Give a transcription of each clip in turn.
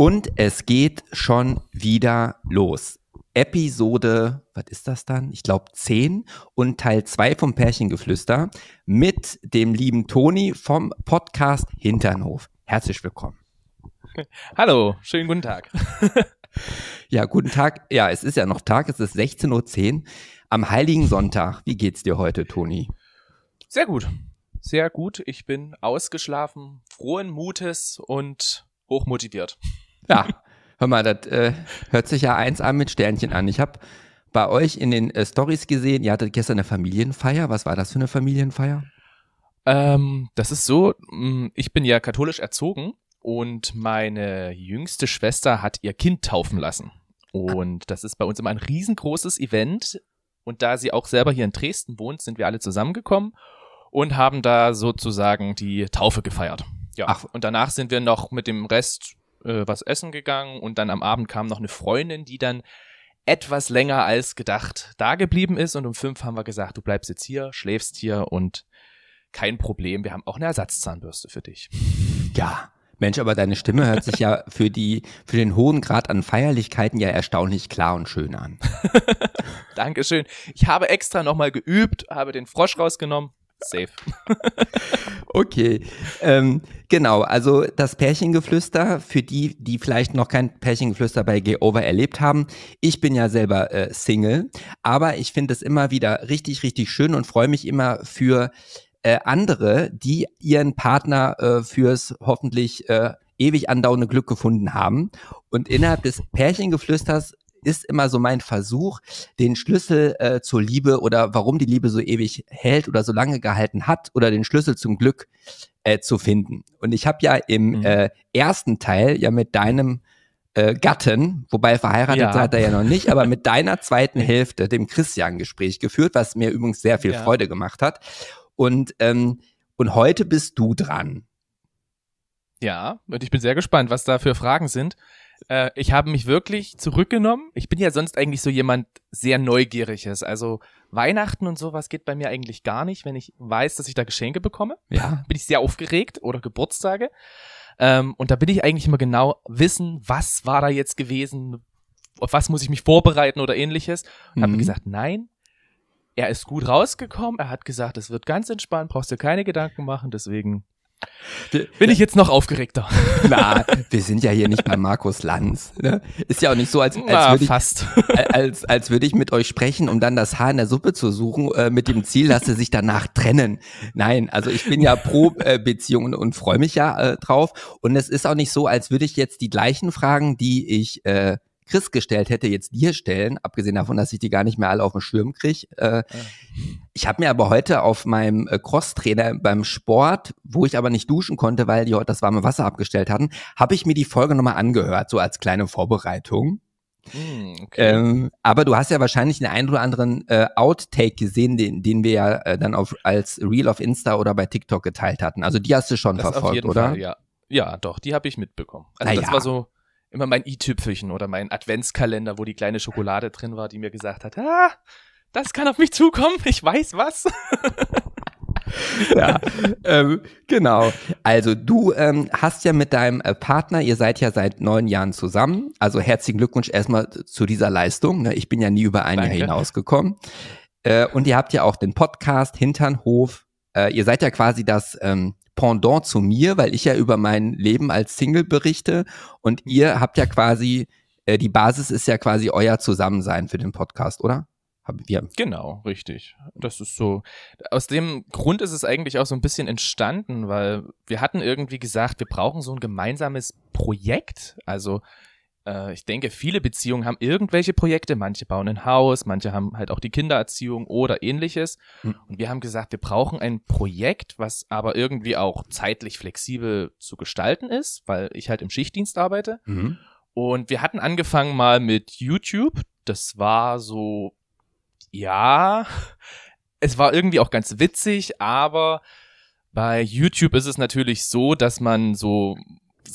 Und es geht schon wieder los. Episode, was ist das dann? Ich glaube 10 und Teil 2 vom Pärchengeflüster mit dem lieben Toni vom Podcast Hinternhof. Herzlich willkommen. Hallo, schönen guten Tag. ja, guten Tag. Ja, es ist ja noch Tag, es ist 16.10 Uhr am Heiligen Sonntag. Wie geht's dir heute, Toni? Sehr gut. Sehr gut. Ich bin ausgeschlafen, frohen Mutes und hochmotiviert. Ja, hör mal, das äh, hört sich ja eins an mit Sternchen an. Ich habe bei euch in den äh, Stories gesehen, ihr hattet gestern eine Familienfeier. Was war das für eine Familienfeier? Ähm, das ist so, mm, ich bin ja katholisch erzogen und meine jüngste Schwester hat ihr Kind taufen lassen. Und das ist bei uns immer ein riesengroßes Event. Und da sie auch selber hier in Dresden wohnt, sind wir alle zusammengekommen und haben da sozusagen die Taufe gefeiert. Ja. Ach. Und danach sind wir noch mit dem Rest äh, was essen gegangen und dann am Abend kam noch eine Freundin, die dann etwas länger als gedacht da geblieben ist und um fünf haben wir gesagt, du bleibst jetzt hier, schläfst hier und kein Problem, wir haben auch eine Ersatzzahnbürste für dich. Ja, Mensch, aber deine Stimme hört sich ja für die, für den hohen Grad an Feierlichkeiten ja erstaunlich klar und schön an. Dankeschön. Ich habe extra nochmal geübt, habe den Frosch rausgenommen. Safe. okay, ähm, genau. Also das Pärchengeflüster für die, die vielleicht noch kein Pärchengeflüster bei Gay Over erlebt haben. Ich bin ja selber äh, Single, aber ich finde es immer wieder richtig, richtig schön und freue mich immer für äh, andere, die ihren Partner äh, fürs hoffentlich äh, ewig andauernde Glück gefunden haben. Und innerhalb des Pärchengeflüsters ist immer so mein Versuch, den Schlüssel äh, zur Liebe oder warum die Liebe so ewig hält oder so lange gehalten hat oder den Schlüssel zum Glück äh, zu finden. Und ich habe ja im mhm. äh, ersten Teil ja mit deinem äh, Gatten, wobei verheiratet ja. seid er ja noch nicht, aber mit deiner zweiten Hälfte, dem Christian, Gespräch geführt, was mir übrigens sehr viel ja. Freude gemacht hat. Und, ähm, und heute bist du dran. Ja, und ich bin sehr gespannt, was da für Fragen sind. Äh, ich habe mich wirklich zurückgenommen. Ich bin ja sonst eigentlich so jemand sehr Neugieriges. Also Weihnachten und sowas geht bei mir eigentlich gar nicht, wenn ich weiß, dass ich da Geschenke bekomme. Ja. Bin ich sehr aufgeregt oder Geburtstage. Ähm, und da bin ich eigentlich immer genau wissen, was war da jetzt gewesen, auf was muss ich mich vorbereiten oder ähnliches. Und mhm. habe gesagt, nein, er ist gut rausgekommen. Er hat gesagt, es wird ganz entspannt, brauchst dir keine Gedanken machen. Deswegen bin ich jetzt noch aufgeregter. Na, wir sind ja hier nicht bei Markus Lanz. Ne? Ist ja auch nicht so, als, als Na, würde ich, fast. als, als würde ich mit euch sprechen, um dann das Haar in der Suppe zu suchen, äh, mit dem Ziel, dass sie sich danach trennen. Nein, also ich bin ja pro äh, Beziehungen und freue mich ja äh, drauf. Und es ist auch nicht so, als würde ich jetzt die gleichen Fragen, die ich äh, Chris gestellt hätte, jetzt dir stellen, abgesehen davon, dass ich die gar nicht mehr alle auf dem Schirm kriege. Äh, ich habe mir aber heute auf meinem äh, Crosstrainer beim Sport, wo ich aber nicht duschen konnte, weil die heute das warme Wasser abgestellt hatten, habe ich mir die Folge nochmal angehört, so als kleine Vorbereitung. Hm, okay. Ähm, aber du hast ja wahrscheinlich den einen oder anderen äh, Outtake gesehen, den, den wir ja äh, dann auf, als Reel auf Insta oder bei TikTok geteilt hatten. Also die hast du schon das verfolgt, oder? Fall, ja. ja, doch, die habe ich mitbekommen. Also Na das ja. war so immer mein i-Tüpfelchen oder mein Adventskalender, wo die kleine Schokolade drin war, die mir gesagt hat, ah, das kann auf mich zukommen, ich weiß was. ja, ähm, genau. Also du ähm, hast ja mit deinem äh, Partner, ihr seid ja seit neun Jahren zusammen. Also herzlichen Glückwunsch erstmal zu dieser Leistung. Ne? Ich bin ja nie über ein Danke. Jahr hinausgekommen. Äh, und ihr habt ja auch den Podcast Hinternhof. Äh, ihr seid ja quasi das ähm, Pendant zu mir, weil ich ja über mein Leben als Single berichte und ihr habt ja quasi, äh, die Basis ist ja quasi euer Zusammensein für den Podcast, oder? Haben wir. Genau, richtig. Das ist so. Aus dem Grund ist es eigentlich auch so ein bisschen entstanden, weil wir hatten irgendwie gesagt, wir brauchen so ein gemeinsames Projekt. Also äh, ich denke, viele Beziehungen haben irgendwelche Projekte. Manche bauen ein Haus, manche haben halt auch die Kindererziehung oder ähnliches. Mhm. Und wir haben gesagt, wir brauchen ein Projekt, was aber irgendwie auch zeitlich flexibel zu gestalten ist, weil ich halt im Schichtdienst arbeite. Mhm. Und wir hatten angefangen mal mit YouTube. Das war so, ja, es war irgendwie auch ganz witzig, aber bei YouTube ist es natürlich so, dass man so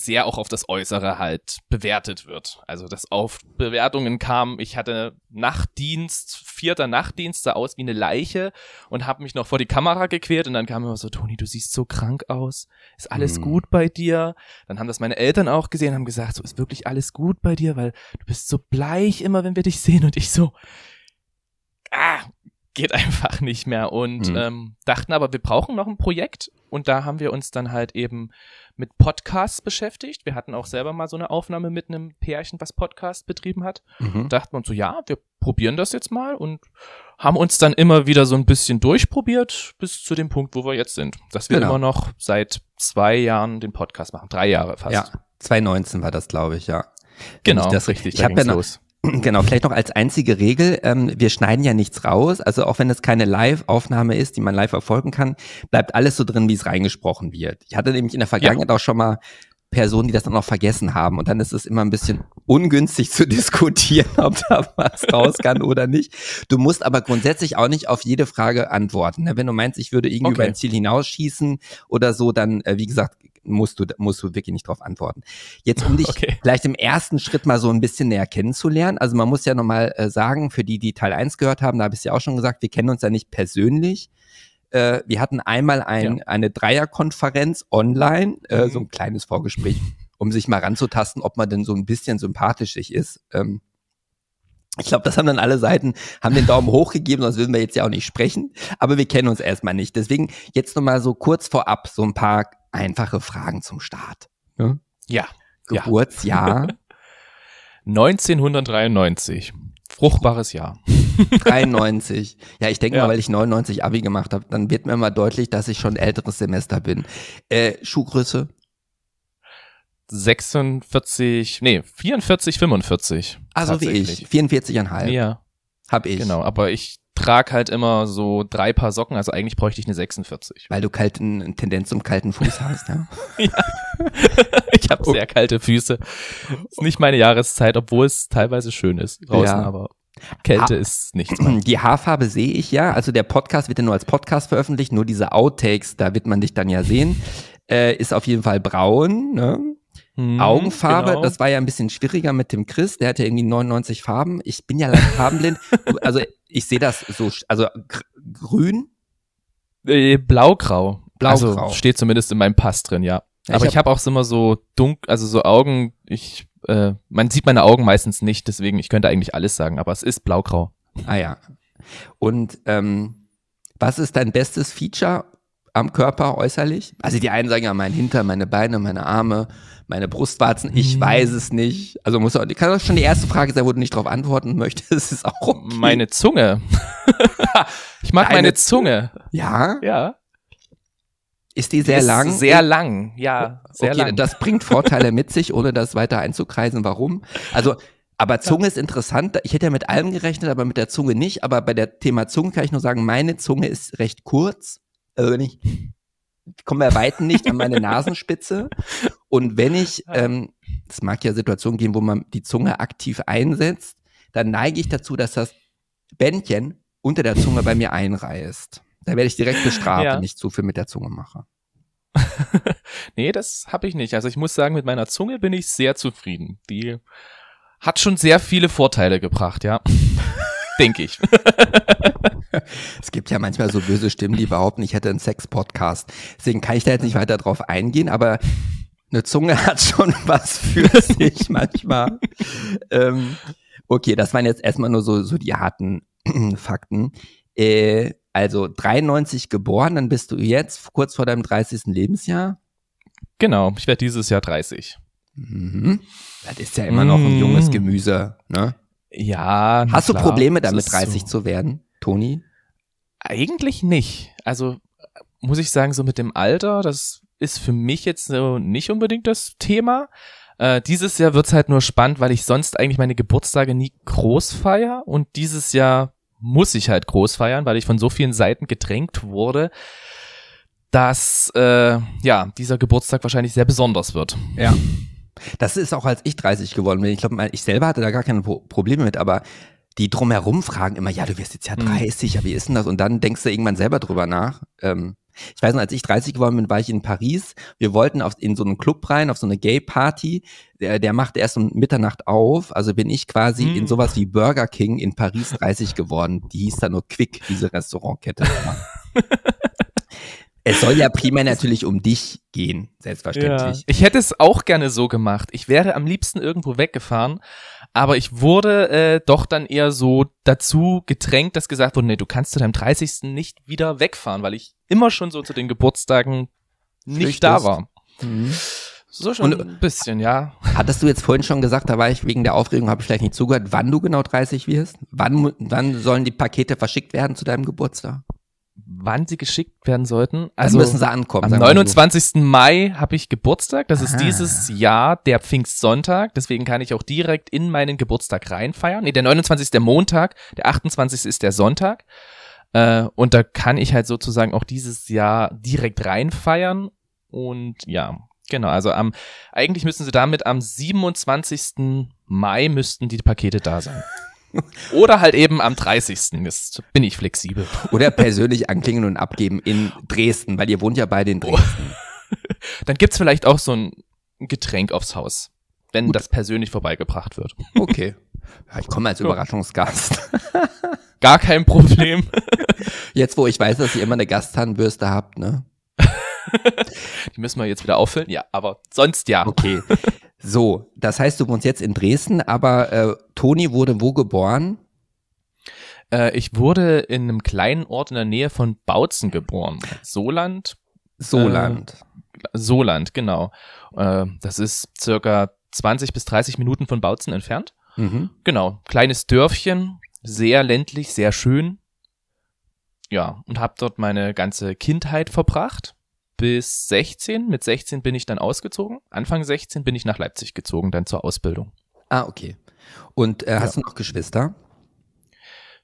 sehr auch auf das Äußere halt bewertet wird. Also dass auf Bewertungen kam, ich hatte Nachtdienst, vierter Nachtdienst, sah aus wie eine Leiche und habe mich noch vor die Kamera gequert und dann kam immer so, Toni, du siehst so krank aus. Ist alles Mhm. gut bei dir? Dann haben das meine Eltern auch gesehen, haben gesagt, so ist wirklich alles gut bei dir, weil du bist so bleich immer, wenn wir dich sehen und ich so, ah, geht einfach nicht mehr und Mhm. ähm, dachten aber, wir brauchen noch ein Projekt und da haben wir uns dann halt eben mit Podcasts beschäftigt. Wir hatten auch selber mal so eine Aufnahme mit einem Pärchen, was Podcast betrieben hat. Mhm. Dachten uns so, ja, wir probieren das jetzt mal und haben uns dann immer wieder so ein bisschen durchprobiert bis zu dem Punkt, wo wir jetzt sind. Dass wir Genau. immer noch seit zwei Jahren den Podcast machen. Drei Jahre fast. Ja, 2019 war das, glaube ich, ja. Genau, ich das, richtig. Ich habe ja noch. Genau, vielleicht noch als einzige Regel, ähm, wir schneiden ja nichts raus, also auch wenn es keine Live-Aufnahme ist, die man live verfolgen kann, bleibt alles so drin, wie es reingesprochen wird. Ich hatte nämlich in der Vergangenheit auch schon mal Personen, die das dann noch vergessen haben und dann ist es immer ein bisschen ungünstig zu diskutieren, ob da was raus kann oder nicht. Du musst aber grundsätzlich auch nicht auf jede Frage antworten. Ne? Wenn du meinst, ich würde irgendwie Okay. über ein Ziel hinausschießen oder so, dann, äh, wie gesagt, musst du, musst du wirklich nicht drauf antworten. Jetzt, um dich Okay. vielleicht im ersten Schritt mal so ein bisschen näher kennenzulernen. Also man muss ja nochmal äh, sagen, für die, die Teil 1 gehört haben, da habe ich ja auch schon gesagt, wir kennen uns ja nicht persönlich. Äh, wir hatten einmal ein, eine Dreierkonferenz online, äh, Mhm. so ein kleines Vorgespräch, um sich mal ranzutasten, ob man denn so ein bisschen sympathisch sich ist. Ähm, ich glaube, das haben dann alle Seiten, haben den Daumen hoch gegeben, sonst würden wir jetzt ja auch nicht sprechen. Aber wir kennen uns erstmal nicht. Deswegen jetzt nochmal so kurz vorab so ein paar einfache Fragen zum Start. Ja. Ja. Geburtsjahr 1993. Fruchtbares Jahr. 93. Ja, ich denke Ja. mal, weil ich 99 Abi gemacht habe, dann wird mir mal deutlich, dass ich schon ein älteres Semester bin. Äh, Schuhgröße 46, nee, 44, 45. Also wie ich, 44,5 Ja, hab ich. genau. Aber ich trage halt immer so drei Paar Socken, also eigentlich bräuchte ich eine 46. Weil du kalten, eine Tendenz zum kalten Fuß hast, ja. ich habe sehr kalte Füße. Ist nicht meine Jahreszeit, obwohl es teilweise schön ist draußen, Ja. aber Kälte Ah. ist nichts. mehr. Die Haarfarbe sehe ich ja. Also der Podcast wird ja nur als Podcast veröffentlicht, nur diese Outtakes, da wird man dich dann ja sehen. Äh, ist auf jeden Fall braun, ne? Hm, Augenfarbe, genau. das war ja ein bisschen schwieriger mit dem Chris, der hatte irgendwie 99 Farben. Ich bin ja leicht farbenblind. Also ich sehe das so, also gr- grün, Äh, Blaugrau. Blaugrau. Also steht zumindest in meinem Pass drin, ja. Ja, Aber ich habe auch immer so dunkel, also so Augen, ich, äh, man sieht meine Augen meistens nicht, deswegen, ich könnte eigentlich alles sagen, aber es ist blaugrau. Ah ja. Und ähm, was ist dein bestes Feature am Körper äußerlich? Also die einen sagen ja mein Hintern, meine Beine, meine Arme, meine Brustwarzen. Ich Hm. weiß es nicht. Also muss auch, kann auch schon die erste Frage sein, wo du nicht drauf antworten möchtest. Ist auch okay. Meine Zunge. ich mag Deine meine Zunge. ja, Ja. ist die sehr ist lang? Sehr lang, ja. Sehr okay, lang. das bringt Vorteile mit sich, ohne das weiter einzukreisen. Warum? Also, aber Zunge ist interessant. Ich hätte ja mit allem gerechnet, aber mit der Zunge nicht. Aber bei der Thema Zunge kann ich nur sagen, meine Zunge ist recht kurz. Also wenn ich ich komme bei Weitem nicht an meine Nasenspitze. Und wenn ich, ähm, es mag ja Situationen geben, wo man die Zunge aktiv einsetzt, dann neige ich dazu, dass das Bändchen unter der Zunge bei mir einreißt. Da werde ich direkt bestraft, Ja. wenn ich zu viel mit der Zunge mache. nee, das habe ich nicht. Also ich muss sagen, mit meiner Zunge bin ich sehr zufrieden. Die hat schon sehr viele Vorteile gebracht, ja. Denke ich. Es gibt ja manchmal so böse Stimmen, die behaupten, ich hätte einen Sex-Podcast. Deswegen kann ich da jetzt nicht weiter drauf eingehen, aber eine Zunge hat schon was für sich manchmal. ähm, okay, das waren jetzt erstmal nur so, so die harten Fakten. Äh, also 93 geboren, dann bist du jetzt kurz vor deinem 30. Lebensjahr. Genau, ich werde dieses Jahr 30. Mhm. Das ist ja immer noch ein Mm. junges Gemüse. Ne? Ja. Hast du klar, Probleme damit, ist 30 so. zu werden, Toni? Eigentlich nicht. Also muss ich sagen, so mit dem Alter, das ist für mich jetzt so nicht unbedingt das Thema. Äh, dieses Jahr wird's halt nur spannend, weil ich sonst eigentlich meine Geburtstage nie groß feier und dieses Jahr muss ich halt groß feiern, weil ich von so vielen Seiten gedrängt wurde, dass äh, ja dieser Geburtstag wahrscheinlich sehr besonders wird. Ja. Das ist auch als ich 30 geworden bin. Ich glaube, ich selber hatte da gar keine Pro Probleme mit, aber die drumherum fragen immer, ja, du wirst jetzt ja 30, ja, wie ist denn das? Und dann denkst du irgendwann selber drüber nach. Ähm, ich weiß noch, als ich 30 geworden bin, war ich in Paris. Wir wollten auf, in so einen Club rein, auf so eine Gay-Party. Der, der macht erst um Mitternacht auf. Also bin ich quasi Mm. in sowas wie Burger King in Paris 30 geworden. Die hieß da nur Quick, diese Restaurantkette. es soll ja primär natürlich um dich gehen, selbstverständlich. Ich hätte es auch gerne so gemacht. Ich wäre am liebsten irgendwo weggefahren, aber ich wurde äh, doch dann eher so dazu gedrängt, dass gesagt wurde, nee, du kannst zu deinem 30. nicht wieder wegfahren, weil ich immer schon so zu den Geburtstagen nicht Flüchtest. da war. Mhm. So schon Und- ein bisschen, ja. Hattest du jetzt vorhin schon gesagt, da war ich wegen der Aufregung, habe ich vielleicht nicht zugehört, wann du genau 30 wirst? Wann, wann sollen die Pakete verschickt werden zu deinem Geburtstag? Wann sie geschickt werden sollten? Also Also müssen sie ankommen. am sagen wir so. 29. Mai habe ich Geburtstag. Das ist Aha. dieses Jahr der Pfingstsonntag. Deswegen kann ich auch direkt in meinen Geburtstag reinfeiern. Nee, der 29. ist der Montag, der 28. ist der Sonntag. Äh, und da kann ich halt sozusagen auch dieses Jahr direkt reinfeiern. Und ja, genau. Also am eigentlich müssten sie damit am 27. Mai müssten die Pakete da sein. Oder halt eben am 30. Jetzt bin ich flexibel. Oder persönlich anklingeln und abgeben in Dresden, weil ihr wohnt ja beide in Dresden. Dann gibt's vielleicht auch so ein Getränk aufs Haus, wenn Gut. das persönlich vorbeigebracht wird. Okay. Ja, ich komme als Überraschungsgast. Gar kein Problem. Jetzt, wo ich weiß, dass ihr immer eine Gastzahnbürste habt, ne? Die müssen wir jetzt wieder auffüllen. Ja, aber sonst ja. Okay. So, das heißt, du wohnst jetzt in Dresden, aber äh, Toni wurde wo geboren? Äh, ich wurde in einem kleinen Ort in der Nähe von Bautzen geboren. Soland. Soland. Soland, genau. Äh, das ist circa 20 bis 30 Minuten von Bautzen entfernt. Mhm. Genau. Kleines Dörfchen, sehr ländlich, sehr schön. Ja, und habe dort meine ganze Kindheit verbracht. Bis 16. Mit 16 bin ich dann ausgezogen. Anfang 16 bin ich nach Leipzig gezogen, dann zur Ausbildung. Ah, okay. Und äh, hast du noch Geschwister?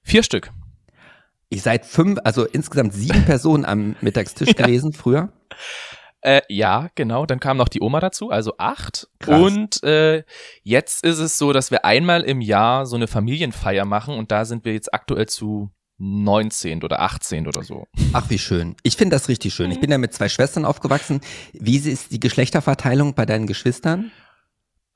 Vier Stück. Ich seid fünf, also insgesamt sieben Personen am Mittagstisch gewesen früher. Äh, ja, genau. Dann kam noch die Oma dazu, also acht. Krass. Und äh, jetzt ist es so, dass wir einmal im Jahr so eine Familienfeier machen und da sind wir jetzt aktuell zu 19 oder 18 oder so. Ach, wie schön. Ich finde das richtig schön. Ich bin ja mit zwei Schwestern aufgewachsen. Wie ist die Geschlechterverteilung bei deinen Geschwistern?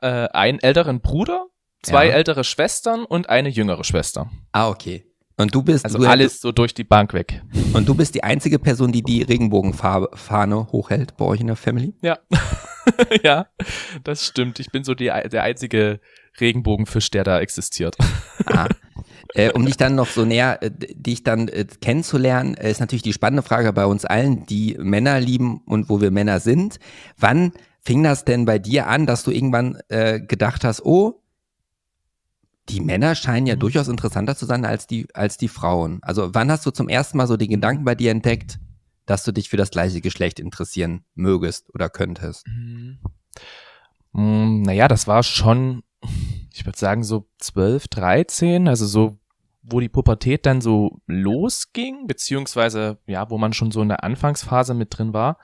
Äh, einen älteren Bruder, zwei Ja. ältere Schwestern und eine jüngere Schwester. Ah, okay. Und du bist Also du, alles so durch die Bank weg. und du bist die einzige Person, die die Regenbogenfahne hochhält bei euch in der Family? Ja. ja, das stimmt. Ich bin so die, der einzige Regenbogenfisch, der da existiert. Ah. äh, um dich dann noch so näher, äh, dich dann äh, kennenzulernen, äh, ist natürlich die spannende Frage bei uns allen, die Männer lieben und wo wir Männer sind. Wann fing das denn bei dir an, dass du irgendwann äh, gedacht hast, oh, die Männer scheinen ja Mhm. durchaus interessanter zu sein als die, als die Frauen. Also wann hast du zum ersten Mal so den Gedanken bei dir entdeckt, dass du dich für das gleiche Geschlecht interessieren mögest oder könntest? Mhm. Mm, Naja, das war schon, ich würde sagen, so 12, 13, also so, wo die Pubertät dann so losging, beziehungsweise, ja, wo man schon so in der Anfangsphase mit drin war.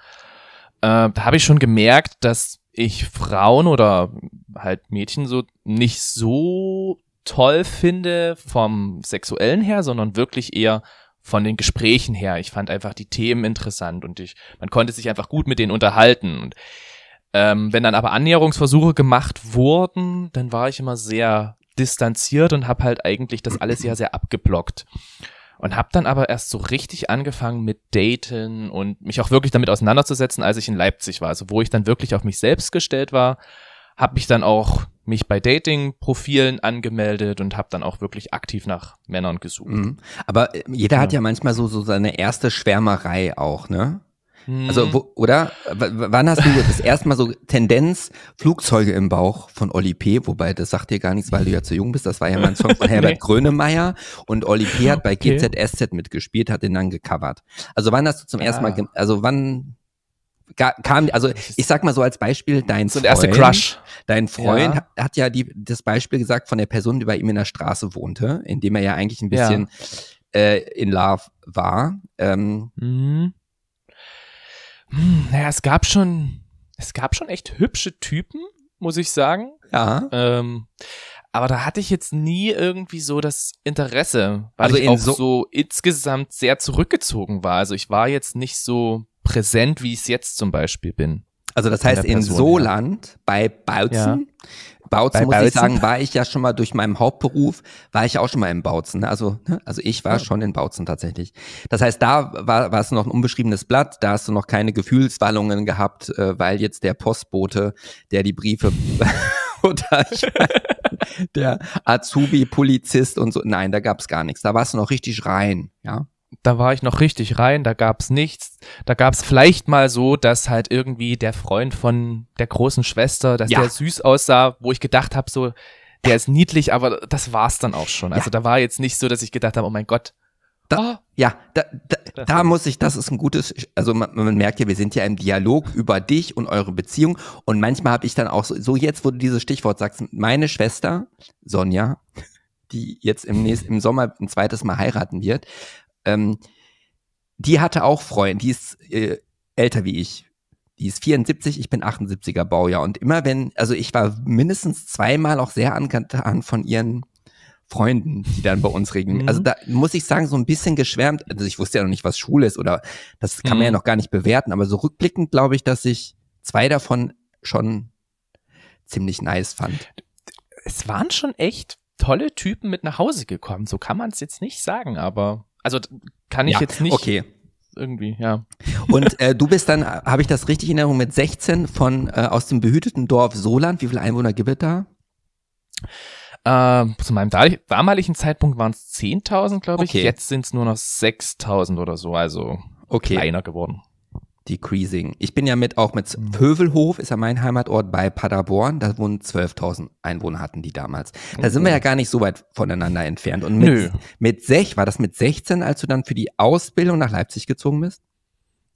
Äh, da habe ich schon gemerkt, dass ich Frauen oder halt Mädchen so nicht so toll finde vom sexuellen her, sondern wirklich eher von den Gesprächen her. Ich fand einfach die Themen interessant und ich, man konnte sich einfach gut mit denen unterhalten. Und ähm, wenn dann aber Annäherungsversuche gemacht wurden, dann war ich immer sehr distanziert und habe halt eigentlich das alles ja sehr abgeblockt. Und habe dann aber erst so richtig angefangen mit Daten und mich auch wirklich damit auseinanderzusetzen, als ich in Leipzig war. Also wo ich dann wirklich auf mich selbst gestellt war, habe ich dann auch mich bei Dating-Profilen angemeldet und habe dann auch wirklich aktiv nach Männern gesucht. Mhm. Aber äh, jeder hat Ja. ja manchmal so, so seine erste Schwärmerei auch, ne? Hm. Also, wo, oder? W wann hast du das erste Mal so Tendenz, Flugzeuge im Bauch von Oli P., wobei das sagt dir gar nichts, weil du ja zu jung bist, das war ja mal ein Song von Herbert Nee. Grönemeyer und Oli P. hat bei Okay. GZSZ mitgespielt, hat den dann gecovert. Also wann hast du zum ersten Mal, Ah. also wann kam, also ich sag mal so als Beispiel, dein so der erste Crush. Dein Freund ja. hat ja die, das Beispiel gesagt von der Person, die bei ihm in der Straße wohnte, in dem er ja eigentlich ein bisschen ja. äh, in Love war. Ähm, mhm. Hm, naja, es gab schon, es gab schon echt hübsche Typen, muss ich sagen. Ja. Ähm, aber da hatte ich jetzt nie irgendwie so das Interesse, weil also ich auch so, so insgesamt sehr zurückgezogen war. Also ich war jetzt nicht so präsent, wie ich es jetzt zum Beispiel bin. Also das heißt in Soland ja. bei Bautzen. Bautzen muss Bautzen. ich sagen, war ich ja schon mal durch meinen Hauptberuf, war ich auch schon mal in Bautzen. Ne? Also, ne? also ich war ja. schon in Bautzen tatsächlich. Das heißt, da war, war es noch ein unbeschriebenes Blatt, da hast du noch keine Gefühlswallungen gehabt, äh, weil jetzt der Postbote, der die Briefe oder der Azubi-Polizist und so, nein, da gab es gar nichts. Da warst du noch richtig rein, ja da war ich noch richtig rein, da gab's nichts. Da gab's vielleicht mal so, dass halt irgendwie der Freund von der großen Schwester, dass ja. der süß aussah, wo ich gedacht habe, so, der ist niedlich, aber das war's dann auch schon. Also ja. da war jetzt nicht so, dass ich gedacht habe, oh mein Gott. Da, oh. Ja, da, da, da muss ich, das ist ein gutes, also man, man, merkt ja, wir sind ja im Dialog über dich und eure Beziehung und manchmal habe ich dann auch so, so jetzt, wo du dieses Stichwort sagst, meine Schwester, Sonja, die jetzt im nächsten, im Sommer ein zweites Mal heiraten wird, ähm, die hatte auch Freunde, die ist äh, älter wie ich. Die ist 74, ich bin 78er Baujahr. Und immer wenn, also ich war mindestens zweimal auch sehr angetan von ihren Freunden, die dann bei uns regeln. Mhm. Also da muss ich sagen, so ein bisschen geschwärmt. Also ich wusste ja noch nicht, was Schule ist oder das kann mhm. man ja mhm. noch gar nicht bewerten. Aber so rückblickend glaube ich, dass ich zwei davon schon ziemlich nice fand. Es waren schon echt tolle Typen mit nach Hause gekommen. So kann man es jetzt nicht sagen, aber also kann ich ja, jetzt nicht. Okay. Irgendwie, ja. Und äh, du bist dann, habe ich das richtig in Erinnerung, mit 16 von äh, aus dem behüteten Dorf Soland. Wie viele Einwohner gibt es da? Äh, zu meinem damaligen Zeitpunkt waren es 10.000, glaube ich. Okay. Jetzt sind es nur noch 6.000 oder so, also okay. kleiner geworden decreasing. Ich bin ja mit auch mit mhm. Pövelhof, ist ja mein Heimatort bei Paderborn, da wohnen 12.000 Einwohner hatten die damals. Da sind wir ja gar nicht so weit voneinander entfernt. Und mit, Nö. mit sech, war das mit 16, als du dann für die Ausbildung nach Leipzig gezogen bist?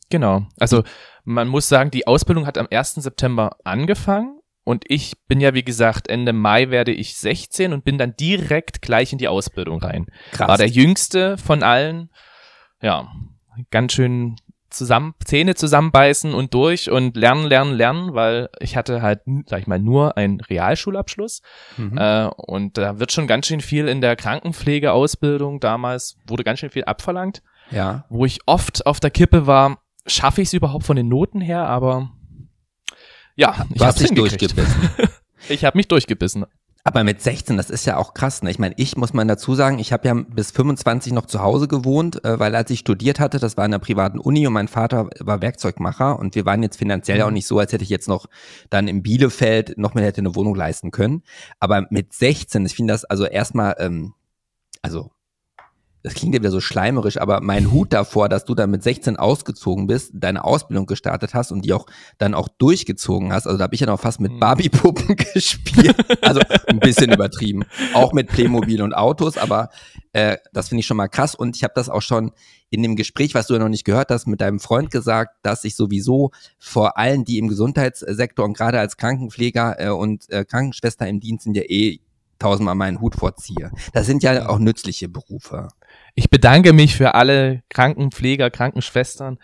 Genau. Also man muss sagen, die Ausbildung hat am 1. September angefangen und ich bin ja, wie gesagt, Ende Mai werde ich 16 und bin dann direkt gleich in die Ausbildung rein. Krass. War der jüngste von allen. Ja, ganz schön zusammen, Zähne zusammenbeißen und durch und lernen, lernen, lernen, weil ich hatte halt, sag ich mal, nur einen Realschulabschluss. Mhm. Äh, und da wird schon ganz schön viel in der Krankenpflegeausbildung damals, wurde ganz schön viel abverlangt. Ja. Wo ich oft auf der Kippe war, schaffe ich es überhaupt von den Noten her, aber ja, ich habe dich durchgebissen. ich habe mich durchgebissen. Aber mit 16, das ist ja auch krass. Ne? Ich meine, ich muss mal dazu sagen, ich habe ja bis 25 noch zu Hause gewohnt, äh, weil als ich studiert hatte, das war in einer privaten Uni und mein Vater war Werkzeugmacher und wir waren jetzt finanziell auch mhm. nicht so, als hätte ich jetzt noch dann in Bielefeld noch mehr hätte eine Wohnung leisten können. Aber mit 16, ich finde das also erstmal, ähm, also das klingt ja wieder so schleimerisch, aber mein Hut davor, dass du dann mit 16 ausgezogen bist, deine Ausbildung gestartet hast und die auch dann auch durchgezogen hast. Also da habe ich ja noch fast mit mhm. Barbie-Puppen gespielt. Also ein bisschen übertrieben. Auch mit Playmobil und Autos, aber äh, das finde ich schon mal krass. Und ich habe das auch schon in dem Gespräch, was du ja noch nicht gehört hast, mit deinem Freund gesagt, dass ich sowieso vor allen, die im Gesundheitssektor und gerade als Krankenpfleger äh, und äh, Krankenschwester im Dienst sind ja eh tausendmal meinen Hut vorziehe. Das sind ja auch nützliche Berufe. Ich bedanke mich für alle Krankenpfleger, Krankenschwestern.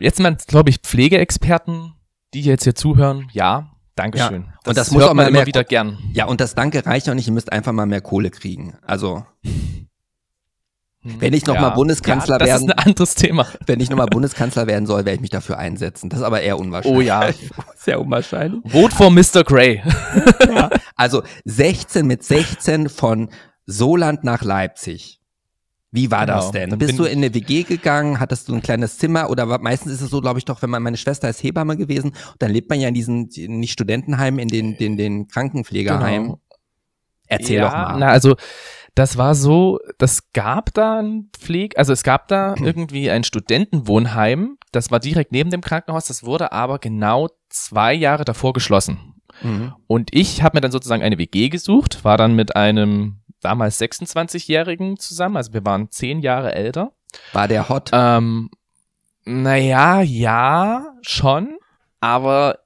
Jetzt mal, glaube ich, Pflegeexperten, die jetzt hier zuhören. Ja, Dankeschön. Ja, das und das muss auch mal immer wieder gern. Ja, und das Danke reicht auch nicht. Ihr müsst einfach mal mehr Kohle kriegen. Also. Wenn ich nochmal ja, Bundeskanzler ja, das werden. Das ist ein anderes Thema. Wenn ich nochmal Bundeskanzler werden soll, werde ich mich dafür einsetzen. Das ist aber eher unwahrscheinlich. Oh ja. Sehr unwahrscheinlich. Vote for Mr. Gray. ja. Also 16 mit 16 von Soland nach Leipzig. Wie war genau. das denn? Dann Bist du in eine WG gegangen? Hattest du ein kleines Zimmer? Oder war, meistens ist es so, glaube ich, doch, wenn man, meine Schwester ist Hebamme gewesen, dann lebt man ja in diesen, nicht Studentenheimen, in den, den, den Krankenpflegeheimen. Genau. Erzähl ja, doch mal. Na, also, das war so, das gab da ein Pfleg, also es gab da irgendwie ein Studentenwohnheim, das war direkt neben dem Krankenhaus, das wurde aber genau zwei Jahre davor geschlossen. Mhm. Und ich habe mir dann sozusagen eine WG gesucht, war dann mit einem damals 26-Jährigen zusammen, also wir waren zehn Jahre älter. War der hot? Ähm, Naja, ja, schon, aber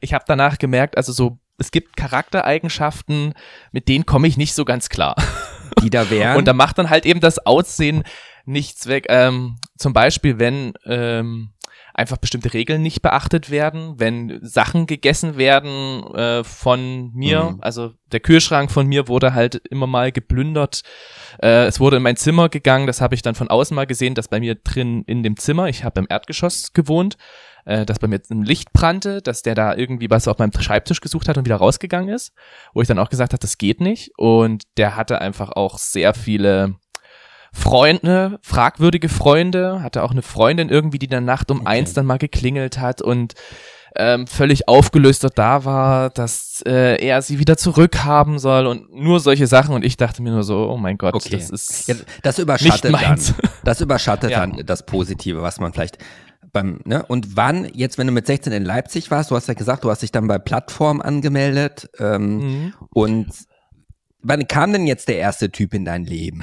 ich habe danach gemerkt, also so, es gibt Charaktereigenschaften, mit denen komme ich nicht so ganz klar. Die da wären. Und da macht dann halt eben das Aussehen nichts weg. Ähm, zum Beispiel, wenn ähm, einfach bestimmte Regeln nicht beachtet werden, wenn Sachen gegessen werden äh, von mir, mhm. also der Kühlschrank von mir wurde halt immer mal geplündert. Äh, es wurde in mein Zimmer gegangen, das habe ich dann von außen mal gesehen, dass bei mir drin in dem Zimmer, ich habe im Erdgeschoss gewohnt, äh, dass bei mir ein Licht brannte, dass der da irgendwie was auf meinem Schreibtisch gesucht hat und wieder rausgegangen ist, wo ich dann auch gesagt habe, das geht nicht. Und der hatte einfach auch sehr viele Freunde, fragwürdige Freunde, hatte auch eine Freundin irgendwie, die dann Nacht um okay. eins dann mal geklingelt hat und ähm, völlig aufgelöster da war, dass äh, er sie wieder zurückhaben soll und nur solche Sachen und ich dachte mir nur so, oh mein Gott, okay. das ist ja, das überschattet dann, das überschattet ja. dann das Positive, was man vielleicht beim, ne? Und wann, jetzt wenn du mit 16 in Leipzig warst, du hast ja gesagt, du hast dich dann bei Plattform angemeldet ähm, mhm. und wann kam denn jetzt der erste Typ in dein Leben?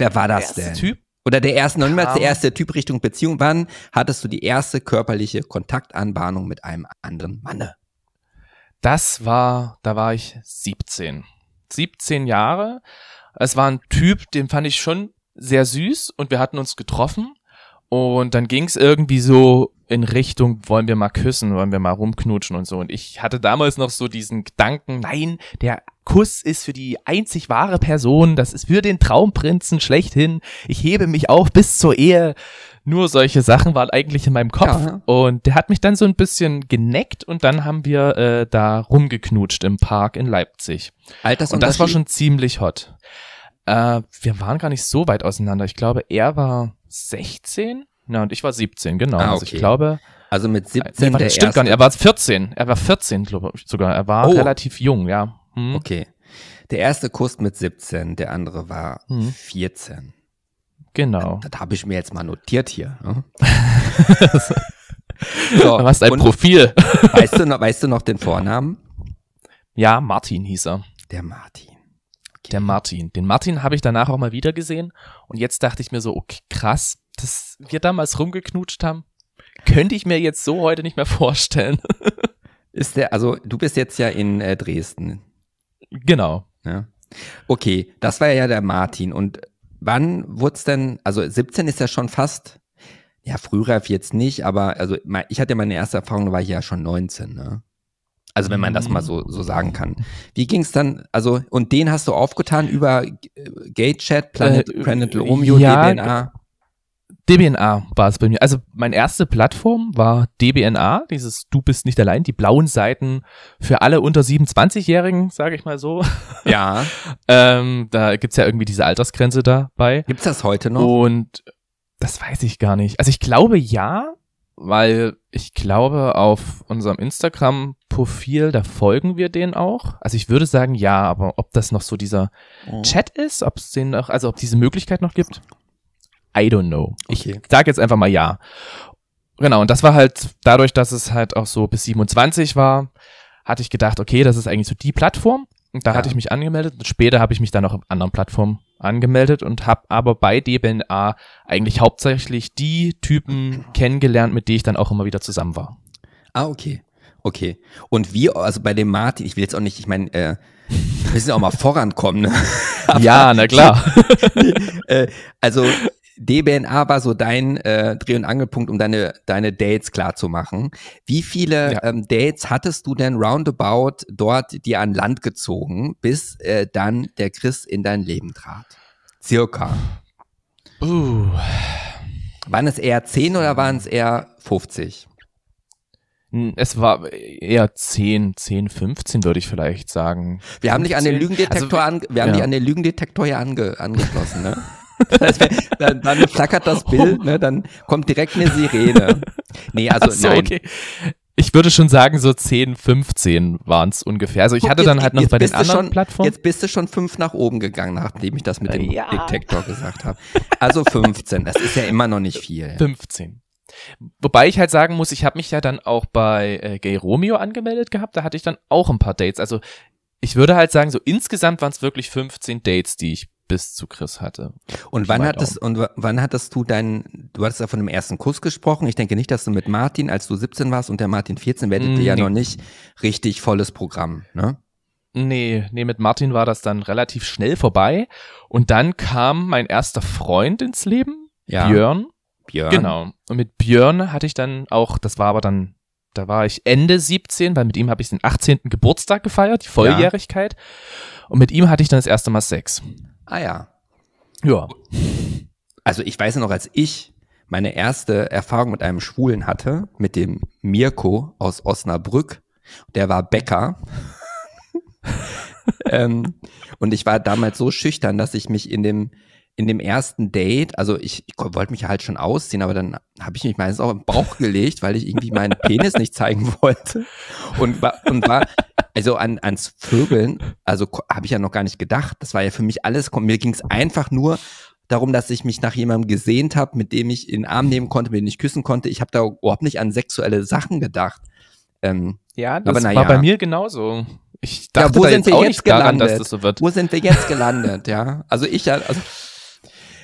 Wer war das der erste denn? Typ? Oder der erste, noch niemals der erste Typ Richtung Beziehung. Wann hattest du die erste körperliche Kontaktanbahnung mit einem anderen Manne? Das war, da war ich 17. 17 Jahre. Es war ein Typ, den fand ich schon sehr süß und wir hatten uns getroffen und dann ging es irgendwie so in Richtung, wollen wir mal küssen, wollen wir mal rumknutschen und so. Und ich hatte damals noch so diesen Gedanken, nein, der Kuss ist für die einzig wahre Person, das ist für den Traumprinzen schlechthin. Ich hebe mich auf bis zur Ehe. Nur solche Sachen waren eigentlich in meinem Kopf. Ja. Und der hat mich dann so ein bisschen geneckt und dann haben wir äh, da rumgeknutscht im Park in Leipzig. Und das war schon ziemlich hot. Äh, wir waren gar nicht so weit auseinander. Ich glaube, er war 16? Na, und ich war 17, genau. Ah, okay. Also ich glaube. Also mit 17. Nee, das stimmt gar nicht. Er war 14. Er war 14, glaube ich sogar. Er war oh. relativ jung, ja. Hm. Okay. Der erste Kuss mit 17, der andere war hm. 14. Genau. Das, das habe ich mir jetzt mal notiert hier. Ne? so, du hast ein Profil. weißt, du noch, weißt du noch den Vornamen? Ja, Martin hieß er. Der Martin. Okay. Der Martin. Den Martin habe ich danach auch mal wieder gesehen. Und jetzt dachte ich mir so, okay, krass, dass wir damals rumgeknutscht haben, könnte ich mir jetzt so heute nicht mehr vorstellen. Ist der, also du bist jetzt ja in äh, Dresden. Genau. Ja. Okay, das war ja der Martin. Und wann wurde es denn, also 17 ist ja schon fast, ja, frühreif jetzt nicht, aber also ich hatte ja meine erste Erfahrung, da war ich ja schon 19, ne? Also wenn man das mal so, so sagen kann. Wie ging es dann, also, und den hast du aufgetan über äh, GateChat, Planet, äh, Planet Romeo, ja, DBNA? DBNA war es bei mir. Also meine erste Plattform war DBNA, dieses Du bist nicht allein, die blauen Seiten für alle unter 27-Jährigen, sage ich mal so. Ja. ähm, da gibt's ja irgendwie diese Altersgrenze dabei. Gibt's das heute noch? Und das weiß ich gar nicht. Also ich glaube ja, weil ich glaube, auf unserem Instagram-Profil, da folgen wir denen auch. Also ich würde sagen, ja, aber ob das noch so dieser oh. Chat ist, ob es den noch, also ob diese Möglichkeit noch gibt, I don't know. Okay. Ich sage jetzt einfach mal ja. Genau, und das war halt dadurch, dass es halt auch so bis 27 war, hatte ich gedacht, okay, das ist eigentlich so die Plattform. Und da ja. hatte ich mich angemeldet. Und später habe ich mich dann auch auf anderen Plattformen angemeldet und habe aber bei DBNA eigentlich hauptsächlich die Typen kennengelernt, mit denen ich dann auch immer wieder zusammen war. Ah, okay. Okay. Und wie, also bei dem Martin, ich will jetzt auch nicht, ich meine, äh, wir müssen auch mal vorankommen, ne? ja, na klar. äh, also DBNA war so dein äh, Dreh- und Angelpunkt, um deine, deine Dates klar zu machen. Wie viele ja. ähm, Dates hattest du denn roundabout dort dir an Land gezogen, bis äh, dann der Chris in dein Leben trat? Circa. Uh. Waren es eher 10 oder waren es eher 50? Es war eher 10, 10, 15 würde ich vielleicht sagen. Wir haben dich an den Lügendetektor also, an, wir haben ja. dich an den Lügendetektor ja ange, angeschlossen, ne? Das heißt, dann, dann flackert das Bild, ne, dann kommt direkt eine Sirene. Nee, also so, nein. Okay. Ich würde schon sagen, so 10, 15 waren es ungefähr. Also ich Guck, hatte dann halt noch bei den anderen schon, Plattformen. Jetzt bist du schon fünf nach oben gegangen, nachdem ich das mit dem ja. Detektor gesagt habe. Also 15, das ist ja immer noch nicht viel. 15. Wobei ich halt sagen muss, ich habe mich ja dann auch bei äh, Gay Romeo angemeldet gehabt, da hatte ich dann auch ein paar Dates. Also ich würde halt sagen, so insgesamt waren es wirklich 15 Dates, die ich bis zu Chris hatte. Und wann hattest, und wann hattest du deinen, du hattest ja von dem ersten Kuss gesprochen. Ich denke nicht, dass du mit Martin, als du 17 warst und der Martin 14, werdet ihr nee. ja noch nicht richtig volles Programm, ne? Nee, nee, mit Martin war das dann relativ schnell vorbei. Und dann kam mein erster Freund ins Leben, ja. Björn. Björn. Genau. Und mit Björn hatte ich dann auch, das war aber dann, da war ich Ende 17, weil mit ihm habe ich den 18. Geburtstag gefeiert, die Volljährigkeit. Ja. Und mit ihm hatte ich dann das erste Mal Sex. Ah ja. Ja. Also ich weiß noch, als ich meine erste Erfahrung mit einem Schwulen hatte, mit dem Mirko aus Osnabrück, der war Bäcker. ähm, und ich war damals so schüchtern, dass ich mich in dem in dem ersten Date, also ich, ich wollte mich halt schon ausziehen, aber dann habe ich mich meistens auch im Bauch gelegt, weil ich irgendwie meinen Penis nicht zeigen wollte. Und war, und war also an, ans Vögeln, also habe ich ja noch gar nicht gedacht. Das war ja für mich alles, mir ging es einfach nur darum, dass ich mich nach jemandem gesehnt habe, mit dem ich in den Arm nehmen konnte, mit dem ich küssen konnte. Ich habe da überhaupt nicht an sexuelle Sachen gedacht. Ähm, ja, das war ja. bei mir genauso. Ich dachte ja, wo sind wir jetzt gelandet? Daran, dass das so wird. Wo sind wir jetzt gelandet? Ja, also ich ja, also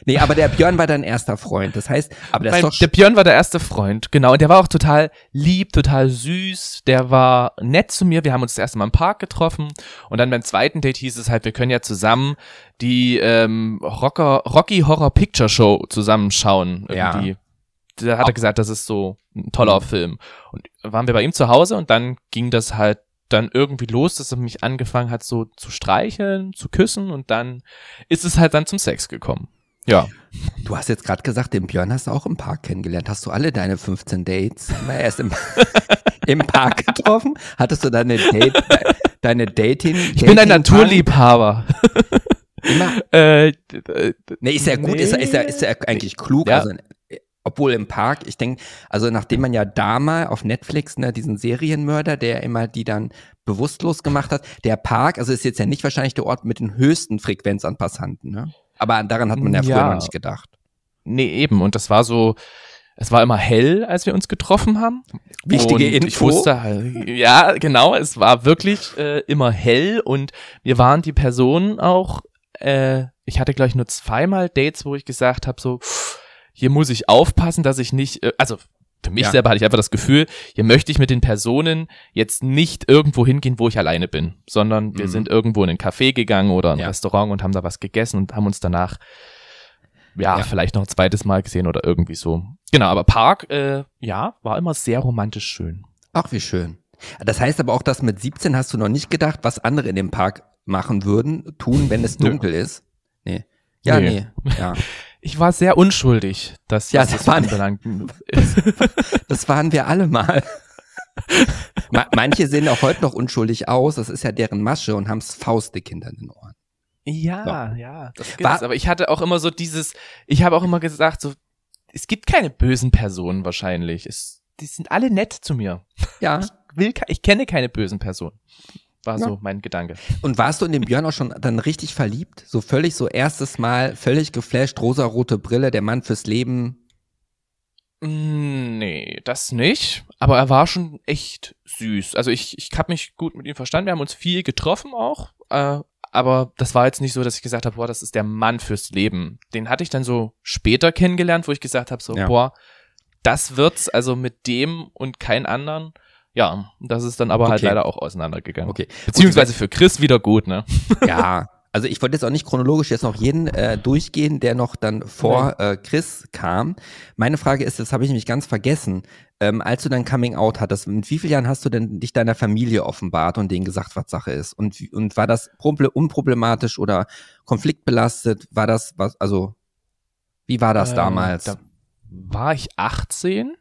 Nee, aber der Björn war dein erster Freund. Das heißt, aber der, Weil, der Björn war der erste Freund, genau. Und der war auch total lieb, total süß. Der war nett zu mir. Wir haben uns das erste Mal im Park getroffen. Und dann beim zweiten Date hieß es halt, wir können ja zusammen die ähm, Rocker, Rocky Horror Picture Show zusammenschauen. Irgendwie. Ja. Da hat er gesagt, das ist so ein toller. Film. Und waren wir bei ihm zu Hause und dann ging das halt dann irgendwie los, dass er mich angefangen hat, so zu streicheln, zu küssen und dann ist es halt dann zum Sex gekommen. Ja. Du hast jetzt gerade gesagt, den Björn hast du auch im Park kennengelernt. Hast du alle deine 15 Dates immer erst im, im Park getroffen? Hattest du deine Date, deine Dating? Ich Dating bin ein Naturliebhaber. Immer? Äh, nee, ist ja gut, nee. ist, ist, ja, ist ja eigentlich klug. Ja. Also, obwohl im Park, ich denke, also nachdem man ja da mal auf Netflix, ne, diesen Serienmörder, der immer die dann bewusstlos gemacht hat, der Park, also ist jetzt ja nicht wahrscheinlich der Ort mit den höchsten Frequenz an Passanten, ne? Aber daran hat man ja, ja früher noch nicht gedacht. Nee, eben. Und das war so, es war immer hell, als wir uns getroffen haben. Wichtige und Info. Ich wusste halt, ja, genau, es war wirklich äh, immer hell und wir waren die Personen auch, äh, ich hatte gleich nur zweimal Dates, wo ich gesagt habe, so, hier muss ich aufpassen, dass ich nicht, äh, also für mich ja. selber hatte ich einfach das Gefühl, hier möchte ich mit den Personen jetzt nicht irgendwo hingehen, wo ich alleine bin, sondern wir mhm. sind irgendwo in ein Café gegangen oder ein ja. Restaurant und haben da was gegessen und haben uns danach ja, ja, vielleicht noch ein zweites Mal gesehen oder irgendwie so. Genau, aber Park, äh, ja, war immer sehr romantisch schön. Ach, wie schön. Das heißt aber auch, dass mit 17 hast du noch nicht gedacht, was andere in dem Park machen würden, tun, wenn es dunkel ist? Nee. Ja, nee. nee. Ja. ich war sehr unschuldig, dass ja, das, waren, das waren wir alle mal. Manche sehen auch heute noch unschuldig aus, das ist ja deren Masche und haben Faustdick hinter den Ohren. Ja, so. ja, das gibt's. Aber ich hatte auch immer so dieses, ich habe auch immer gesagt, so, es gibt keine bösen Personen wahrscheinlich. Es, die sind alle nett zu mir. Ja. Ich will, ich kenne keine bösen Personen war ja. so mein Gedanke. Und warst du in den Björn auch schon dann richtig verliebt? So völlig so erstes Mal, völlig geflasht, rosarote Brille, der Mann fürs Leben? Mm, nee, das nicht. Aber er war schon echt süß. Also ich, ich habe mich gut mit ihm verstanden. Wir haben uns viel getroffen auch. Äh, aber das war jetzt nicht so, dass ich gesagt habe, boah, das ist der Mann fürs Leben. Den hatte ich dann so später kennengelernt, wo ich gesagt habe, so, ja. boah, das wird's also mit dem und kein anderen. Ja, das ist dann aber halt okay. halt leider auch auseinandergegangen. Okay. Beziehungsweise für Chris wieder gut, ne? Ja, also ich wollte jetzt auch nicht chronologisch jetzt noch jeden äh, durchgehen, der noch dann vor äh, Chris kam. Meine Frage ist, das habe ich nämlich ganz vergessen. Ähm, als du dein Coming Out hattest, mit wie vielen Jahren hast du denn dich deiner Familie offenbart und denen gesagt, was Sache ist? Und, und war das unproblematisch oder konfliktbelastet? War das was, also wie war das äh, damals? Da war ich 18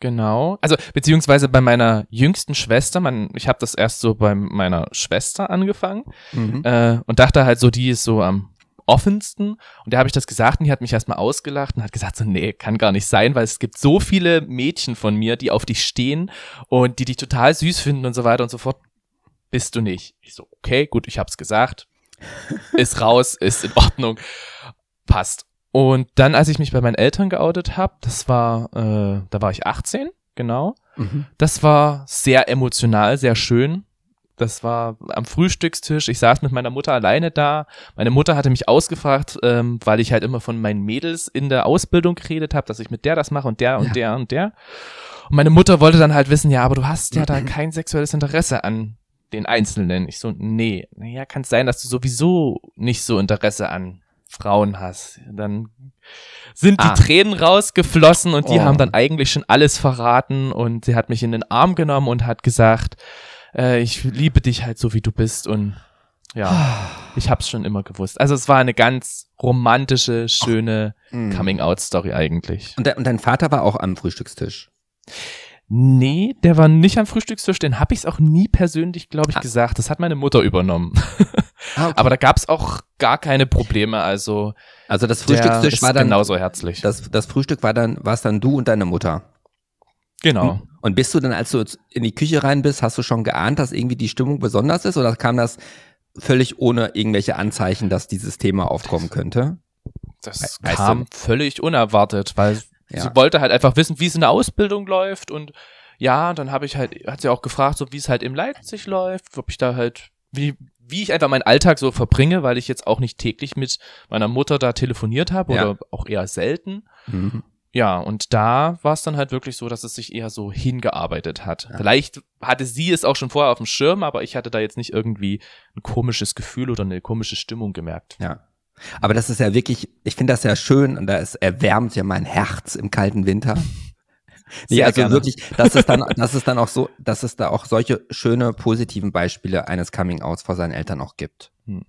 Genau. Also beziehungsweise bei meiner jüngsten Schwester, man, ich habe das erst so bei meiner Schwester angefangen mhm. äh, und dachte halt so, die ist so am offensten. Und da habe ich das gesagt und die hat mich erstmal ausgelacht und hat gesagt, so, nee, kann gar nicht sein, weil es gibt so viele Mädchen von mir, die auf dich stehen und die dich total süß finden und so weiter und so fort. Bist du nicht. Ich so, okay, gut, ich hab's gesagt. Ist raus, ist in Ordnung. Passt. Und dann, als ich mich bei meinen Eltern geoutet habe, das war, äh, da war ich 18, genau. Mhm. Das war sehr emotional, sehr schön. Das war am Frühstückstisch. Ich saß mit meiner Mutter alleine da. Meine Mutter hatte mich ausgefragt, ähm, weil ich halt immer von meinen Mädels in der Ausbildung geredet habe, dass ich mit der das mache und der und ja. der und der. Und meine Mutter wollte dann halt wissen, ja, aber du hast ja da kein sexuelles Interesse an den Einzelnen. Ich so, nee, naja, kann es sein, dass du sowieso nicht so Interesse an Frauen hast. Dann sind die ah. Tränen rausgeflossen und die oh. haben dann eigentlich schon alles verraten und sie hat mich in den Arm genommen und hat gesagt, äh, ich liebe dich halt so wie du bist und ja, ich hab's schon immer gewusst. Also es war eine ganz romantische, schöne mm. Coming-out-Story eigentlich. Und, de und dein Vater war auch am Frühstückstisch? Nee, der war nicht am Frühstückstisch, den habe ich auch nie persönlich, glaube ich, ah. gesagt. Das hat meine Mutter übernommen. Ah, okay. Aber da gab's auch gar keine Probleme, also Also das Frühstückstisch war dann genauso herzlich. Das, das Frühstück war dann war's dann du und deine Mutter. Genau. Und, und bist du dann, als du in die Küche rein bist, hast du schon geahnt, dass irgendwie die Stimmung besonders ist oder kam das völlig ohne irgendwelche Anzeichen, dass dieses Thema aufkommen könnte? Das weißt kam du? völlig unerwartet, weil ja. Sie wollte halt einfach wissen, wie es in der Ausbildung läuft und ja, dann habe ich halt, hat sie auch gefragt, so wie es halt im Leipzig läuft, ob ich da halt, wie, wie ich einfach meinen Alltag so verbringe, weil ich jetzt auch nicht täglich mit meiner Mutter da telefoniert habe ja. oder auch eher selten. Mhm. Ja, und da war es dann halt wirklich so, dass es sich eher so hingearbeitet hat. Ja. Vielleicht hatte sie es auch schon vorher auf dem Schirm, aber ich hatte da jetzt nicht irgendwie ein komisches Gefühl oder eine komische Stimmung gemerkt. Ja. Aber das ist ja wirklich, ich finde das ja schön und das erwärmt ja mein Herz im kalten Winter. Nee, also gerne. wirklich, das ist dann, das ist dann auch so, dass es da auch solche schöne, positiven Beispiele eines Coming-Outs vor seinen Eltern auch gibt. Hm.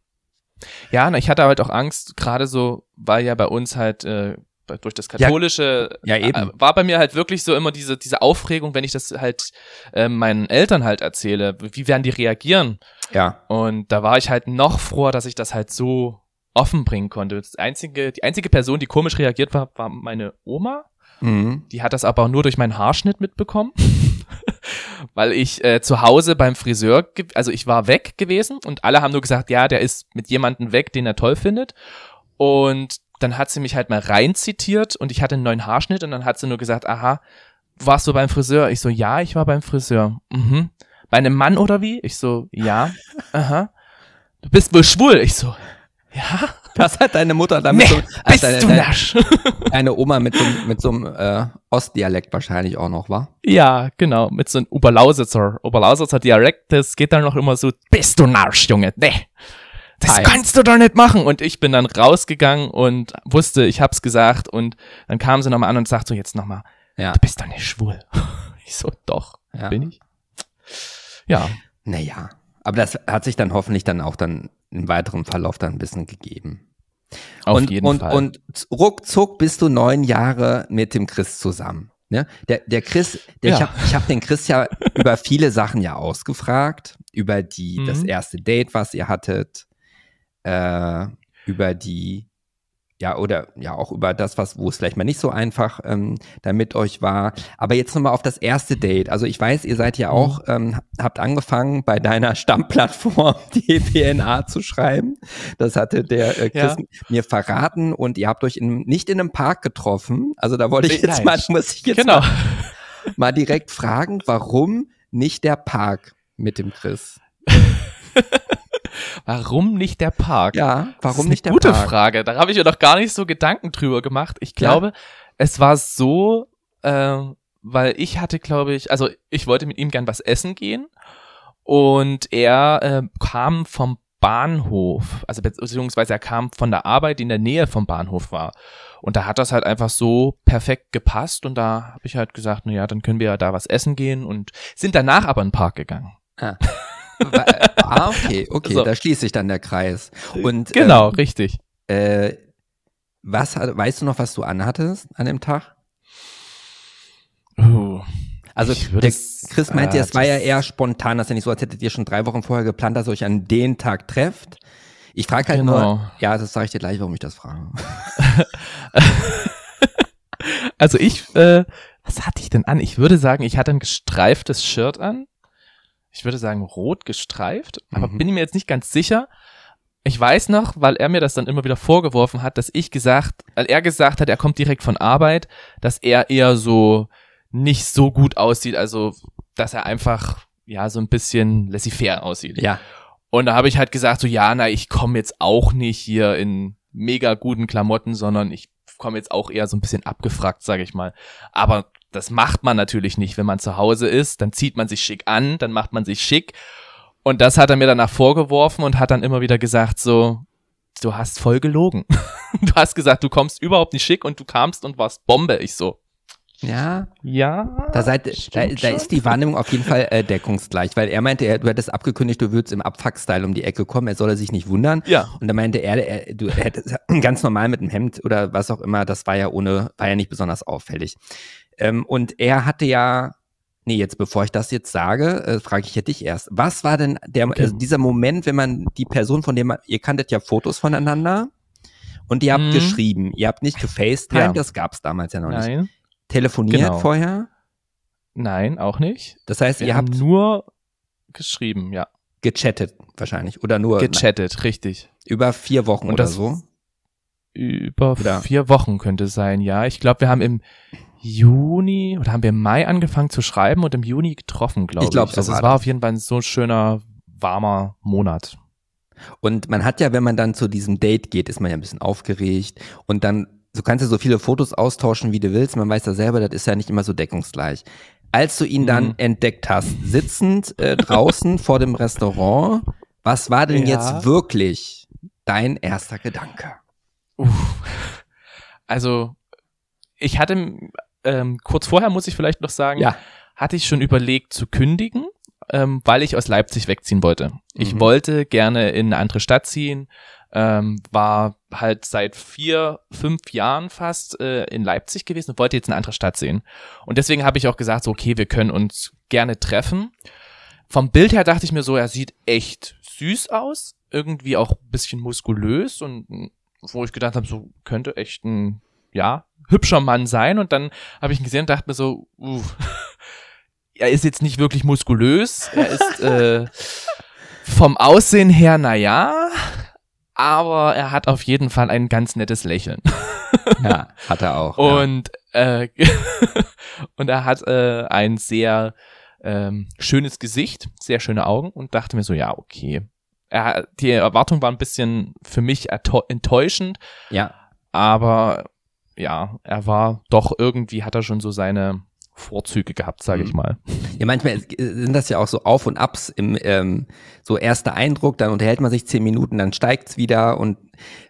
Ja, ich hatte halt auch Angst, gerade so, weil ja bei uns halt äh, durch das katholische ja, ja, eben. Äh, war bei mir halt wirklich so immer diese diese Aufregung, wenn ich das halt äh, meinen Eltern halt erzähle, wie werden die reagieren? Ja. Und da war ich halt noch froher, dass ich das halt so offen bringen konnte. Das einzige, die einzige Person, die komisch reagiert war, war meine Oma. Mhm. Die hat das aber nur durch meinen Haarschnitt mitbekommen. Weil ich äh, zu Hause beim Friseur, also ich war weg gewesen und alle haben nur gesagt, ja, der ist mit jemandem weg, den er toll findet. Und dann hat sie mich halt mal rein zitiert und ich hatte einen neuen Haarschnitt und dann hat sie nur gesagt, aha, warst du beim Friseur? Ich so, ja, ich war beim Friseur. Mhm. Bei einem Mann oder wie? Ich so, ja. Aha. Du bist wohl schwul. Ich so, ja? Das hat deine Mutter damit nee, so, bist deine, du nasch. Deine Oma mit so, mit so einem äh, Ostdialekt wahrscheinlich auch noch, war? Ja, genau, mit so einem Oberlausitzer, Oberlausitzer Dialekt, das geht dann noch immer so, bist du Narsch, Junge, nee. Das Hi. kannst du doch nicht machen. Und ich bin dann rausgegangen und wusste, ich hab's gesagt. Und dann kam sie nochmal an und sagte so, jetzt nochmal, ja. du bist doch nicht schwul. Ich so, doch, ja. bin ich. Ja. Naja, aber das hat sich dann hoffentlich dann auch dann im weiteren Verlauf dann ein bisschen gegeben. Auf und, jeden und, Fall. Und ruckzuck bist du neun Jahre mit dem Chris zusammen. Ne? Der, der Chris, der, ja. ich habe ich hab den Chris ja über viele Sachen ja ausgefragt, über die, mhm. das erste Date, was ihr hattet, äh, über die ja, oder ja auch über das, was, wo es vielleicht mal nicht so einfach ähm, da mit euch war. Aber jetzt nochmal auf das erste Date. Also ich weiß, ihr seid ja mhm. auch, ähm, habt angefangen bei deiner Stammplattform die DNA zu schreiben. Das hatte der äh, Chris ja. mir verraten und ihr habt euch in, nicht in einem Park getroffen. Also da wollte ich jetzt mal, muss ich jetzt genau. mal, mal direkt fragen, warum nicht der Park mit dem Chris? Warum nicht der Park? Ja, warum nicht der gute Park? Gute Frage. Da habe ich mir noch gar nicht so Gedanken drüber gemacht. Ich glaube, ja. es war so, äh, weil ich hatte, glaube ich, also ich wollte mit ihm gern was essen gehen und er äh, kam vom Bahnhof, also beziehungsweise er kam von der Arbeit, die in der Nähe vom Bahnhof war. Und da hat das halt einfach so perfekt gepasst und da habe ich halt gesagt, na ja, dann können wir ja da was essen gehen und sind danach aber in den Park gegangen. Ah. ah, okay, okay, so. da schließt sich dann der Kreis. Und, genau, ähm, richtig. Äh, was, weißt du noch, was du anhattest an dem Tag? Uh, also der Chris meinte, äh, es war ja eher spontan, dass er nicht so, als hättet ihr schon drei Wochen vorher geplant, dass ihr euch an den Tag trefft. Ich frage halt genau. nur, ja, das sage ich dir gleich, warum ich das frage. also ich, äh, was hatte ich denn an? Ich würde sagen, ich hatte ein gestreiftes Shirt an ich würde sagen, rot gestreift, aber mhm. bin ich mir jetzt nicht ganz sicher. Ich weiß noch, weil er mir das dann immer wieder vorgeworfen hat, dass ich gesagt, weil er gesagt hat, er kommt direkt von Arbeit, dass er eher so nicht so gut aussieht, also dass er einfach ja, so ein bisschen laissez-faire aussieht. Ja. Und da habe ich halt gesagt, so ja, na, ich komme jetzt auch nicht hier in mega guten Klamotten, sondern ich komme jetzt auch eher so ein bisschen abgefragt, sage ich mal. Aber das macht man natürlich nicht, wenn man zu Hause ist. Dann zieht man sich schick an, dann macht man sich schick. Und das hat er mir danach vorgeworfen und hat dann immer wieder gesagt, so, du hast voll gelogen. du hast gesagt, du kommst überhaupt nicht schick und du kamst und warst Bombe. Ich so, Ja, ja. da, seid, da, da ist die Wahrnehmung auf jeden Fall äh, deckungsgleich, weil er meinte, er, du hättest abgekündigt, du würdest im Abfuck-Style um die Ecke kommen, er solle sich nicht wundern. Ja. Und da meinte er, er du hättest ganz normal mit einem Hemd oder was auch immer, das war ja ohne, war ja nicht besonders auffällig. Ähm, und er hatte ja, nee, jetzt bevor ich das jetzt sage, äh, frage ich ja dich erst. Was war denn der, Okay. also dieser Moment, wenn man die Person, von der man, ihr kanntet ja Fotos voneinander und ihr habt Mhm. geschrieben, ihr habt nicht gefacetimed, Ja. das gab's damals ja noch nicht. Nein, Telefoniert Genau. vorher? nein, auch nicht. Das heißt, Wir ihr habt nur geschrieben, ja. gechattet wahrscheinlich oder nur Gechattet, richtig. über vier Wochen oder so. Über Oder- vier Wochen könnte es sein, ja. Ich glaube, wir haben im Juni oder haben wir im Mai angefangen zu schreiben und im Juni getroffen, glaube ich. Ich glaub, so also war es war das. auf jeden Fall ein so schöner, warmer Monat. Und man hat ja, wenn man dann zu diesem Date geht, ist man ja ein bisschen aufgeregt und dann, so kannst du so viele Fotos austauschen, wie du willst. Man weiß ja selber, das ist ja nicht immer so deckungsgleich. Als du ihn dann Mhm. entdeckt hast, sitzend äh, draußen vor dem Restaurant, was war denn Ja. jetzt wirklich dein erster Gedanke? Uff. Also, ich hatte, ähm, kurz vorher muss ich vielleicht noch sagen, Ja. hatte ich schon überlegt zu kündigen, ähm, weil ich aus Leipzig wegziehen wollte. Ich Mhm. wollte gerne in eine andere Stadt ziehen, ähm, war halt seit vier, fünf Jahren fast äh, in Leipzig gewesen und wollte jetzt eine andere Stadt sehen. Und deswegen habe ich auch gesagt, so, okay, wir können uns gerne treffen. Vom Bild her dachte ich mir so, er sieht echt süß aus, irgendwie auch ein bisschen muskulös und wo ich gedacht habe, so könnte echt ein, ja, hübscher Mann sein. Und dann habe ich ihn gesehen und dachte mir so, uh, er ist jetzt nicht wirklich muskulös, er ist äh, vom Aussehen her, na ja, aber er hat auf jeden Fall ein ganz nettes Lächeln. Ja, hat er auch. ja. Und, äh, und er hat äh, ein sehr ähm, schönes Gesicht, sehr schöne Augen und dachte mir so, ja, okay. Er, die Erwartung war ein bisschen für mich enttäuschend, ja. aber ja, er war doch irgendwie, hat er schon so seine Vorzüge gehabt, sage ich Mhm. mal. Ja, manchmal sind das ja auch so Auf und Abs im ähm, so erster Eindruck, dann unterhält man sich zehn Minuten, dann steigt's wieder und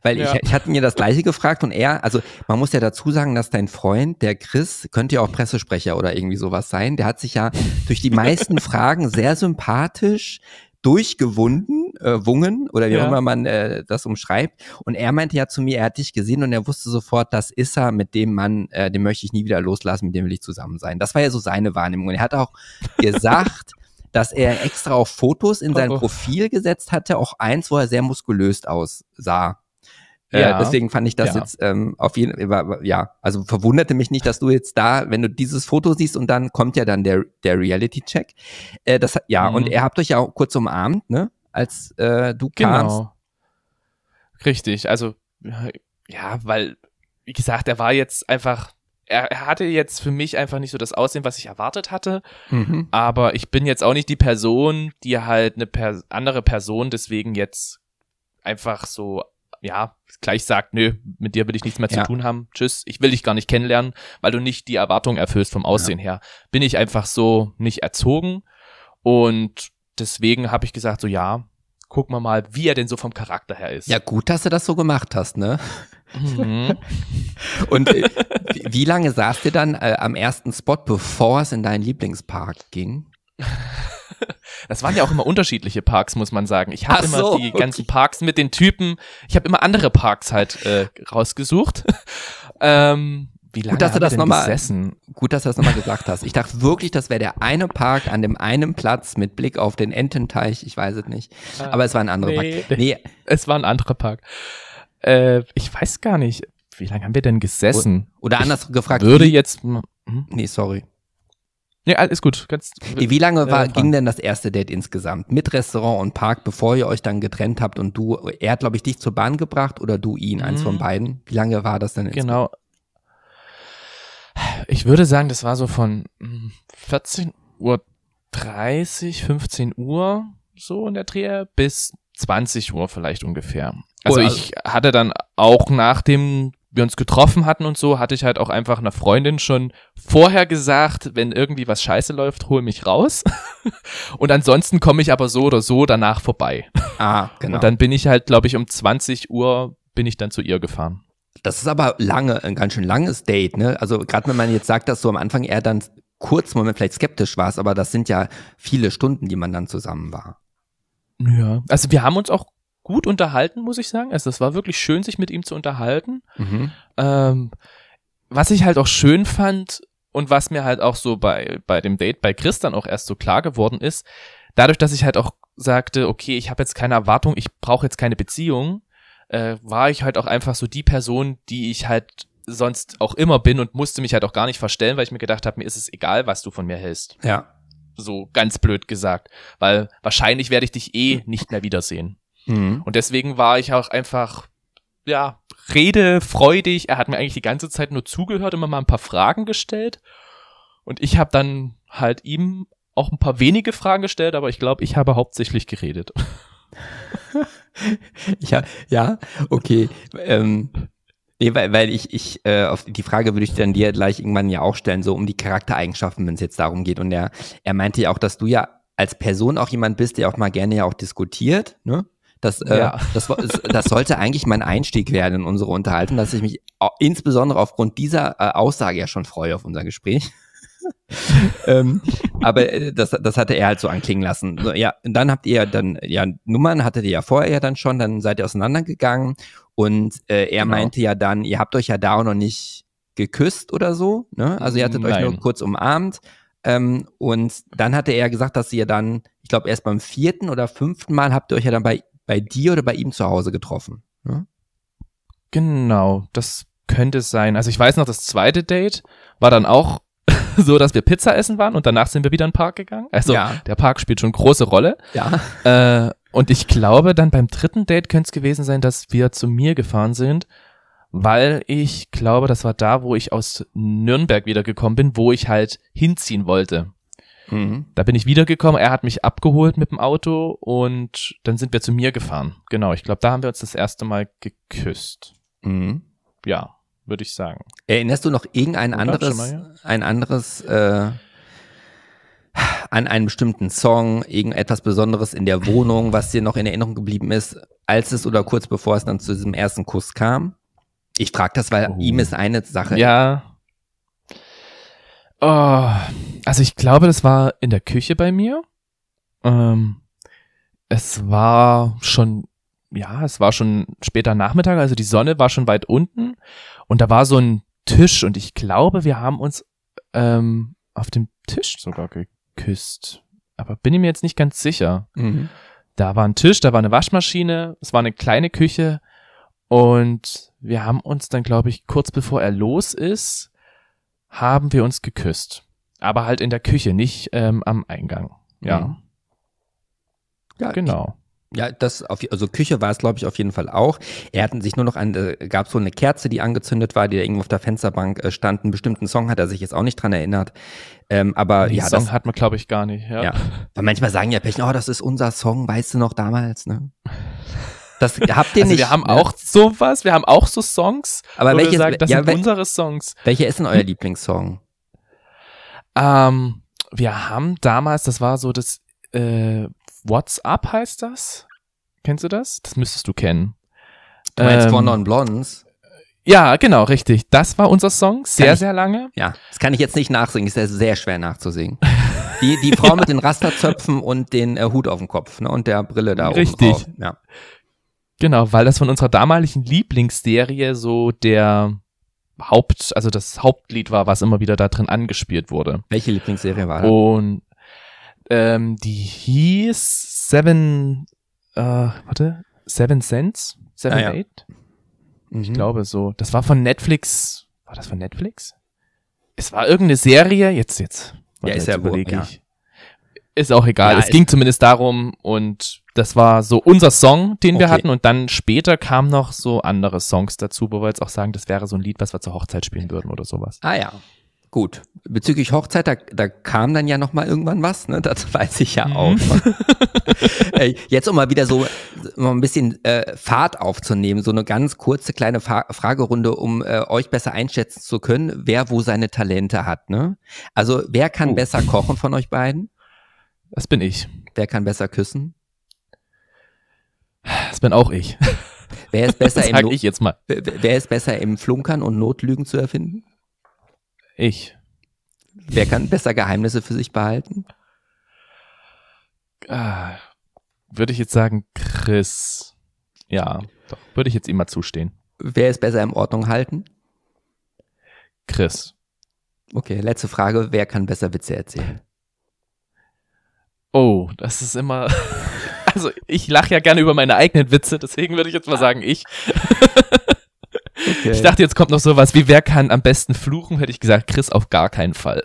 weil Ja. ich, ich hatte mir das gleiche gefragt und er, also man muss ja dazu sagen, dass dein Freund, der Chris, könnte ja auch Pressesprecher oder irgendwie sowas sein, der hat sich ja durch die meisten Fragen sehr sympathisch durchgewunden, äh, wungen oder wie Ja. auch immer man äh, das umschreibt. Und er meinte ja zu mir, er hat dich gesehen und er wusste sofort, das ist er, mit dem Mann, äh, den möchte ich nie wieder loslassen, mit dem will ich zusammen sein. Das war ja so seine Wahrnehmung. Und er hat auch gesagt, dass er extra auf Fotos in sein Oh. Profil gesetzt hatte, auch eins, wo er sehr muskulös aussah. Äh, Ja. deswegen fand ich das Ja. jetzt ähm, auf jeden Fall, ja, also verwunderte mich nicht, dass du jetzt da, wenn du dieses Foto siehst und dann kommt ja dann der, der Reality-Check. Äh, das, ja, Mhm. und er habt euch ja auch kurz umarmt, ne? Als äh, du kamst. Genau. Richtig, also ja, weil, wie gesagt, er war jetzt einfach, er, er hatte jetzt für mich einfach nicht so das Aussehen, was ich erwartet hatte, Mhm. aber ich bin jetzt auch nicht die Person, die halt eine per andere Person deswegen jetzt einfach so, ja, gleich sagt, nö, mit dir will ich nichts mehr Ja. zu tun haben, tschüss, ich will dich gar nicht kennenlernen, weil du nicht die Erwartung erfüllst vom Aussehen her. Bin ich einfach so nicht erzogen und deswegen habe ich gesagt, so ja, gucken wir mal, wie er denn so vom Charakter her ist. Ja, gut, dass du das so gemacht hast, ne? Mhm. Und äh, wie, wie lange saßt ihr dann äh, am ersten Spot, bevor es in deinen Lieblingspark ging? Das waren ja auch immer unterschiedliche Parks, muss man sagen. Ich habe immer so, die okay. ganzen Parks mit den Typen, ich habe immer andere Parks halt äh, rausgesucht. ähm, wie lange Gut, dass du das nochmal- gesessen? Gut, dass du das nochmal gesagt hast. Ich dachte wirklich, das wäre der eine Park an dem einen Platz mit Blick auf den Ententeich. Ich weiß es nicht. Aber es war ein anderer nee. Park. Nee, Es war ein anderer Park. Äh, ich weiß gar nicht, wie lange haben wir denn gesessen? oder anders gefragt. Würde jetzt. Hm? nee, sorry. Nee, alles gut. Ganz, Wie, lange war, Äh, ging denn das erste Date insgesamt? Mit Restaurant und Park, bevor ihr euch dann getrennt habt und du, er hat, glaube ich, dich zur Bahn gebracht oder du ihn, eins Mhm. von beiden. Wie lange war das denn insgesamt? Genau. Ich würde sagen, das war so von mm, 14 Uhr 30, 15 Uhr, so in der Dreh, bis 20 Uhr vielleicht ungefähr. Also Oh, ich hatte dann auch nachdem wir uns getroffen hatten und so, hatte ich halt auch einfach einer Freundin schon vorher gesagt, wenn irgendwie was scheiße läuft, hol mich raus. und ansonsten komme ich aber so oder so danach vorbei. Ah, genau. Und dann bin ich halt, glaube ich, um 20 Uhr bin ich dann zu ihr gefahren. Das ist aber lange, ein ganz schön langes Date, ne? Also gerade wenn man jetzt sagt, dass du am Anfang eher dann kurz Moment vielleicht skeptisch warst, aber das sind ja viele Stunden, die man dann zusammen war. Ja. Also wir haben uns auch gut unterhalten, muss ich sagen. Also es war wirklich schön, sich mit ihm zu unterhalten. Mhm. Ähm, was ich halt auch schön fand und was mir halt auch so bei, bei dem Date bei Chris dann auch erst so klar geworden ist, dadurch, dass ich halt auch sagte, okay, ich habe jetzt keine Erwartung, ich brauche jetzt keine Beziehung, äh, war ich halt auch einfach so die Person, die ich halt sonst auch immer bin und musste mich halt auch gar nicht verstellen, weil ich mir gedacht habe, mir ist es egal, was du von mir hältst. Ja. So ganz blöd gesagt. Weil wahrscheinlich werde ich dich eh nicht mehr wiedersehen. Mhm. Und deswegen war ich auch einfach, ja, redefreudig. Er hat mir eigentlich die ganze Zeit nur zugehört, immer mal ein paar Fragen gestellt. Und ich habe dann halt ihm auch ein paar wenige Fragen gestellt, aber ich glaube, ich habe hauptsächlich geredet. Ja, ja, okay. Ähm, nee, weil, weil ich, ich, äh, auf die Frage würde ich dann dir gleich irgendwann ja auch stellen, so um die Charaktereigenschaften, wenn es jetzt darum geht. Und er, er meinte ja auch, dass du ja als Person auch jemand bist, der auch mal gerne ja auch diskutiert, ne? Das, äh, Ja. das, das, sollte eigentlich mein Einstieg werden in unsere Unterhaltung, dass ich mich insbesondere aufgrund dieser äh, Aussage ja schon freue auf unser Gespräch. ähm, aber äh, das, das hatte er halt so anklingen lassen. So, ja, und dann habt ihr dann, ja, Nummern hattet ihr ja vorher ja dann schon, dann seid ihr auseinandergegangen und äh, er Genau. meinte ja dann, ihr habt euch ja da auch noch nicht geküsst oder so, ne? Also ihr hattet euch nur Nein. kurz umarmt ähm, und dann hatte er gesagt, dass ihr dann, ich glaube erst beim vierten oder fünften Mal habt ihr euch ja dann bei, bei dir oder bei ihm zu Hause getroffen. Ne? Genau, das könnte es sein. Also ich weiß noch, das zweite Date war dann auch so, dass wir Pizza essen waren und danach sind wir wieder in den Park gegangen. Also Ja. der Park spielt schon große Rolle. Ja. Äh, und ich glaube, dann beim dritten Date könnte es gewesen sein, dass wir zu mir gefahren sind, weil ich glaube, das war da, wo ich aus Nürnberg wiedergekommen bin, wo ich halt hinziehen wollte. Mhm. Da bin ich wiedergekommen, er hat mich abgeholt mit dem Auto und dann sind wir zu mir gefahren. Genau, ich glaube, da haben wir uns das erste Mal geküsst. Mhm. Ja, würde ich sagen. Erinnerst du noch irgendein warte anderes, mal, ein anderes, äh, an einen bestimmten Song, irgendetwas Besonderes in der Wohnung, was dir noch in Erinnerung geblieben ist, als es oder kurz bevor es dann zu diesem ersten Kuss kam? Ich frage das, weil Oh. ihm ist eine Sache. Ja. Oh, also ich glaube, das war in der Küche bei mir. Ähm, es war schon, ja, es war schon später Nachmittag, also die Sonne war schon weit unten und da war so ein Tisch und ich glaube, wir haben uns ähm, auf dem Tisch sogar geküsst. Aber bin ich mir jetzt nicht ganz sicher. Mhm. Da war ein Tisch, da war eine Waschmaschine, es war eine kleine Küche und wir haben uns dann, glaube ich, kurz bevor er los ist, haben wir uns geküsst. Aber halt in der Küche, nicht ähm, am Eingang. Ja, Mhm. Ja, genau. Ja, das auf, also Küche war es, glaube ich, auf jeden Fall auch. Er hatten sich nur noch an, äh, gab so eine Kerze, die angezündet war, die da irgendwo auf der Fensterbank äh, stand. Einen bestimmten Song hat er sich jetzt auch nicht dran erinnert. Ähm, aber Den ja, Song das, hat man, glaube ich, gar nicht. Ja. ja. Weil manchmal sagen ja Pärchen, oh, das ist unser Song, weißt du noch damals, ne? Das habt ihr Also nicht. wir haben ne? auch sowas, wir haben auch so Songs, Aber welches, wir sagen, das ja, sind wel- unsere Songs. welcher ist denn euer Lieblingssong? Ähm, wir haben damals, das war so das äh, What's Up heißt das? Kennst du das? Das müsstest du kennen. Du meinst Ähm, von Non Blondes? Ja, genau, richtig. Das war unser Song, sehr, ich- sehr lange. Ja, das kann ich jetzt nicht nachsingen, ist ja sehr schwer nachzusingen. Die, die Frau mit den Rasterzöpfen und den äh, Hut auf dem Kopf ne, und der Brille da Richtig. oben drauf. Ja. Genau, weil das von unserer damaligen Lieblingsserie so der Haupt, also das Hauptlied war, was immer wieder da drin angespielt wurde. Welche Lieblingsserie war das? Und ähm, die hieß Seven, äh, warte, Seven Cents? Seven Ah, ja. Eight? Mhm. Ich glaube so. Das war von Netflix. War das von Netflix? Es war irgendeine Serie. Jetzt, jetzt. Ja, ist jetzt ja wo- ja. Ist auch egal. Ja, es ging zumindest darum und das war so unser Song, den wir Okay. hatten und dann später kamen noch so andere Songs dazu, wo wir jetzt auch sagen, das wäre so ein Lied, was wir zur Hochzeit spielen würden oder sowas. Ah ja. Gut, bezüglich Hochzeit, da, da kam dann ja noch mal irgendwann was, ne? Das weiß ich ja mhm. auch. Jetzt um mal wieder so um ein bisschen äh, Fahrt aufzunehmen, so eine ganz kurze kleine Fa Fragerunde, um äh, euch besser einschätzen zu können, wer wo seine Talente hat. Ne? Also wer kann oh. besser kochen von euch beiden? Das bin ich. Wer kann besser küssen? Das bin auch ich. Wer ist besser Sag im ich jetzt mal. Wer ist besser im Flunkern und Notlügen zu erfinden? Ich. Wer kann besser Geheimnisse für sich behalten? Ah, würde ich jetzt sagen, Chris. Ja, doch, würde ich jetzt ihm mal zustehen. Wer ist besser im Ordnung halten? Chris. Okay, letzte Frage. Wer kann besser Witze erzählen? Oh, das ist immer. Also, ich lache ja gerne über meine eigenen Witze, deswegen würde ich jetzt mal sagen, ich. Okay. Ich dachte, jetzt kommt noch sowas wie, wer kann am besten fluchen? Hätte ich gesagt, Chris auf gar keinen Fall.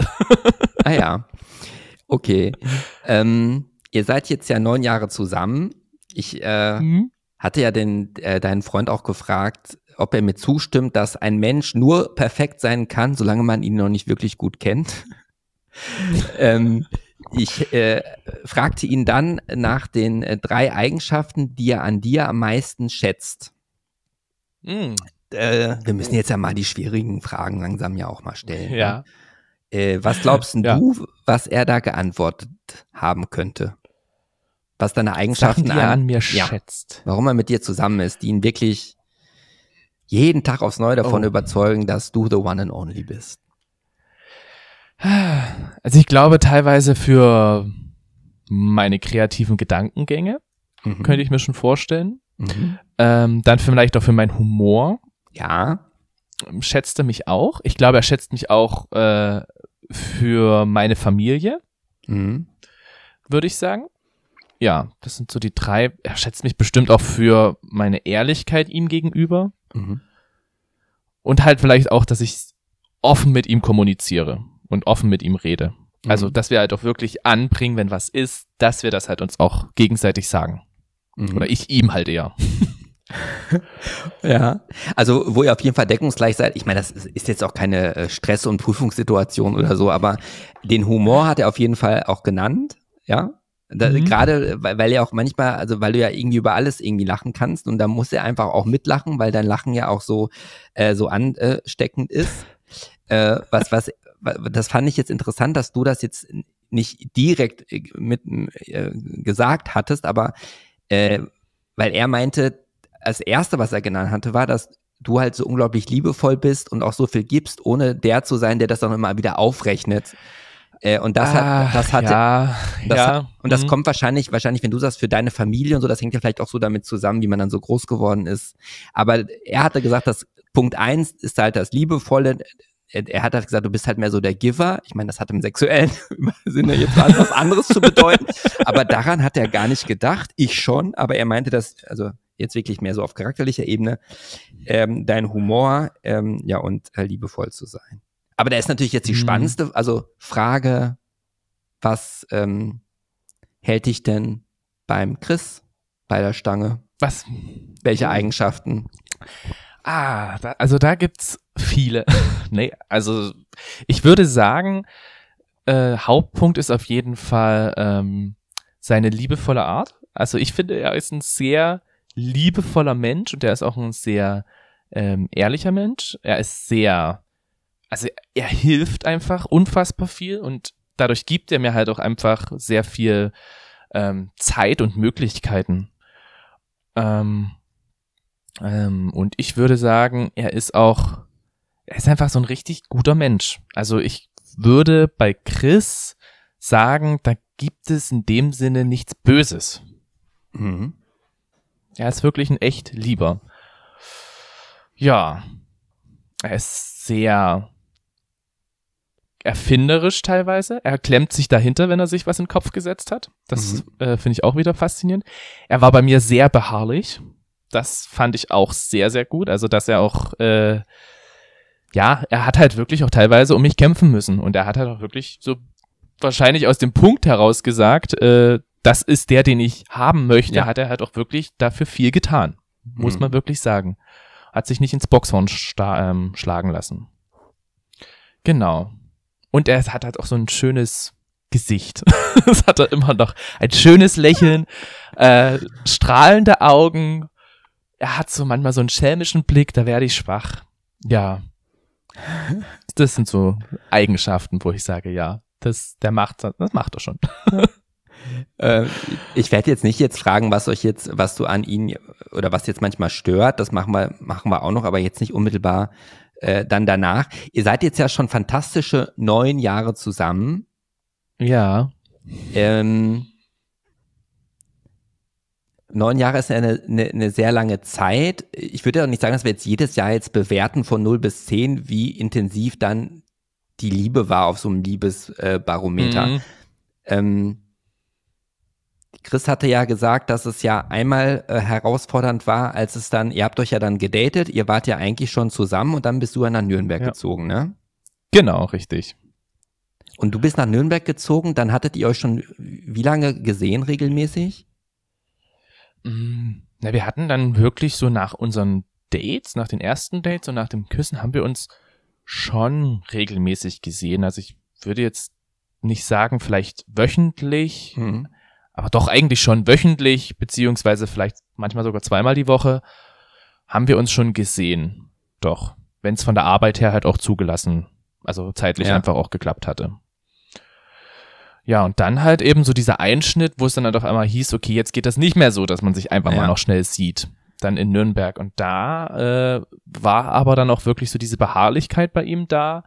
ah ja. Okay. Ähm, ihr seid jetzt ja neun Jahre zusammen. Ich äh, mhm. hatte ja den, äh, deinen Freund auch gefragt, ob er mir zustimmt, dass ein Mensch nur perfekt sein kann, solange man ihn noch nicht wirklich gut kennt. ähm, ich äh, fragte ihn dann nach den äh, drei Eigenschaften, die er an dir am meisten schätzt. Mm. Äh, wir müssen jetzt ja mal die schwierigen Fragen langsam ja auch mal stellen. Ja. Ne? Was glaubst ja. du, was er da geantwortet haben könnte? Was deine Eigenschaften Sachen, er an, an mir ja, schätzt. Warum er mit dir zusammen ist, die ihn wirklich jeden Tag aufs Neue davon oh. überzeugen, dass du the one and only bist. Also ich glaube teilweise für meine kreativen Gedankengänge, mhm. könnte ich mir schon vorstellen. Mhm. Ähm, dann vielleicht auch für meinen Humor. Ja. Schätzte mich auch. Ich glaube, er schätzt mich auch äh, für meine Familie. Mhm. Würde ich sagen. Ja, das sind so die drei. Er schätzt mich bestimmt auch für meine Ehrlichkeit ihm gegenüber. Mhm. Und halt vielleicht auch, dass ich offen mit ihm kommuniziere und offen mit ihm rede. Mhm. Also, dass wir halt auch wirklich anbringen, wenn was ist, dass wir das halt uns auch gegenseitig sagen. Mhm. Oder ich ihm halt eher. ja, also wo ihr auf jeden Fall deckungsgleich seid, ich meine, das ist jetzt auch keine äh, Stress- und Prüfungssituation oder so, aber den Humor hat er auf jeden Fall auch genannt, ja. Mhm. Gerade weil, weil er auch manchmal, also weil du ja irgendwie über alles irgendwie lachen kannst und da muss er einfach auch mitlachen, weil dein Lachen ja auch so, äh, so ansteckend ist. Äh, was, was, das fand ich jetzt interessant, dass du das jetzt nicht direkt äh, mit äh, gesagt hattest, aber äh, weil er meinte, als erste, was er genannt hatte, war, dass du halt so unglaublich liebevoll bist und auch so viel gibst, ohne der zu sein, der das dann immer wieder aufrechnet. Äh, und das ah, hat, das hatte, ja, das ja, hat, und das mhm. kommt wahrscheinlich, wahrscheinlich, wenn du sagst, für deine Familie und so, das hängt ja vielleicht auch so damit zusammen, wie man dann so groß geworden ist. Aber er hatte gesagt, dass Punkt eins ist halt das Liebevolle, er, er, hat halt gesagt, du bist halt mehr so der Giver. Ich meine, das hat im sexuellen Sinne jetzt was anderes zu bedeuten. Aber daran hat er gar nicht gedacht. Ich schon, aber er meinte das, also jetzt wirklich mehr so auf charakterlicher Ebene, ähm, dein Humor, ähm, ja, und äh, liebevoll zu sein. Aber da ist natürlich jetzt die mhm. spannendste, also Frage, was ähm, hält dich denn beim Chris bei der Stange? Was? Welche Eigenschaften? Ah, da, also da gibt's viele. nee, also ich würde sagen, äh, Hauptpunkt ist auf jeden Fall ähm, seine liebevolle Art. Also ich finde, er ist ein sehr liebevoller Mensch und er ist auch ein sehr ähm, ehrlicher Mensch. Er ist sehr, also er hilft einfach unfassbar viel und dadurch gibt er mir halt auch einfach sehr viel ähm, Zeit und Möglichkeiten. Ähm, ähm, und ich würde sagen, er ist auch, er ist einfach so ein richtig guter Mensch. Also ich würde bei Chris sagen, da gibt es in dem Sinne nichts Böses. Mhm. Er ist wirklich ein echt Lieber. Ja, er ist sehr erfinderisch teilweise. Er klemmt sich dahinter, wenn er sich was in den Kopf gesetzt hat. Das mhm. äh, finde ich auch wieder faszinierend. Er war bei mir sehr beharrlich das fand ich auch sehr, sehr gut. Also, dass er auch, äh, ja, er hat halt wirklich auch teilweise um mich kämpfen müssen. Und er hat halt auch wirklich so wahrscheinlich aus dem Punkt heraus gesagt, äh, das ist der, den ich haben möchte, ja. hat er halt auch wirklich dafür viel getan. Muss mhm. man wirklich sagen. Hat sich nicht ins Boxhorn ähm, schlagen lassen. Genau. Und er hat halt auch so ein schönes Gesicht. das hat er immer noch. Ein schönes Lächeln, äh, strahlende Augen. Er hat so manchmal so einen schelmischen Blick, da werde ich schwach. Ja. Das sind so Eigenschaften, wo ich sage, ja, das, der macht, das macht er schon. Äh, ich werde jetzt nicht jetzt fragen, was euch jetzt, was du an ihn oder was jetzt manchmal stört. Das machen wir, machen wir auch noch, aber jetzt nicht unmittelbar äh, dann danach. Ihr seid jetzt ja schon fantastische neun Jahre zusammen. Ja. Ähm, neun Jahre ist eine, eine, eine sehr lange Zeit. Ich würde auch nicht sagen, dass wir jetzt jedes Jahr jetzt bewerten von 0 bis 10, wie intensiv dann die Liebe war auf so einem Liebesbarometer. Mhm. Ähm, Chris hatte ja gesagt, dass es ja einmal äh, herausfordernd war, als es dann, ihr habt euch ja dann gedatet, ihr wart ja eigentlich schon zusammen und dann bist du ja nach Nürnberg ja. gezogen, ne? Genau, richtig. Und du bist nach Nürnberg gezogen, dann hattet ihr euch schon wie lange gesehen regelmäßig? Mm, na, wir hatten dann wirklich so nach unseren Dates, nach den ersten Dates und nach dem Küssen haben wir uns schon regelmäßig gesehen. Also ich würde jetzt nicht sagen, vielleicht wöchentlich, mhm aber doch eigentlich schon wöchentlich, beziehungsweise vielleicht manchmal sogar zweimal die Woche, haben wir uns schon gesehen. Doch, wenn es von der Arbeit her halt auch zugelassen, also zeitlich ja. einfach auch geklappt hatte. Ja, und dann halt eben so dieser Einschnitt, wo es dann halt auf einmal hieß, okay, jetzt geht das nicht mehr so, dass man sich einfach ja. mal noch schnell sieht. Dann in Nürnberg. Und da äh, war aber dann auch wirklich so diese Beharrlichkeit bei ihm da,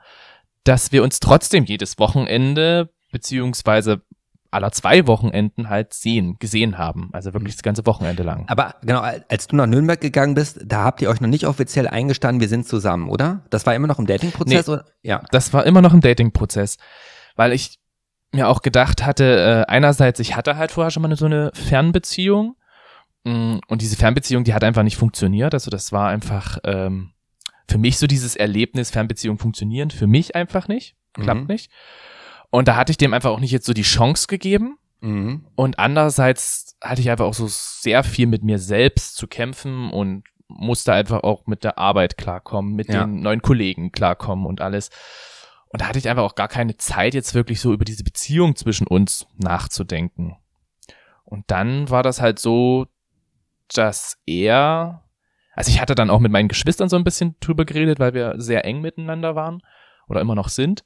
dass wir uns trotzdem jedes Wochenende beziehungsweise aller zwei Wochenenden halt sehen, gesehen haben. Also wirklich das ganze Wochenende lang. Aber genau, als du nach Nürnberg gegangen bist, da habt ihr euch noch nicht offiziell eingestanden, wir sind zusammen, oder? Das war immer noch im Datingprozess? Nee, Ja. Das war immer noch im Datingprozess. Weil ich mir auch gedacht hatte, äh, einerseits, ich hatte halt vorher schon mal so eine Fernbeziehung. Mm, und diese Fernbeziehung, die hat einfach nicht funktioniert. Also das war einfach ähm, für mich so dieses Erlebnis, Fernbeziehung funktionieren, für mich einfach nicht. Klappt mhm. nicht. Und da hatte ich dem einfach auch nicht jetzt so die Chance gegeben. Mhm. Und andererseits hatte ich einfach auch so sehr viel mit mir selbst zu kämpfen und musste einfach auch mit der Arbeit klarkommen, mit ja. den neuen Kollegen klarkommen und alles. Und da hatte ich einfach auch gar keine Zeit, jetzt wirklich so über diese Beziehung zwischen uns nachzudenken. Und dann war das halt so, dass er, also ich hatte dann auch mit meinen Geschwistern so ein bisschen drüber geredet, weil wir sehr eng miteinander waren oder immer noch sind.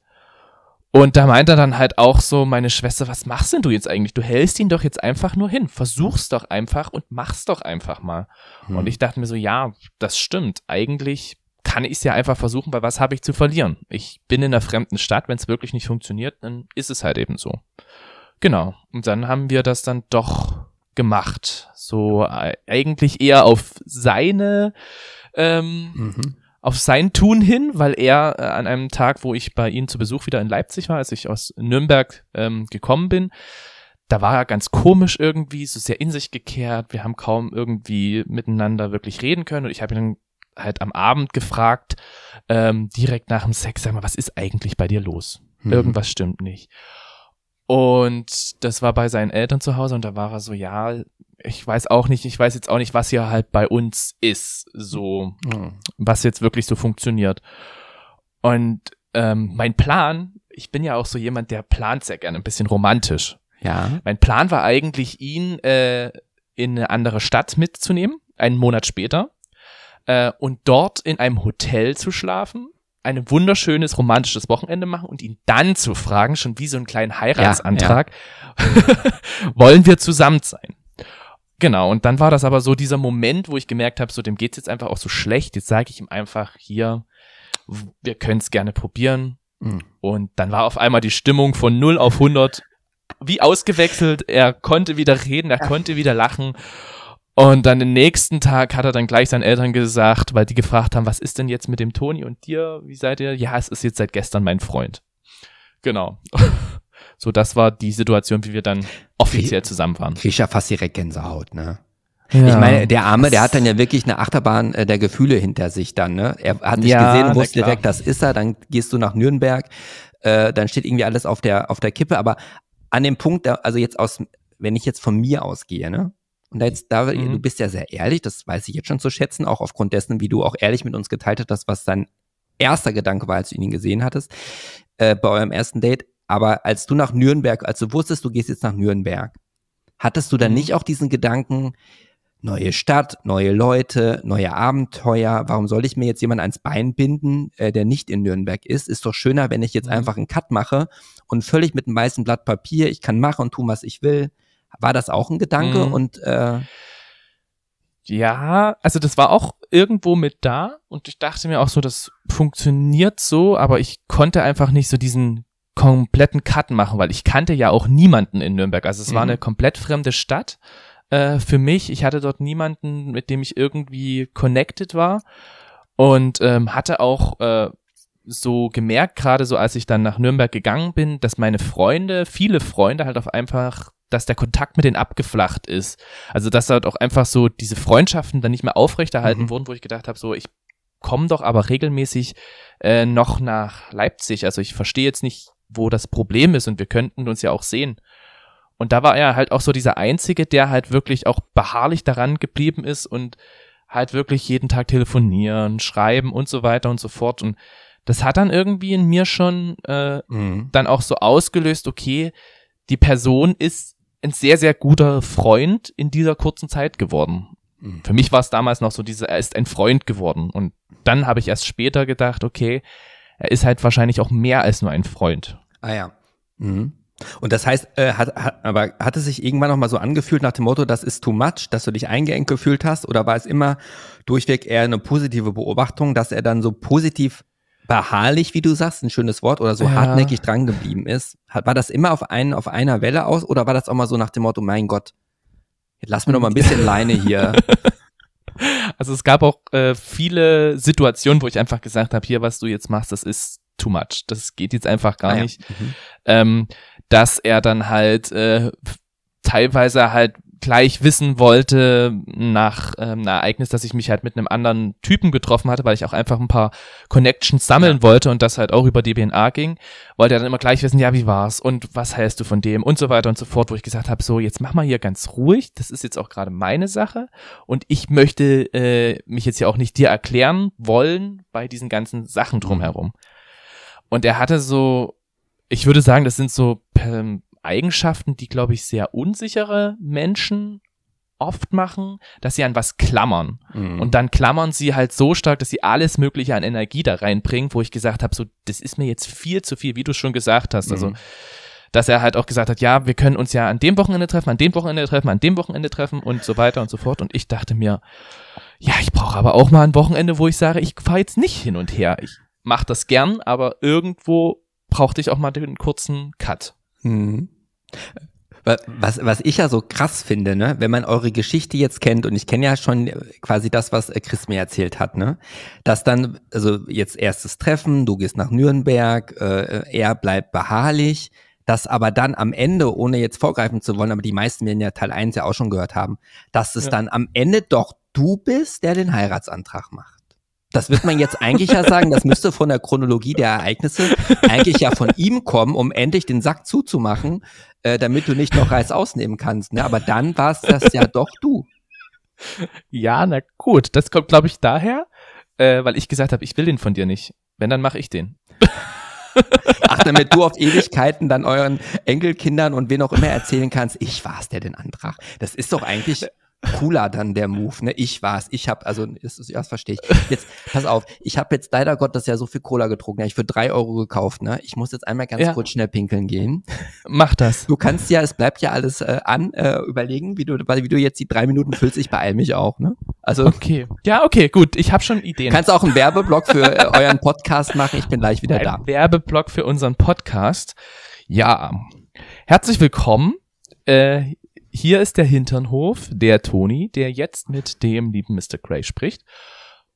Und da meint er dann halt auch so, meine Schwester, was machst denn du jetzt eigentlich? Du hältst ihn doch jetzt einfach nur hin. Versuch's doch einfach und mach's doch einfach mal. Hm. Und ich dachte mir so, ja, das stimmt. Eigentlich kann ich es ja einfach versuchen, weil was habe ich zu verlieren? Ich bin in einer fremden Stadt, wenn es wirklich nicht funktioniert, dann ist es halt eben so. Genau. Und dann haben wir das dann doch gemacht. So äh, eigentlich eher auf seine ähm, mhm auf sein Tun hin, weil er äh, an einem Tag, wo ich bei ihm zu Besuch wieder in Leipzig war, als ich aus Nürnberg ähm, gekommen bin, da war er ganz komisch irgendwie, so sehr in sich gekehrt. Wir haben kaum irgendwie miteinander wirklich reden können und ich habe ihn dann halt am Abend gefragt, ähm, direkt nach dem Sex, sag mal, was ist eigentlich bei dir los? Mhm. Irgendwas stimmt nicht. Und das war bei seinen Eltern zu Hause und da war er so, ja, ich weiß auch nicht, ich weiß jetzt auch nicht, was hier halt bei uns ist, so, mhm. was jetzt wirklich so funktioniert. Und ähm, mein Plan, ich bin ja auch so jemand, der plant sehr gerne, ein bisschen romantisch. Ja. Mein Plan war eigentlich, ihn äh, in eine andere Stadt mitzunehmen, einen Monat später, äh, und dort in einem Hotel zu schlafen, ein wunderschönes romantisches Wochenende machen und ihn dann zu fragen, schon wie so einen kleinen Heiratsantrag, ja, ja. wollen wir zusammen sein? Genau, und dann war das aber so dieser Moment, wo ich gemerkt habe, so dem geht's jetzt einfach auch so schlecht. Jetzt sage ich ihm einfach hier, wir können es gerne probieren. Mhm. Und dann war auf einmal die Stimmung von 0 auf 100 wie ausgewechselt. Er konnte wieder reden, er konnte wieder lachen. Und dann den nächsten Tag hat er dann gleich seinen Eltern gesagt, weil die gefragt haben, was ist denn jetzt mit dem Toni und dir? Wie seid ihr? Ja, es ist jetzt seit gestern mein Freund. Genau. So, das war die Situation, wie wir dann offiziell zusammen waren. Krieg ich ja fast direkt Gänsehaut, ne? Ja, ich meine, der Arme, der hat dann ja wirklich eine Achterbahn äh, der Gefühle hinter sich dann, ne? Er hat dich ja, gesehen und wusste direkt, das ist er, dann gehst du nach Nürnberg, äh, dann steht irgendwie alles auf der, auf der Kippe, aber an dem Punkt, also jetzt aus, wenn ich jetzt von mir ausgehe, ne? Und da jetzt, da, mhm. du bist ja sehr ehrlich, das weiß ich jetzt schon zu schätzen, auch aufgrund dessen, wie du auch ehrlich mit uns geteilt hast, was dein erster Gedanke war, als du ihn gesehen hattest, äh, bei eurem ersten Date. Aber als du nach Nürnberg, als du wusstest, du gehst jetzt nach Nürnberg, hattest du dann mhm. nicht auch diesen Gedanken, neue Stadt, neue Leute, neue Abenteuer. Warum soll ich mir jetzt jemand ans Bein binden, äh, der nicht in Nürnberg ist? Ist doch schöner, wenn ich jetzt mhm. einfach einen Cut mache und völlig mit einem weißen Blatt Papier, ich kann machen und tun, was ich will. War das auch ein Gedanke? Mhm. Und äh, ja, also das war auch irgendwo mit da und ich dachte mir auch so, das funktioniert so, aber ich konnte einfach nicht so diesen kompletten Cut machen, weil ich kannte ja auch niemanden in Nürnberg. Also es mhm. war eine komplett fremde Stadt äh, für mich. Ich hatte dort niemanden, mit dem ich irgendwie connected war und ähm, hatte auch äh, so gemerkt, gerade so als ich dann nach Nürnberg gegangen bin, dass meine Freunde, viele Freunde halt auf einfach, dass der Kontakt mit denen abgeflacht ist. Also dass halt auch einfach so diese Freundschaften dann nicht mehr aufrechterhalten mhm. wurden, wo ich gedacht habe, so ich komme doch aber regelmäßig äh, noch nach Leipzig. Also ich verstehe jetzt nicht, wo das Problem ist und wir könnten uns ja auch sehen. Und da war er halt auch so dieser Einzige, der halt wirklich auch beharrlich daran geblieben ist und halt wirklich jeden Tag telefonieren, schreiben und so weiter und so fort. Und das hat dann irgendwie in mir schon äh, mhm. dann auch so ausgelöst, okay, die Person ist ein sehr, sehr guter Freund in dieser kurzen Zeit geworden. Mhm. Für mich war es damals noch so, diese, er ist ein Freund geworden. Und dann habe ich erst später gedacht, okay, er ist halt wahrscheinlich auch mehr als nur ein Freund. Ah ja. Mhm. Und das heißt, äh, hat, hat, aber hat es sich irgendwann noch mal so angefühlt nach dem Motto, das ist too much, dass du dich eingeengt gefühlt hast? Oder war es immer durchweg eher eine positive Beobachtung, dass er dann so positiv beharrlich, wie du sagst, ein schönes Wort, oder so ja. hartnäckig dran geblieben ist? War das immer auf, einen, auf einer Welle aus oder war das auch mal so nach dem Motto, mein Gott, lass mir doch mal ein bisschen Leine hier? Also es gab auch äh, viele Situationen, wo ich einfach gesagt habe, hier, was du jetzt machst, das ist too much. Das geht jetzt einfach gar ah, ja. nicht. Mhm. Ähm, dass er dann halt äh, teilweise halt gleich wissen wollte nach ähm, einem Ereignis, dass ich mich halt mit einem anderen Typen getroffen hatte, weil ich auch einfach ein paar Connections sammeln ja. wollte und das halt auch über DBNA ging, wollte er dann immer gleich wissen, ja, wie war's und was hältst du von dem und so weiter und so fort, wo ich gesagt habe, so, jetzt mach mal hier ganz ruhig, das ist jetzt auch gerade meine Sache und ich möchte äh, mich jetzt ja auch nicht dir erklären wollen bei diesen ganzen Sachen drumherum. Und er hatte so ich würde sagen, das sind so ähm, Eigenschaften, die, glaube ich, sehr unsichere Menschen oft machen, dass sie an was klammern. Mhm. Und dann klammern sie halt so stark, dass sie alles Mögliche an Energie da reinbringen, wo ich gesagt habe, so, das ist mir jetzt viel zu viel, wie du schon gesagt hast. Also, mhm. Also, dass er halt auch gesagt hat, ja, wir können uns ja an dem Wochenende treffen, an dem Wochenende treffen, an dem Wochenende treffen und so weiter und so fort. Und ich dachte mir, ja, ich brauche aber auch mal ein Wochenende, wo ich sage, ich fahre jetzt nicht hin und her. Ich mache das gern, aber irgendwo brauchte ich auch mal den kurzen Cut. Mhm. Was, was ich ja so krass finde, ne, wenn man eure Geschichte jetzt kennt, und ich kenne ja schon quasi das, was Chris mir erzählt hat, ne, dass dann, also jetzt erstes Treffen, du gehst nach Nürnberg, äh, er bleibt beharrlich, dass aber dann am Ende, ohne jetzt vorgreifen zu wollen, aber die meisten werden ja Teil 1 ja auch schon gehört haben, dass es ja. dann am Ende doch du bist, der den Heiratsantrag macht. Das wird man jetzt eigentlich ja sagen, das müsste von der Chronologie der Ereignisse eigentlich ja von ihm kommen, um endlich den Sack zuzumachen, äh, damit du nicht noch Reis ausnehmen kannst. Ne? Aber dann war es das ja doch du. Ja, na gut, das kommt, glaube ich, daher, äh, weil ich gesagt habe, ich will den von dir nicht. Wenn, dann mache ich den. Ach, damit du auf Ewigkeiten dann euren Enkelkindern und wen auch immer erzählen kannst, ich war's, der den Antrag. Das ist doch eigentlich cooler dann der Move, ne? Ich war's. Ich hab, also das, ist, das verstehe ich. Jetzt, pass auf, ich habe jetzt leider Gottes ja so viel Cola getrunken. Ja, ich für drei Euro gekauft, ne? Ich muss jetzt einmal ganz ja. kurz schnell pinkeln gehen. Mach das. Du kannst ja, es bleibt ja alles äh, an, äh, überlegen, wie du, wie du jetzt die drei Minuten füllst. Ich beeil mich auch, ne? Also. Okay. Ja, okay, gut. Ich habe schon Ideen. Kannst auch einen Werbeblock für äh, euren Podcast machen. Ich bin gleich wieder Ein da. Werbeblock für unseren Podcast. Ja. Herzlich willkommen. Äh, hier ist der Hinternhof, der Toni, der jetzt mit dem lieben Mr. Gray spricht.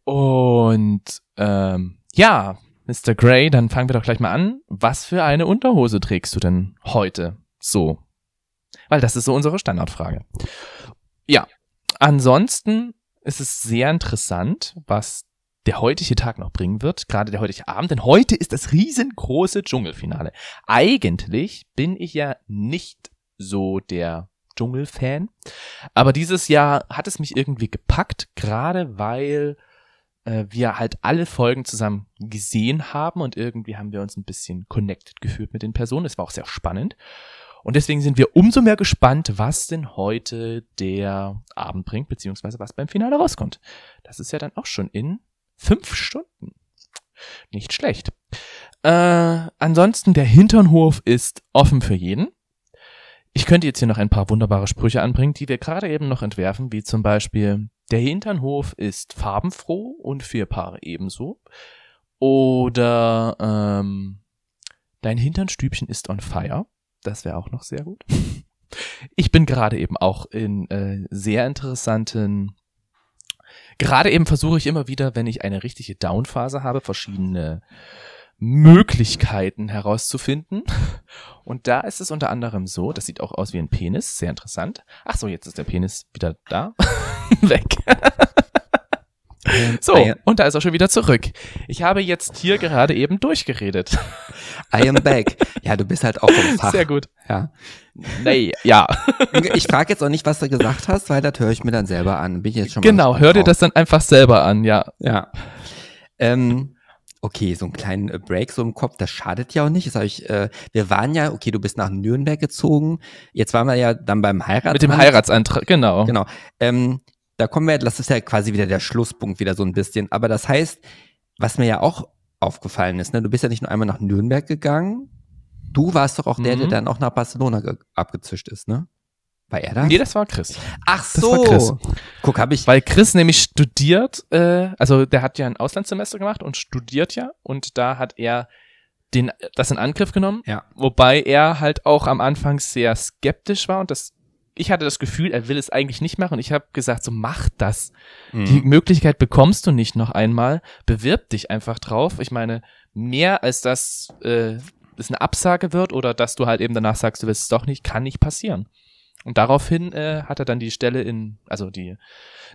Und ähm, ja, Mr. Gray, dann fangen wir doch gleich mal an. Was für eine Unterhose trägst du denn heute so? Weil das ist so unsere Standardfrage. Ja, ansonsten ist es sehr interessant, was der heutige Tag noch bringen wird, gerade der heutige Abend, denn heute ist das riesengroße Dschungelfinale. Eigentlich bin ich ja nicht so der Dschungelfan. Aber dieses Jahr hat es mich irgendwie gepackt, gerade weil äh, wir halt alle Folgen zusammen gesehen haben und irgendwie haben wir uns ein bisschen connected gefühlt mit den Personen. Es war auch sehr spannend. Und deswegen sind wir umso mehr gespannt, was denn heute der Abend bringt, beziehungsweise was beim Finale rauskommt. Das ist ja dann auch schon in fünf Stunden. Nicht schlecht. Äh, ansonsten, der Hinternhof ist offen für jeden. Ich könnte jetzt hier noch ein paar wunderbare Sprüche anbringen, die wir gerade eben noch entwerfen, wie zum Beispiel, der Hinternhof ist farbenfroh und vier Paare ebenso. Oder ähm, dein Hinternstübchen ist on fire. Das wäre auch noch sehr gut. Ich bin gerade eben auch in äh, sehr interessanten Gerade eben versuche ich immer wieder, wenn ich eine richtige Downphase habe, verschiedene Möglichkeiten herauszufinden. Und da ist es unter anderem so, das sieht auch aus wie ein Penis, sehr interessant. Ach so, jetzt ist der Penis wieder da. Weg. so, und da ist er schon wieder zurück. Ich habe jetzt hier gerade eben durchgeredet. I am back. Ja, du bist halt auch vom Fach. Sehr gut. Ja. Nee, ja. Ich frage jetzt auch nicht, was du gesagt hast, weil das höre ich mir dann selber an. Bin ich jetzt schon genau, hör dir das dann einfach selber an, ja. Ja. Ähm, okay, so einen kleinen äh, Break so im Kopf, das schadet ja auch nicht. Das ich, äh, wir waren ja, okay, du bist nach Nürnberg gezogen. Jetzt waren wir ja dann beim Heiratsantrag. Mit dem Heiratsantrag, genau. Genau. Ähm, da kommen wir, das ist ja quasi wieder der Schlusspunkt wieder so ein bisschen. Aber das heißt, was mir ja auch aufgefallen ist, ne, du bist ja nicht nur einmal nach Nürnberg gegangen, du warst doch auch der, mhm. der dann auch nach Barcelona abgezischt ist, ne? War er da? Nee, das war Chris. Ach so. Chris. Guck, hab ich. Weil Chris nämlich studiert, äh, also der hat ja ein Auslandssemester gemacht und studiert ja und da hat er den, das in Angriff genommen. Ja. Wobei er halt auch am Anfang sehr skeptisch war und das ich hatte das Gefühl, er will es eigentlich nicht machen. Ich habe gesagt, so mach das. Mhm. Die Möglichkeit bekommst du nicht noch einmal. Bewirb dich einfach drauf. Ich meine, mehr als das äh, es eine Absage wird oder dass du halt eben danach sagst, du willst es doch nicht, kann nicht passieren. Und daraufhin äh, hat er dann die Stelle in, also die,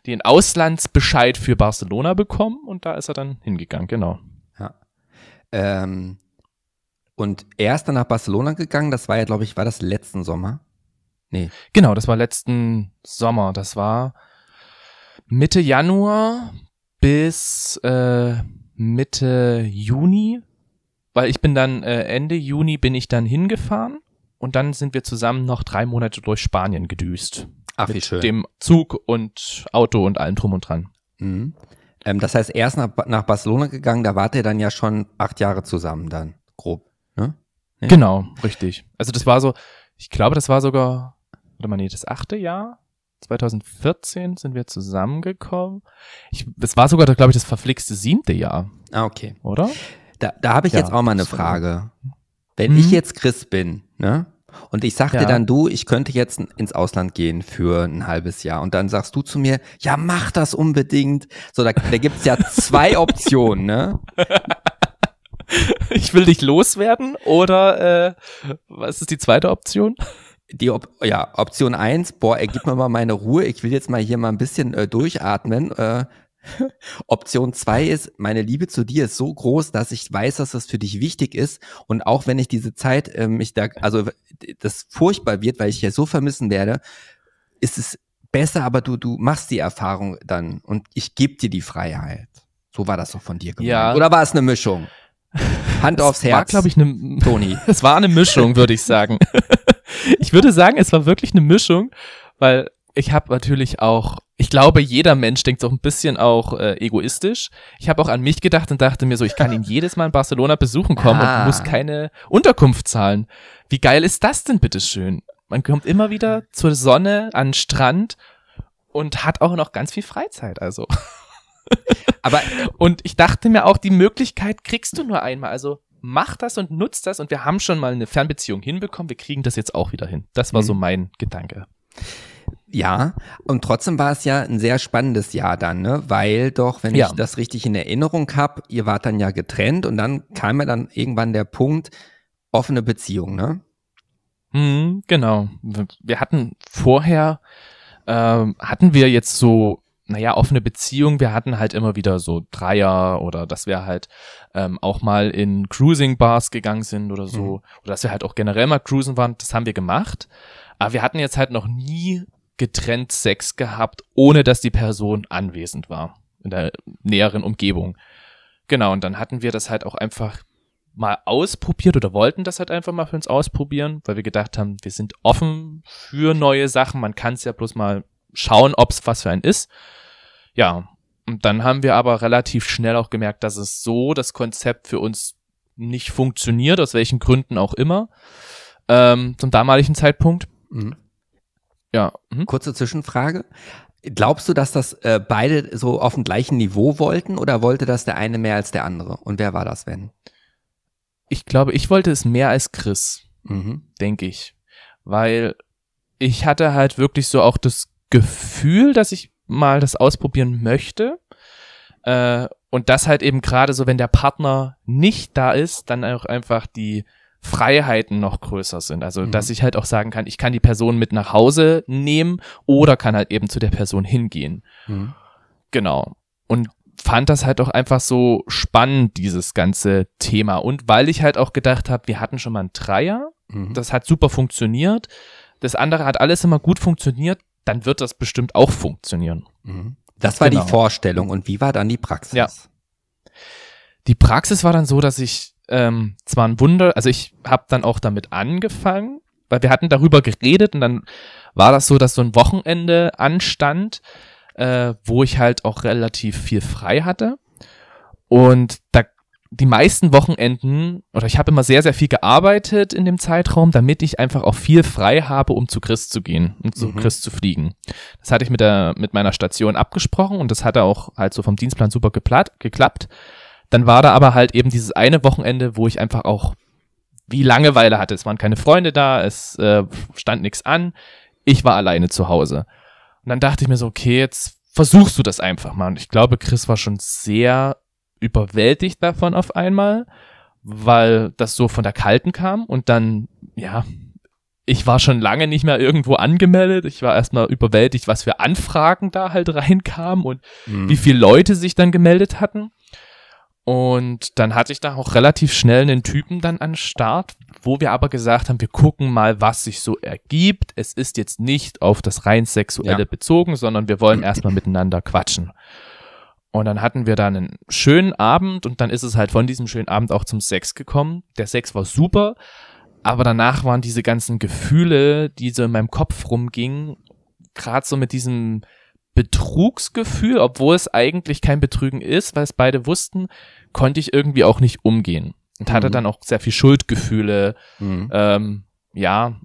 den Auslandsbescheid für Barcelona bekommen und da ist er dann hingegangen, genau. Ja. Ähm, und er ist dann nach Barcelona gegangen, das war ja, glaube ich, war das letzten Sommer. Nee. Genau, das war letzten Sommer. Das war Mitte Januar bis äh, Mitte Juni, weil ich bin dann äh, Ende Juni bin ich dann hingefahren und dann sind wir zusammen noch drei Monate durch Spanien gedüst. Ach, wie schön. Dem Zug und Auto und allem drum und dran. Mhm. Ähm, das heißt, erst nach, nach Barcelona gegangen, da wart ihr dann ja schon acht Jahre zusammen dann, grob. Ne? Nee? Genau, richtig. Also das war so, ich glaube, das war sogar warte mal, nee, das achte Jahr. 2014 sind wir zusammengekommen. Ich, das war sogar, glaube ich, das verflixte siebte Jahr. Ah, okay. Oder? Da, da habe ich ja, jetzt auch mal eine Frage. Wenn mhm. ich jetzt Chris bin, ne? Und ich sagte ja. dann, du, ich könnte jetzt ins Ausland gehen für ein halbes Jahr. Und dann sagst du zu mir, ja, mach das unbedingt. So, da, da gibt's ja zwei Optionen, ne? Ich will dich loswerden oder äh, was ist die zweite Option? die Op ja, Option eins boah, er gibt mir mal meine Ruhe, ich will jetzt mal hier mal ein bisschen äh, durchatmen. Äh, Option zwei ist, meine Liebe zu dir ist so groß, dass ich weiß, dass das für dich wichtig ist. Und auch wenn ich diese Zeit ähm, mich da, also das furchtbar wird, weil ich ja so vermissen werde, ist es besser, aber du, du machst die Erfahrung dann und ich gebe dir die Freiheit. So war das doch von dir gemeint. Ja. Oder war es eine Mischung? Hand aufs Herz. War, glaube ich, eine, Toni. es war eine Mischung, würde ich sagen. ich würde sagen, es war wirklich eine Mischung, weil ich habe natürlich auch, ich glaube, jeder Mensch denkt so ein bisschen auch äh, egoistisch. Ich habe auch an mich gedacht und dachte mir so, ich kann ihn jedes Mal in Barcelona besuchen kommen ah. und muss keine Unterkunft zahlen. Wie geil ist das denn bitteschön? Man kommt immer wieder zur Sonne, an den Strand und hat auch noch ganz viel Freizeit, also. Aber, und ich dachte mir auch, die Möglichkeit kriegst du nur einmal, also mach das und nutz das und wir haben schon mal eine Fernbeziehung hinbekommen, wir kriegen das jetzt auch wieder hin. Das war mhm. so mein Gedanke. Ja, und trotzdem war es ja ein sehr spannendes Jahr dann, ne? Weil doch, wenn ja. ich das richtig in Erinnerung habe, ihr wart dann ja getrennt und dann kam ja dann irgendwann der Punkt offene Beziehung, ne? Mhm, genau. Wir hatten vorher ähm, hatten wir jetzt so naja, offene Beziehung, wir hatten halt immer wieder so Dreier oder dass wir halt ähm, auch mal in Cruising-Bars gegangen sind oder so. Mhm. Oder dass wir halt auch generell mal cruisen waren, das haben wir gemacht. Aber wir hatten jetzt halt noch nie getrennt Sex gehabt, ohne dass die Person anwesend war. in der näheren Umgebung. Genau, und dann hatten wir das halt auch einfach mal ausprobiert oder wollten das halt einfach mal für uns ausprobieren, weil wir gedacht haben, wir sind offen für neue Sachen. Man kann es ja bloß mal schauen, ob es was für einen ist. Ja, und dann haben wir aber relativ schnell auch gemerkt, dass es so das Konzept für uns nicht funktioniert, aus welchen Gründen auch immer, ähm, zum damaligen Zeitpunkt. Mhm. Ja. Mhm. Kurze Zwischenfrage. Glaubst du, dass das äh, beide so auf dem gleichen Niveau wollten oder wollte das der eine mehr als der andere? Und wer war das, wenn? Ich glaube, ich wollte es mehr als Chris, mhm. denke ich. Weil ich hatte halt wirklich so auch das Gefühl, dass ich mal das ausprobieren möchte. Äh, und das halt eben gerade so, wenn der Partner nicht da ist, dann auch einfach die Freiheiten noch größer sind. Also, mhm. dass ich halt auch sagen kann, ich kann die Person mit nach Hause nehmen oder kann halt eben zu der Person hingehen. Mhm. Genau. Und fand das halt auch einfach so spannend, dieses ganze Thema. Und weil ich halt auch gedacht habe, wir hatten schon mal einen Dreier, mhm. das hat super funktioniert. Das andere hat alles immer gut funktioniert, dann wird das bestimmt auch funktionieren. Mhm. Das war genau. die Vorstellung. Und wie war dann die Praxis? Ja. Die Praxis war dann so, dass ich ähm, zwar ein Wunder, also ich habe dann auch damit angefangen, weil wir hatten darüber geredet und dann war das so, dass so ein Wochenende anstand, äh, wo ich halt auch relativ viel frei hatte. Und da die meisten Wochenenden, oder ich habe immer sehr, sehr viel gearbeitet in dem Zeitraum, damit ich einfach auch viel frei habe, um zu Chris zu gehen und zu mhm. Chris zu fliegen. Das hatte ich mit der, mit meiner Station abgesprochen und das hatte auch halt so vom Dienstplan super geplatt, geklappt. Dann war da aber halt eben dieses eine Wochenende, wo ich einfach auch wie Langeweile hatte. Es waren keine Freunde da, es äh, stand nichts an. Ich war alleine zu Hause. Und dann dachte ich mir so, okay, jetzt versuchst du das einfach mal. Und ich glaube, Chris war schon sehr überwältigt davon auf einmal, weil das so von der Kalten kam und dann, ja, ich war schon lange nicht mehr irgendwo angemeldet. Ich war erstmal überwältigt, was für Anfragen da halt reinkamen und mhm. wie viele Leute sich dann gemeldet hatten. Und dann hatte ich da auch relativ schnell einen Typen dann an Start, wo wir aber gesagt haben, wir gucken mal, was sich so ergibt. Es ist jetzt nicht auf das rein sexuelle ja. bezogen, sondern wir wollen erstmal miteinander quatschen. Und dann hatten wir da einen schönen Abend und dann ist es halt von diesem schönen Abend auch zum Sex gekommen. Der Sex war super, aber danach waren diese ganzen Gefühle, die so in meinem Kopf rumgingen, gerade so mit diesem Betrugsgefühl, obwohl es eigentlich kein Betrügen ist, weil es beide wussten, konnte ich irgendwie auch nicht umgehen. Und mhm. hatte dann auch sehr viel Schuldgefühle, mhm. ähm, ja,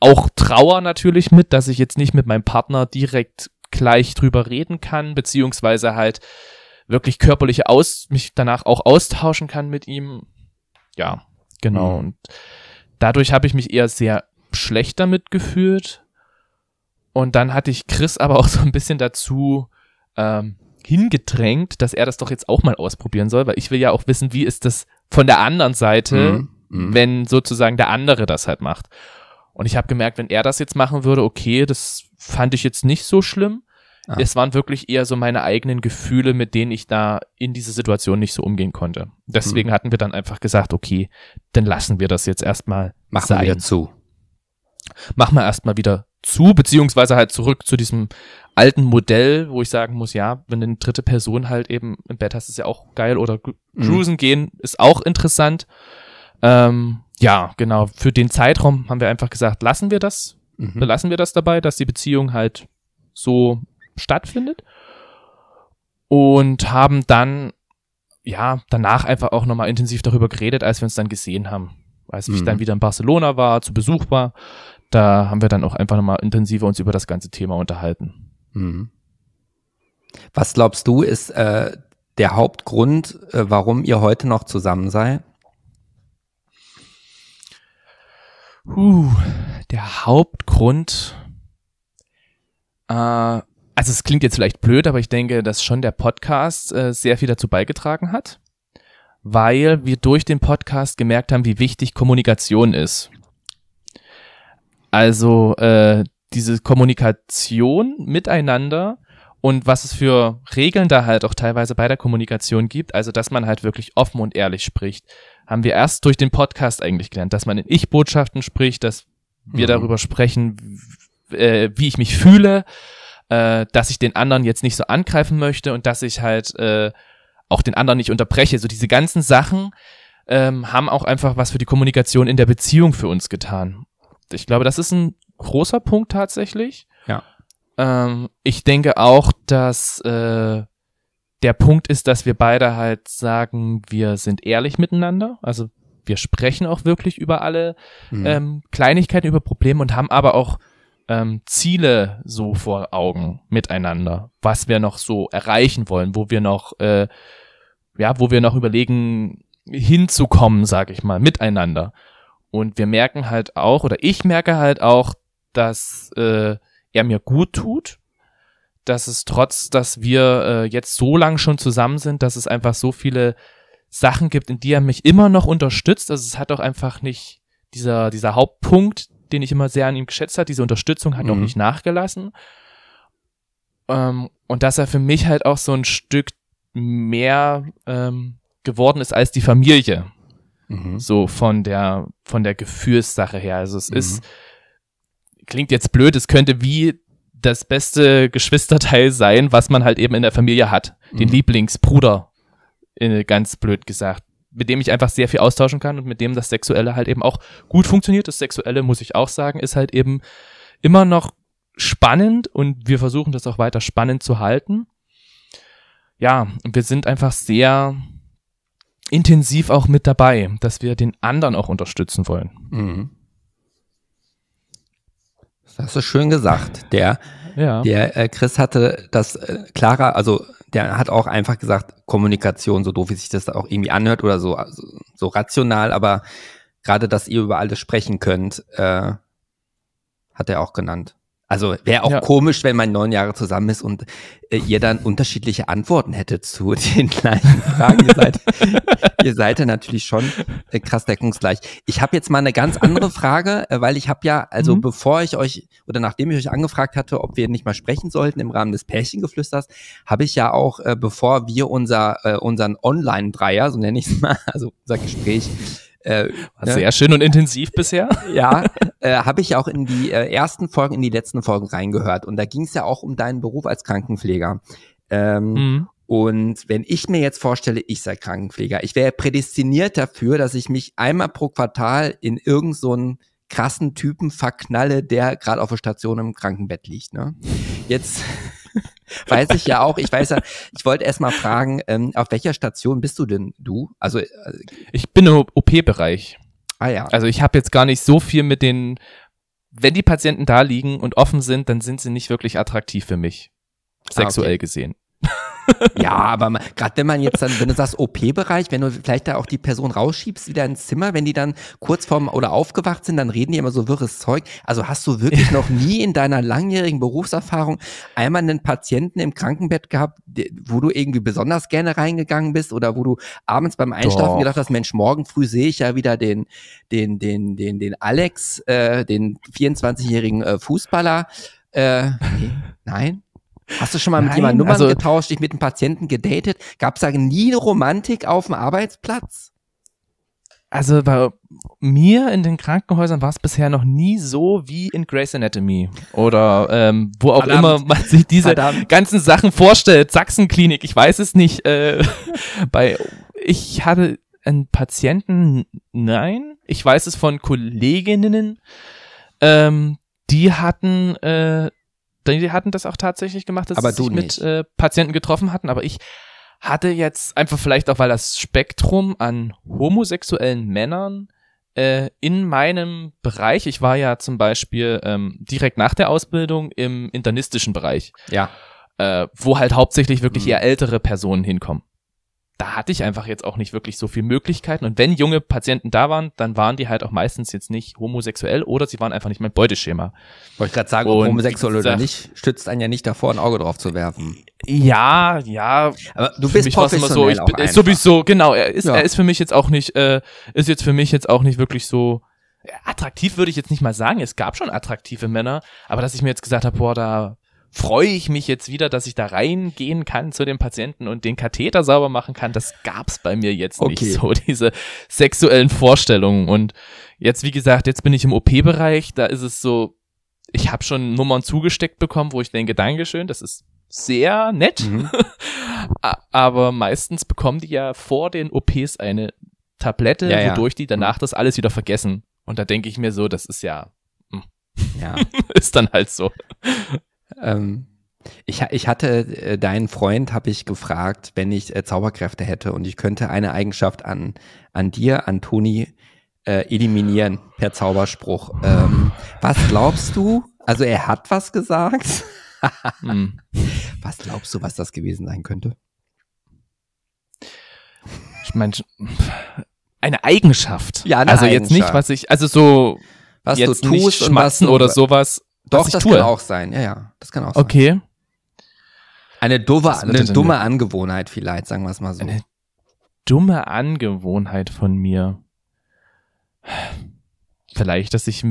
auch Trauer natürlich mit, dass ich jetzt nicht mit meinem Partner direkt gleich drüber reden kann, beziehungsweise halt wirklich körperliche aus, mich danach auch austauschen kann mit ihm. Ja, genau. Mhm. Und dadurch habe ich mich eher sehr schlecht damit gefühlt. Und dann hatte ich Chris aber auch so ein bisschen dazu ähm, hingedrängt, dass er das doch jetzt auch mal ausprobieren soll, weil ich will ja auch wissen, wie ist das von der anderen Seite, mhm. Mhm. wenn sozusagen der andere das halt macht. Und ich habe gemerkt, wenn er das jetzt machen würde, okay, das fand ich jetzt nicht so schlimm. Ah. Es waren wirklich eher so meine eigenen Gefühle, mit denen ich da in dieser Situation nicht so umgehen konnte. Deswegen hm. hatten wir dann einfach gesagt, okay, dann lassen wir das jetzt erstmal Machen sein. wir zu. Machen wir erstmal wieder zu, beziehungsweise halt zurück zu diesem alten Modell, wo ich sagen muss, ja, wenn eine dritte Person halt eben im Bett hast, ist ja auch geil oder mhm. cruisen mhm. gehen ist auch interessant. Ähm, ja, genau. Für den Zeitraum haben wir einfach gesagt, lassen wir das, mhm. belassen wir das dabei, dass die Beziehung halt so stattfindet. Und haben dann, ja, danach einfach auch nochmal intensiv darüber geredet, als wir uns dann gesehen haben. Als mhm. ich dann wieder in Barcelona war, zu Besuch war, da haben wir dann auch einfach nochmal intensiver uns über das ganze Thema unterhalten. Mhm. Was glaubst du, ist äh, der Hauptgrund, äh, warum ihr heute noch zusammen seid? Huh, der Hauptgrund, äh, also es klingt jetzt vielleicht blöd, aber ich denke, dass schon der Podcast äh, sehr viel dazu beigetragen hat, weil wir durch den Podcast gemerkt haben, wie wichtig Kommunikation ist. Also äh, diese Kommunikation miteinander und was es für Regeln da halt auch teilweise bei der Kommunikation gibt, also dass man halt wirklich offen und ehrlich spricht, haben wir erst durch den Podcast eigentlich gelernt, dass man in Ich-Botschaften spricht, dass wir mhm. darüber sprechen, äh, wie ich mich fühle, äh, dass ich den anderen jetzt nicht so angreifen möchte und dass ich halt äh, auch den anderen nicht unterbreche. So diese ganzen Sachen ähm, haben auch einfach was für die Kommunikation in der Beziehung für uns getan. Ich glaube, das ist ein großer Punkt tatsächlich. Ja. Ähm, ich denke auch, dass äh, der Punkt ist, dass wir beide halt sagen, wir sind ehrlich miteinander. Also wir sprechen auch wirklich über alle mhm. ähm, Kleinigkeiten, über Probleme und haben aber auch ähm, Ziele so vor Augen miteinander, was wir noch so erreichen wollen, wo wir noch, äh, ja, wo wir noch überlegen, hinzukommen, sag ich mal, miteinander. Und wir merken halt auch, oder ich merke halt auch, dass äh, er mir gut tut, dass es trotz, dass wir äh, jetzt so lang schon zusammen sind, dass es einfach so viele Sachen gibt, in die er mich immer noch unterstützt. Also es hat auch einfach nicht dieser, dieser Hauptpunkt, den ich immer sehr an ihm geschätzt hat, diese Unterstützung hat mhm. auch nicht nachgelassen. Ähm, und dass er für mich halt auch so ein Stück mehr ähm, geworden ist als die Familie. Mhm. So von der, von der Gefühlssache her. Also es mhm. ist, klingt jetzt blöd, es könnte wie das beste Geschwisterteil sein, was man halt eben in der Familie hat. Den mhm. Lieblingsbruder äh, ganz blöd gesagt, mit dem ich einfach sehr viel austauschen kann und mit dem das Sexuelle halt eben auch gut funktioniert. Das Sexuelle, muss ich auch sagen, ist halt eben immer noch spannend und wir versuchen das auch weiter spannend zu halten. Ja, und wir sind einfach sehr intensiv auch mit dabei, dass wir den anderen auch unterstützen wollen. Mhm. Das hast du schön gesagt. Der, ja. der äh, Chris hatte das äh, klarer, also der hat auch einfach gesagt, Kommunikation, so doof wie sich das auch irgendwie anhört oder so, also, so rational, aber gerade, dass ihr über alles sprechen könnt, äh, hat er auch genannt. Also wäre auch ja. komisch, wenn man neun Jahre zusammen ist und äh, ihr dann unterschiedliche Antworten hättet zu den gleichen Fragen. ihr, seid, ihr seid ja natürlich schon äh, krass deckungsgleich. Ich habe jetzt mal eine ganz andere Frage, äh, weil ich habe ja, also mhm. bevor ich euch oder nachdem ich euch angefragt hatte, ob wir nicht mal sprechen sollten im Rahmen des Pärchengeflüsters, habe ich ja auch, äh, bevor wir unser äh, unseren Online-Dreier, so nenne ich es mal, also unser Gespräch äh, ne? Sehr schön und intensiv bisher. Ja, äh, habe ich auch in die äh, ersten Folgen, in die letzten Folgen reingehört. Und da ging es ja auch um deinen Beruf als Krankenpfleger. Ähm, mhm. Und wenn ich mir jetzt vorstelle, ich sei Krankenpfleger, ich wäre prädestiniert dafür, dass ich mich einmal pro Quartal in irgendeinen so krassen Typen verknalle, der gerade auf der Station im Krankenbett liegt. Ne? Jetzt weiß ich ja auch, ich weiß ja, ich wollte erst mal fragen, ähm, auf welcher Station bist du denn du? Also äh, ich bin im OP-Bereich. Ah ja. Also ich habe jetzt gar nicht so viel mit den, wenn die Patienten da liegen und offen sind, dann sind sie nicht wirklich attraktiv für mich, sexuell ah, okay. gesehen ja, aber gerade wenn man jetzt dann, wenn du sagst OP-Bereich, wenn du vielleicht da auch die Person rausschiebst wieder ins Zimmer, wenn die dann kurz vorm oder aufgewacht sind, dann reden die immer so wirres Zeug. Also hast du wirklich noch nie in deiner langjährigen Berufserfahrung einmal einen Patienten im Krankenbett gehabt, wo du irgendwie besonders gerne reingegangen bist oder wo du abends beim Einschlafen Doch. gedacht hast, Mensch, morgen früh sehe ich ja wieder den, den, den, den, den Alex, äh, den 24-jährigen äh, Fußballer. Äh, nee, nein? Hast du schon mal mit jemandem Nummern also, getauscht, dich mit einem Patienten gedatet? Gab es da nie Romantik auf dem Arbeitsplatz? Also bei mir in den Krankenhäusern war es bisher noch nie so wie in Grey's Anatomy oder ähm, wo auch Verdammt. immer man sich diese Verdammt. ganzen Sachen vorstellt. Sachsenklinik, ich weiß es nicht. Äh, bei ich hatte einen Patienten, nein, ich weiß es von Kolleginnen, ähm, die hatten äh, die hatten das auch tatsächlich gemacht, dass aber sie sich mit äh, Patienten getroffen hatten, aber ich hatte jetzt einfach vielleicht auch, weil das Spektrum an homosexuellen Männern äh, in meinem Bereich, ich war ja zum Beispiel ähm, direkt nach der Ausbildung im internistischen Bereich. Ja. Äh, wo halt hauptsächlich wirklich mhm. eher ältere Personen hinkommen da hatte ich einfach jetzt auch nicht wirklich so viel Möglichkeiten. Und wenn junge Patienten da waren, dann waren die halt auch meistens jetzt nicht homosexuell oder sie waren einfach nicht mein Beuteschema. Wollte ich gerade sagen, ob homosexuell oder nicht, stützt einen ja nicht davor, ein Auge drauf zu werfen. Ja, ja. Aber du bist professionell so, ich bin, sowieso, genau, er ist, ja. er ist für mich jetzt auch nicht, äh, ist jetzt für mich jetzt auch nicht wirklich so, attraktiv würde ich jetzt nicht mal sagen. Es gab schon attraktive Männer, aber dass ich mir jetzt gesagt habe, boah, da freue ich mich jetzt wieder, dass ich da reingehen kann zu dem Patienten und den Katheter sauber machen kann. Das gab's bei mir jetzt okay. nicht so, diese sexuellen Vorstellungen. Und jetzt, wie gesagt, jetzt bin ich im OP-Bereich, da ist es so, ich habe schon Nummern zugesteckt bekommen, wo ich denke, Dankeschön, das ist sehr nett. Mhm. Aber meistens bekommen die ja vor den OPs eine Tablette, Ja, ja. wodurch die danach das alles wieder vergessen. Und da denke ich mir so, das ist ja, Ja. ist dann halt so. Ähm, ich, ich hatte äh, deinen Freund, habe ich gefragt, wenn ich äh, Zauberkräfte hätte und ich könnte eine Eigenschaft an, an dir, an Toni, äh, eliminieren per Zauberspruch. Ähm, was glaubst du? Also er hat was gesagt. Hm. Was glaubst du, was das gewesen sein könnte? Ich meine, eine Eigenschaft. Ja, eine also jetzt nicht, Eigenschaft. was ich, also so Was jetzt du tust nicht schmatzen oder sowas. Doch, das tue. kann auch sein. Ja, ja, das kann auch sein. Okay. Eine, doofe, eine das denn dumme Angewohnheit vielleicht, sagen wir es mal so. Eine dumme Angewohnheit von mir. Vielleicht, dass ich,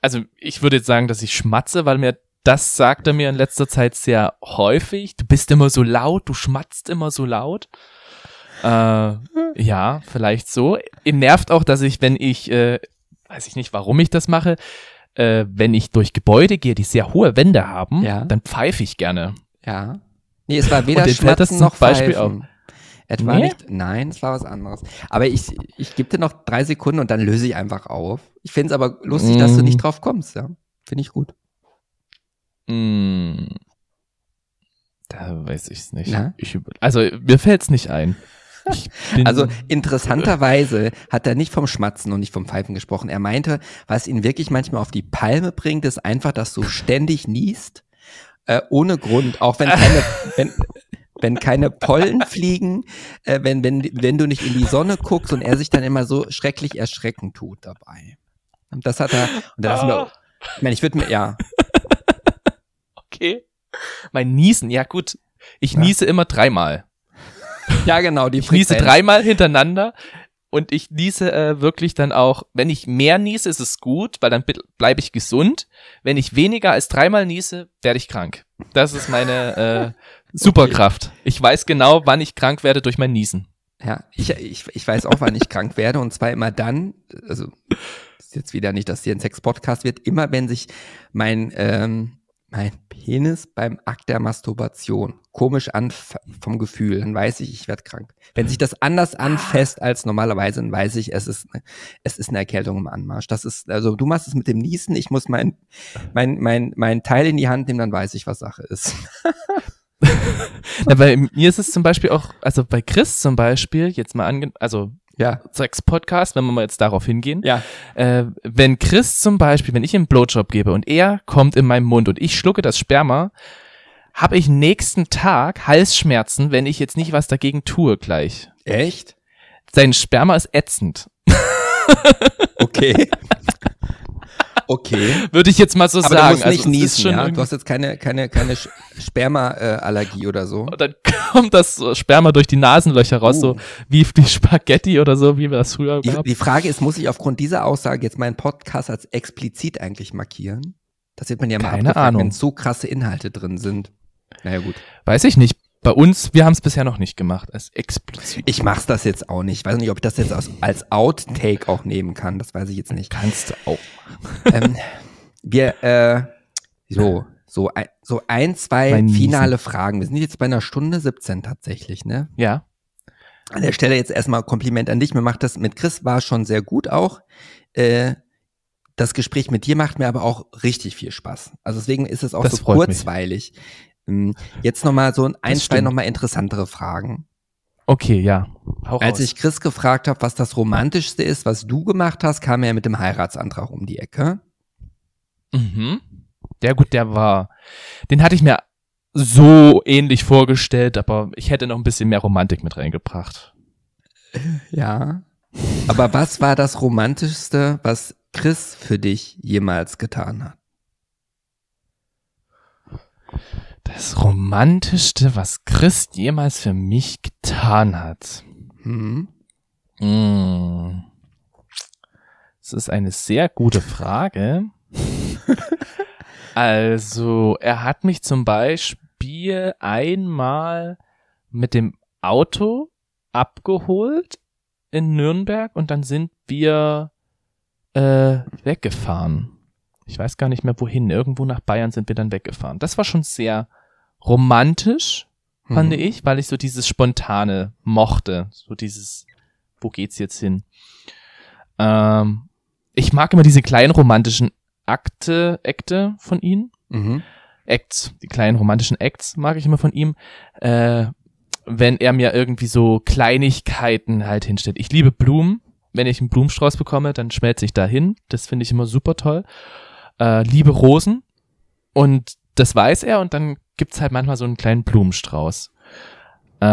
also ich würde jetzt sagen, dass ich schmatze, weil mir das sagt er mir in letzter Zeit sehr häufig. Du bist immer so laut, du schmatzt immer so laut. Äh, ja, vielleicht so. Ihn nervt auch, dass ich, wenn ich, äh, weiß ich nicht, warum ich das mache, äh, wenn ich durch Gebäude gehe, die sehr hohe Wände haben, Ja. dann pfeife ich gerne. Ja. Nee, es war weder fällt Schmatzen noch Beispiel Pfeifen. Es war Nee? nicht, nein, es war was anderes. Aber ich, ich gebe dir noch drei Sekunden und dann löse ich einfach auf. Ich finde es aber lustig, dass du Mm. nicht drauf kommst, ja. Finde ich gut. Hm. Da weiß ich es nicht. Ich, also mir fällt's nicht ein. Also interessanterweise hat er nicht vom Schmatzen und nicht vom Pfeifen gesprochen. Er meinte, was ihn wirklich manchmal auf die Palme bringt, ist einfach, dass du ständig niest, äh, ohne Grund, auch wenn keine, wenn, wenn keine Pollen fliegen, äh, wenn, wenn, wenn du nicht in die Sonne guckst und er sich dann immer so schrecklich erschrecken tut dabei. Und das hat er, und da dachte ich mir, ich meine, ich würde mir, ja, okay. Mein Niesen, ja gut. Ich Ja. niese immer dreimal. Ja genau, die Ich niese Frequenz. dreimal hintereinander und ich niese äh, wirklich dann auch, wenn ich mehr niese, ist es gut, weil dann bleibe ich gesund. Wenn ich weniger als dreimal niese, werde ich krank. Das ist meine äh, Superkraft. Ich weiß genau, wann ich krank werde durch mein Niesen. Ja, ich, ich, ich weiß auch, wann ich krank werde und zwar immer dann, also ist jetzt wieder nicht, dass hier ein Sex-Podcast wird, immer wenn sich mein, ähm, mein Penis beim Akt der Masturbation komisch an vom Gefühl, dann weiß ich, ich werde krank. Wenn sich das anders anfasst als normalerweise, dann weiß ich, es ist, eine- es ist eine Erkältung im Anmarsch. Das ist, also du machst es mit dem Niesen, ich muss mein, mein, mein, mein Teil in die Hand nehmen, dann weiß ich, was Sache ist. Ja, bei mir ist es zum Beispiel auch, also bei Chris zum Beispiel, jetzt mal ange, also Ja, Sex-Podcast, wenn wir mal jetzt darauf hingehen. ja. Äh, wenn Chris zum Beispiel, wenn ich ihm einen Blowjob gebe und er kommt in meinen Mund und ich schlucke das Sperma, habe ich nächsten Tag Halsschmerzen, wenn ich jetzt nicht was dagegen tue gleich. Echt? Sein Sperma ist ätzend. Okay. Okay. Würde ich jetzt mal so Aber sagen. du musst nicht Also, niesen, ja? Du hast jetzt keine, keine, keine Sperma-Allergie oder so. Und dann kommt das Sperma durch die Nasenlöcher raus, Uh. so wie die Spaghetti oder so, wie wir das früher Die, die Frage ist, muss ich aufgrund dieser Aussage jetzt meinen Podcast als explizit eigentlich markieren? Das wird man ja mal Keine Ahnung. wenn so krasse Inhalte drin sind. Naja gut. Weiß ich nicht. Bei uns, wir haben es bisher noch nicht gemacht, als explizit. Ich mach's das jetzt auch nicht. Ich weiß nicht, ob ich das jetzt als, als Outtake auch nehmen kann. Das weiß ich jetzt nicht. Kannst du auch. ähm, wir, äh, so, so, ein, so ein, zwei Mein finale Fragen. Wir sind jetzt bei einer Stunde 17 tatsächlich, ne? Ja. An der Stelle jetzt erstmal Kompliment an dich. Mir macht das mit Chris war schon sehr gut auch. Äh, das Gespräch mit dir macht mir aber auch richtig viel Spaß. Also deswegen ist es auch Das so freut mich. kurzweilig. Ähm, Jetzt nochmal so ein, zwei nochmal interessantere Fragen. Okay, ja. Hau Als raus. ich Chris gefragt habe, was das Romantischste ist, was du gemacht hast, kam er mit dem Heiratsantrag um die Ecke. Mhm. Der gut, der war, den hatte ich mir so ähnlich vorgestellt, aber ich hätte noch ein bisschen mehr Romantik mit reingebracht. Ja. Aber was war das Romantischste, was Chris für dich jemals getan hat? Das romantischste, was Chris jemals für mich getan hat. Hm? Mm. Das ist eine sehr gute Frage. also, er hat mich zum Beispiel einmal mit dem Auto abgeholt in Nürnberg und dann sind wir äh, weggefahren. ich weiß gar nicht mehr wohin, irgendwo nach Bayern sind wir dann weggefahren. Das war schon sehr romantisch, fand Mhm. ich, weil ich so dieses Spontane mochte. So dieses, wo geht's jetzt hin? Ähm, ich mag immer diese kleinen romantischen Akte, Akte von ihm. Mhm. Acts, die kleinen romantischen Acts mag ich immer von ihm. Äh, wenn er mir irgendwie so Kleinigkeiten halt hinstellt. Ich liebe Blumen. Wenn ich einen Blumenstrauß bekomme, dann schmelze ich da hin. Das finde ich immer super toll. Äh, liebe Rosen. Und das weiß er und dann gibt's halt manchmal so einen kleinen Blumenstrauß. Äh,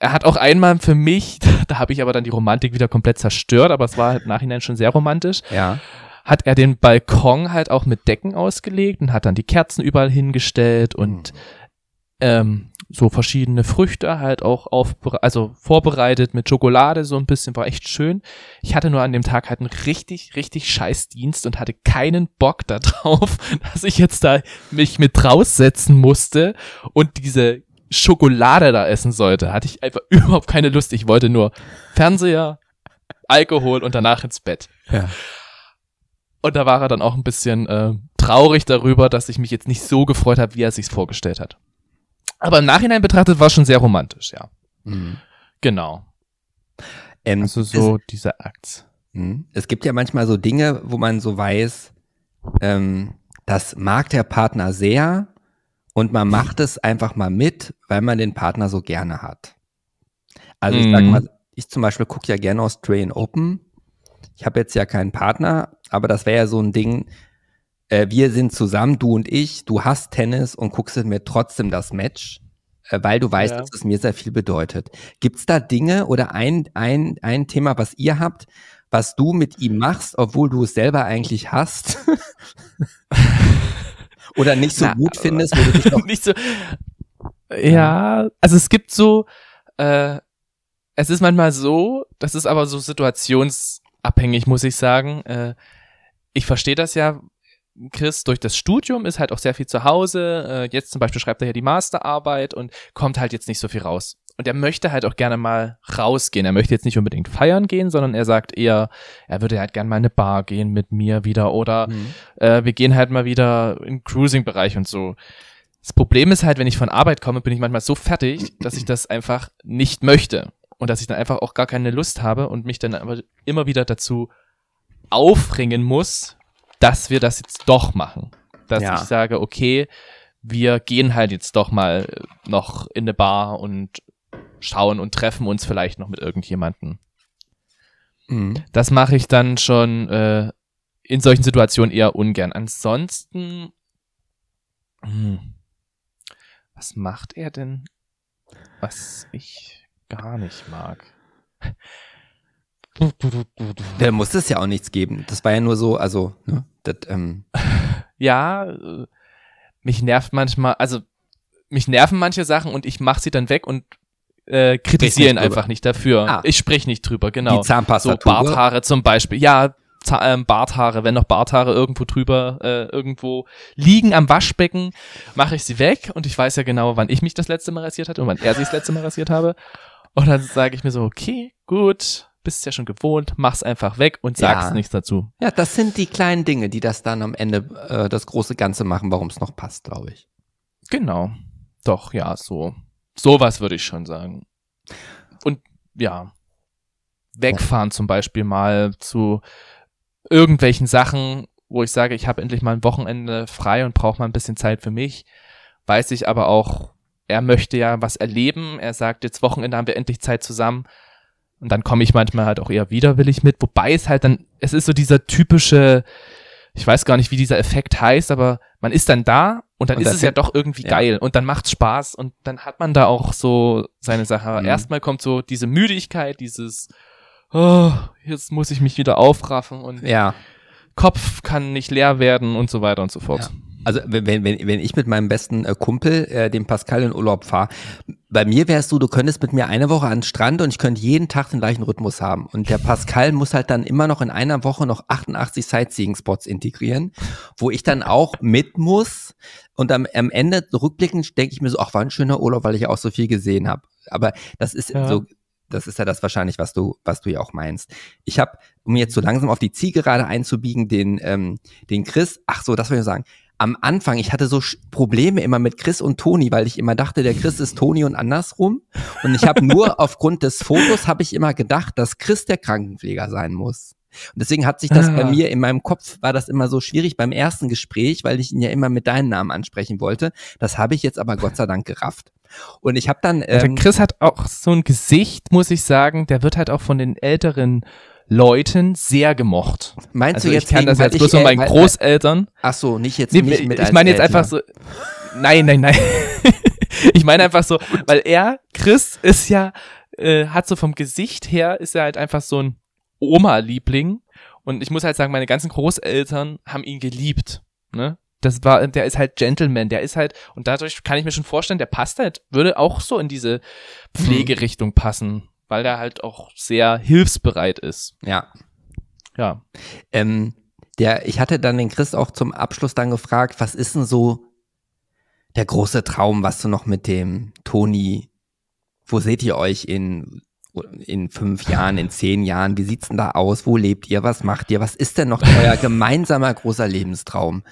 er hat auch einmal für mich, da habe ich aber dann die Romantik wieder komplett zerstört, aber es war halt im Nachhinein schon sehr romantisch Ja. hat er den Balkon halt auch mit Decken ausgelegt und hat dann die Kerzen überall hingestellt und ähm, so verschiedene Früchte halt auch auf, also vorbereitet mit Schokolade so ein bisschen, war echt schön. Ich hatte nur an dem Tag halt einen richtig, richtig scheiß Dienst und hatte keinen Bock da drauf, dass ich jetzt da mich mit raussetzen musste und diese Schokolade da essen sollte. Hatte ich einfach überhaupt keine Lust. Ich wollte nur Fernseher, Alkohol und danach ins Bett. Ja. Und da war er dann auch ein bisschen äh, traurig darüber, dass ich mich jetzt nicht so gefreut habe, wie er sich's vorgestellt hat. Aber im Nachhinein betrachtet war es schon sehr romantisch, ja. Mhm. Genau. Ähm, Also so dieser Akt. Mhm. Es gibt ja manchmal so Dinge, wo man so weiß, ähm, das mag der Partner sehr und man macht es einfach mal mit, weil man den Partner so gerne hat. Also ich sag Mhm. mal, ich zum Beispiel gucke ja gerne Australian Open. Ich habe jetzt ja keinen Partner, aber das wäre ja so ein Ding, äh, wir sind zusammen, du und ich, du hast Tennis und guckst mir trotzdem das Match, äh, weil du weißt, Ja. dass es mir sehr viel bedeutet. Gibt's da Dinge oder ein, ein, ein Thema, was ihr habt, was du mit ihm machst, obwohl du es selber eigentlich hast? oder nicht so Na, gut findest, wo du dich noch nicht so. Ja, also es gibt so, äh, es ist manchmal so, das ist aber so situationsabhängig, muss ich sagen. Äh, ich verstehe das ja, Chris, durch das Studium ist halt auch sehr viel zu Hause. Äh, jetzt zum Beispiel schreibt er ja die Masterarbeit und kommt halt jetzt nicht so viel raus. Und er möchte halt auch gerne mal rausgehen. Er möchte jetzt nicht unbedingt feiern gehen, sondern er sagt eher, er würde halt gerne mal in eine Bar gehen mit mir wieder oder Mhm. äh, wir gehen halt mal wieder in den Cruising-Bereich und so. Das Problem ist halt, wenn ich von Arbeit komme, bin ich manchmal so fertig, dass ich das einfach nicht möchte. Und dass ich dann einfach auch gar keine Lust habe und mich dann aber immer wieder dazu aufringen muss, dass wir das jetzt doch machen. Dass Ja. ich sage, okay, wir gehen halt jetzt doch mal noch in eine Bar und schauen und treffen uns vielleicht noch mit irgendjemanden. Mhm. Das mache ich dann schon äh, in solchen Situationen eher ungern. Ansonsten, hm, was macht er denn, was ich gar nicht mag? Da muss es ja auch nichts geben. Das war ja nur so, also, ne, das, ähm, Ja, äh, mich nervt manchmal, also mich nerven manche Sachen und ich mache sie dann weg und äh, kritisiere ihn nicht einfach nicht dafür. Ah. Ich sprich nicht drüber, genau. die Zahnpasta. So Barthaare zum Beispiel. Ja, Za ähm, Barthaare, wenn noch Barthaare irgendwo drüber äh, irgendwo liegen am Waschbecken, mache ich sie weg und ich weiß ja genau, wann ich mich das letzte Mal rasiert hatte und wann er sich das letzte Mal rasiert habe. Und dann sage ich mir so, okay, gut, bist ja schon gewohnt, mach's einfach weg und sagst Ja. nichts dazu. Ja, das sind die kleinen Dinge, die das dann am Ende äh, das große Ganze machen, warum es noch passt, glaube ich. Genau. Doch, ja, so. Sowas würde ich schon sagen. Und ja, wegfahren zum Beispiel mal zu irgendwelchen Sachen, wo ich sage, ich habe endlich mal ein Wochenende frei und brauche mal ein bisschen Zeit für mich. Weiß ich aber auch, er möchte ja was erleben. Er sagt, jetzt Wochenende haben wir endlich Zeit zusammen. Und dann komme ich manchmal halt auch eher widerwillig mit. Wobei es halt dann, es ist so dieser typische, ich weiß gar nicht, wie dieser Effekt heißt, aber man ist dann da und dann Und ist es ja doch irgendwie ja. geil und dann macht's Spaß und dann hat man da auch so seine Sache. Mhm. Erstmal kommt so diese Müdigkeit, dieses, oh, jetzt muss ich mich wieder aufraffen und Ja, Kopf kann nicht leer werden und so weiter und so fort. also wenn, wenn, wenn wenn ich mit meinem besten äh, Kumpel, äh, dem Pascal, in Urlaub fahre, bei mir wärst du, du könntest mit mir eine Woche an den Strand und ich könnte jeden Tag den gleichen Rhythmus haben. Und der Pascal muss halt dann immer noch in einer Woche noch 88 Sightseeing-Spots integrieren, wo ich dann auch mit muss. Und am, am Ende rückblickend denke ich mir so, ach, war ein schöner Urlaub, weil ich ja auch so viel gesehen habe. Aber das ist Ja. so, das ist ja das wahrscheinlich, was du, was du ja auch meinst. Ich habe, um jetzt so langsam auf die Zielgerade einzubiegen, den, ähm, den Chris, ach so, das wollte ich sagen. Am Anfang, ich hatte so Probleme immer mit Chris und Toni, weil ich immer dachte, der Chris ist Toni und andersrum. Und ich habe nur aufgrund des Fotos habe ich immer gedacht, dass Chris der Krankenpfleger sein muss. Und deswegen hat sich das ah. bei mir in meinem Kopf, war das immer so schwierig beim ersten Gespräch, weil ich ihn ja immer mit deinem Namen ansprechen wollte. Das habe ich jetzt aber Gott sei Dank gerafft. Und ich habe dann. Ähm, der Chris hat auch so ein Gesicht, muss ich sagen, der wird halt auch von den älteren Leuten sehr gemocht. Meinst also du jetzt ich kann das jetzt bloß von meinen Großeltern. Ach so, nicht jetzt nee, nicht mit Ich meine jetzt einfach so. Nein, nein, nein. ich meine einfach so, weil er, Chris, ist ja, äh, hat so vom Gesicht her, ist er halt einfach so ein Oma-Liebling. Und ich muss halt sagen, meine ganzen Großeltern haben ihn geliebt. Ne? Das war, der ist halt Gentleman, der ist halt, und dadurch kann ich mir schon vorstellen, der passt halt, würde auch so in diese Pflegerichtung passen, weil der halt auch sehr hilfsbereit ist. Ja. Ja. Ähm, der, ich hatte dann den Chris auch zum Abschluss dann gefragt, was ist denn so der große Traum, was du noch mit dem Toni, wo seht ihr euch in in fünf Jahren, in zehn Jahren? Wie sieht's denn da aus? Wo lebt ihr? Was macht ihr? Was ist denn noch euer gemeinsamer großer Lebenstraum?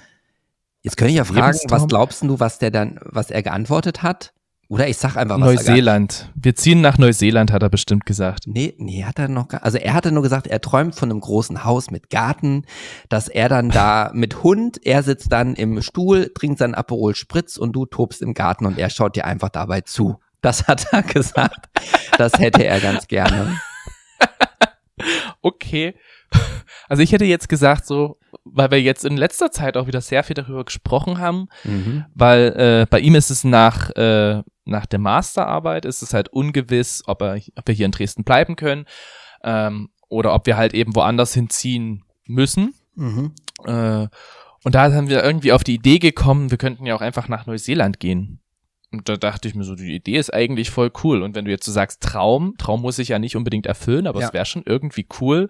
Jetzt könnte ich ja fragen, was glaubst du, was der dann, was er geantwortet hat? Oder ich sag einfach was. Neuseeland. Wir ziehen nach Neuseeland, hat er bestimmt gesagt. Nee, nee, hat er noch gar, also er hatte nur gesagt, er träumt von einem großen Haus mit Garten, dass er dann da mit Hund, er sitzt dann im Stuhl, trinkt seinen Aperol Spritz und du tobst im Garten und er schaut dir einfach dabei zu. Das hat er gesagt. Das hätte er ganz gerne. okay. Also ich hätte jetzt gesagt, so, weil wir jetzt in letzter Zeit auch wieder sehr viel darüber gesprochen haben, mhm. weil äh, bei ihm ist es nach, äh, nach der Masterarbeit, ist es halt ungewiss, ob, er, ob wir hier in Dresden bleiben können ähm, oder ob wir halt eben woanders hinziehen müssen. Mhm. Äh, und da haben wir irgendwie auf die Idee gekommen, wir könnten ja auch einfach nach Neuseeland gehen. Und da dachte ich mir so, die Idee ist eigentlich voll cool. Und wenn du jetzt so sagst, Traum, Traum muss sich ja nicht unbedingt erfüllen, aber ja. es wäre schon irgendwie cool,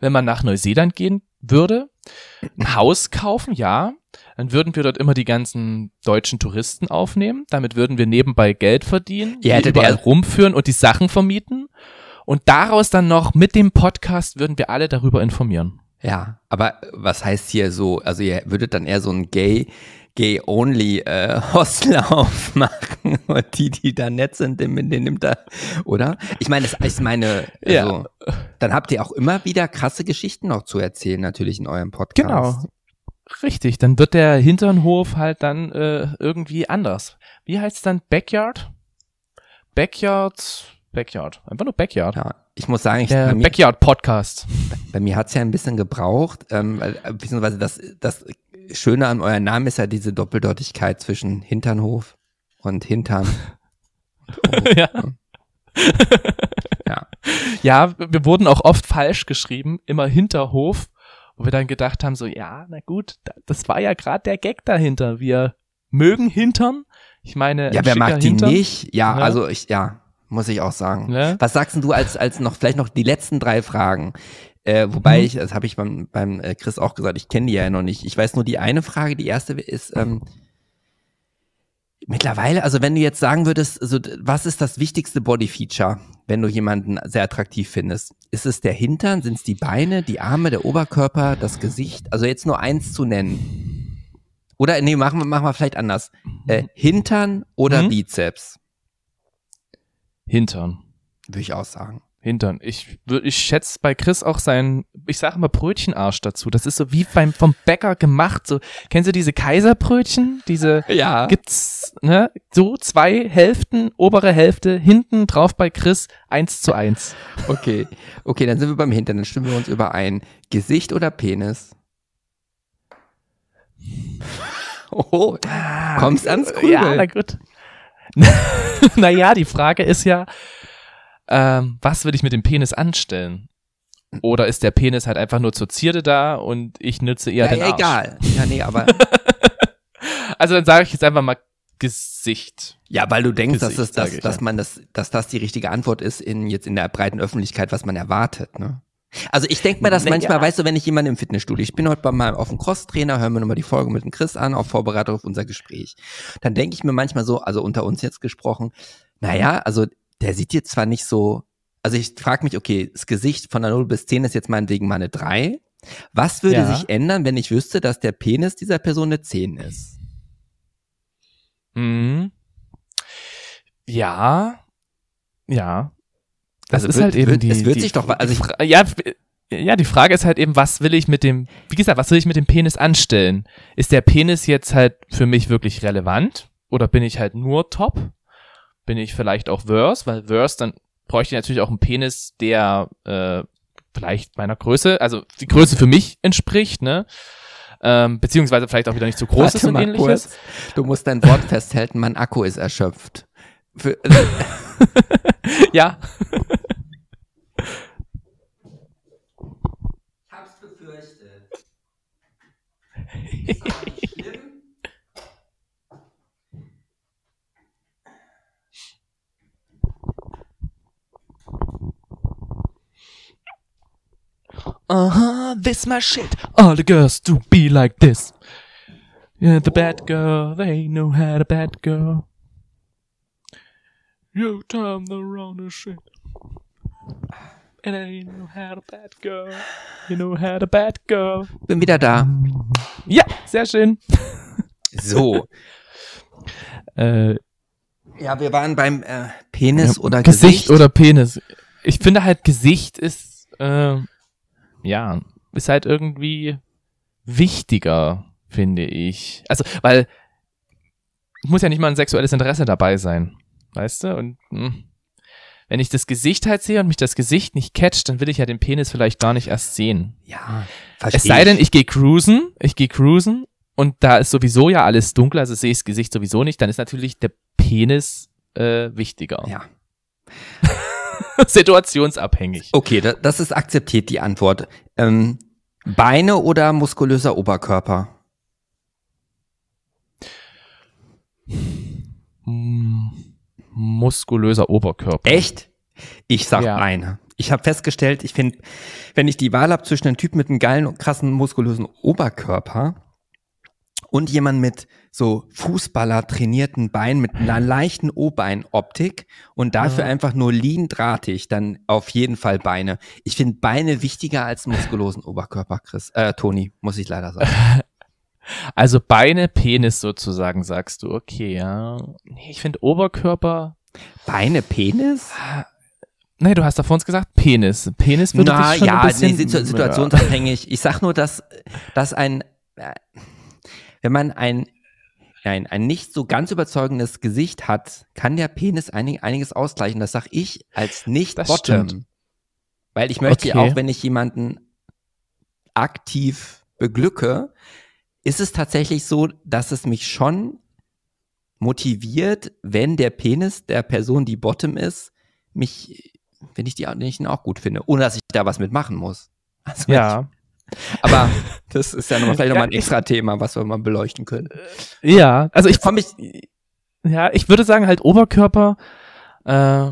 wenn man nach Neuseeland gehen würde, ein Haus kaufen, ja. Dann würden wir dort immer die ganzen deutschen Touristen aufnehmen. Damit würden wir nebenbei Geld verdienen, ja, die überall rumführen und die Sachen vermieten. Und daraus dann noch mit dem Podcast würden wir alle darüber informieren. Ja, aber was heißt hier so, also ihr würdet dann eher so ein Gay Gay-Only äh, Hostel aufmachen und die, die da nett sind, den, den nimmt er, oder? Ich meine, das ist meine, also, ja. dann habt ihr auch immer wieder krasse Geschichten noch zu erzählen, natürlich in eurem Podcast. Genau. Richtig, dann wird der Hinternhof halt dann äh, irgendwie anders. Wie heißt es dann? Backyard? Backyard, Backyard. Einfach nur Backyard. Ja, ich muss sagen, ich, der Backyard Podcast. Bei mir hat es ja ein bisschen gebraucht, ähm, beziehungsweise das, das Schöne an eurem Namen ist ja diese Doppeldeutigkeit zwischen Hinternhof und Hintern. ja. ja. Ja, wir wurden auch oft falsch geschrieben, immer Hinterhof, wo wir dann gedacht haben, so, ja, na gut, das war ja gerade der Gag dahinter. Wir mögen Hintern. Ich meine, ja, wer mag die nicht? Ja, ja, also ich, ja, muss ich auch sagen. Ja? Was sagst du als, als noch, vielleicht noch die letzten drei Fragen? Äh, wobei mhm. ich, das habe ich beim, beim äh, Chris auch gesagt, ich kenne die ja noch nicht. Ich weiß nur die eine Frage, die erste ist, ähm, mittlerweile, also wenn du jetzt sagen würdest, also was ist das wichtigste Body-Feature, wenn du jemanden sehr attraktiv findest? Ist es der Hintern, sind es die Beine, die Arme, der Oberkörper, das Gesicht? Also jetzt nur eins zu nennen. Oder nee, machen wir, machen wir vielleicht anders. Äh, Hintern oder mhm. Bizeps? Hintern. Würde ich auch sagen. Hintern. Ich würde, ich schätze bei Chris auch sein, ich sage immer Brötchenarsch dazu. Das ist so wie beim vom Bäcker gemacht. So kennst du diese Kaiserbrötchen? Diese ja. gibt's ne so zwei Hälften, obere Hälfte hinten drauf bei Chris eins zu eins. Okay, okay, dann sind wir beim Hintern. Dann stimmen wir uns überein. Gesicht oder Penis? Oh, ah, kommst ans Grübeln. Ja, na gut. naja, die Frage ist ja, ähm, was würde ich mit dem Penis anstellen? Oder ist der Penis halt einfach nur zur Zierde da und ich nütze eher ja, den Arsch? egal. Ja, nee, aber. also dann sage ich jetzt einfach mal Gesicht. Ja, weil du denkst, Gesicht, dass, es, dass, dass man das, dass das die richtige Antwort ist in jetzt in der breiten Öffentlichkeit, was man erwartet, ne? Also ich denke mir das nee, manchmal, ja. weißt du, wenn ich jemanden im Fitnessstudio, ich bin heute bei mal auf dem Cross-Trainer, hören wir nochmal die Folge mit dem Chris an, auf Vorbereitung auf unser Gespräch. Dann denke ich mir manchmal so, also unter uns jetzt gesprochen, naja, also der sieht jetzt zwar nicht so, also ich frage mich, okay, das Gesicht von der 0 bis 10 ist jetzt meinetwegen mal eine 3. Was würde Ja. sich ändern, wenn ich wüsste, dass der Penis dieser Person eine 10 ist? Mhm. Ja. Ja. Das Also ist wird- halt eben wird- die. es wird die, sich doch also ich- ja, ja, die Frage ist halt eben, was will ich mit dem, wie gesagt, was will ich mit dem Penis anstellen? Ist der Penis jetzt halt für mich wirklich relevant? Oder bin ich halt nur top? Bin ich vielleicht auch Verse? Weil Verse, dann bräuchte ich natürlich auch einen Penis, der äh, vielleicht meiner Größe, also die Größe für mich entspricht, ne? Ähm, beziehungsweise vielleicht auch wieder nicht so groß Warte ist und mal ähnliches. kurz. Du musst dein Wort festhalten, mein Akku ist erschöpft. Für, Ja. hab's befürchtet. Uh-huh, this my shit. All the girls do be like this. Yeah, the bad girl, they know how to bad girl. You time the wrong shit. And I know how to bad girl. You know how to bad girl. Bin wieder da. Ja, sehr schön. So. Äh, Ja, wir waren beim äh, Penis oder Gesicht, Gesicht. oder Penis. Ich finde halt Gesicht ist, äh, ja, ist halt irgendwie wichtiger, finde ich. Also, weil muss ja nicht mal ein sexuelles Interesse dabei sein, weißt du? Und mh, wenn ich das Gesicht halt sehe und mich das Gesicht nicht catcht, dann will ich ja den Penis vielleicht gar nicht erst sehen. Ja, Es verstehe sei denn, ich gehe cruisen, ich gehe cruisen und da ist sowieso ja alles dunkel, also sehe ich das Gesicht sowieso nicht, dann ist natürlich der Penis äh, wichtiger. Ja. Situationsabhängig. Okay, da, das ist akzeptiert die Antwort. Ähm, Beine oder muskulöser Oberkörper? Mm, Muskulöser Oberkörper. Echt? Ich sag Ja. Beine. Ich habe festgestellt, ich finde, wenn ich die Wahl habe zwischen einem Typen mit einem geilen, krassen, muskulösen Oberkörper und jemand mit so Fußballer trainierten Beinen mit einer leichten O-Bein-Optik und dafür Ja. einfach nur lean drahtig, dann auf jeden Fall Beine. Ich finde Beine wichtiger als muskulosen Oberkörper, Chris. Äh, Toni, muss ich leider sagen. Also Beine, Penis sozusagen, sagst du. Okay, ja. Ich finde Oberkörper. Beine, Penis? Nee, du hast da vor uns gesagt Penis. Penis würde Na dich schon ja, ein bisschen, nee, situ situationsabhängig. Ich sag nur, dass, dass ein, äh, wenn man ein, ein, ein nicht so ganz überzeugendes Gesicht hat, kann der Penis einig, einiges ausgleichen. Das sag ich als nicht Das Bottom. stimmt. Weil ich möchte Okay. auch, wenn ich jemanden aktiv beglücke, ist es tatsächlich so, dass es mich schon motiviert, wenn der Penis der Person, die Bottom ist, mich, wenn ich die wenn ich ihn auch gut finde, ohne dass ich da was mitmachen muss. Also Ja. Ich, aber das ist ja noch mal, vielleicht nochmal ein extra Thema, was wir mal beleuchten können. Ja, also ich Komm ich, Ja, ich würde sagen halt Oberkörper, äh,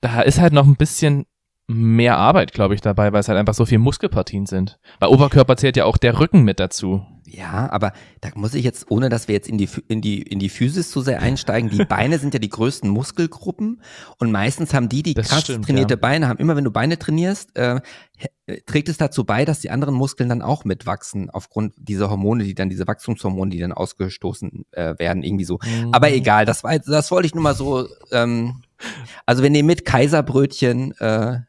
da ist halt noch ein bisschen mehr Arbeit, glaube ich, dabei, weil es halt einfach so viele Muskelpartien sind. Bei Oberkörper zählt ja auch der Rücken mit dazu. Ja, aber da muss ich jetzt, ohne dass wir jetzt in die, in die, in die Physis zu sehr einsteigen, die Beine sind ja die größten Muskelgruppen und meistens haben die, die Das krass stimmt, trainierte ja. Beine haben, immer wenn du Beine trainierst, äh, he- trägt es dazu bei, dass die anderen Muskeln dann auch mitwachsen, aufgrund dieser Hormone, die dann, diese Wachstumshormone, die dann ausgestoßen äh, werden, irgendwie so. Aber Mhm. egal, das war jetzt, das wollte ich nur mal so, ähm, also wenn ihr mit Kaiserbrötchen, äh,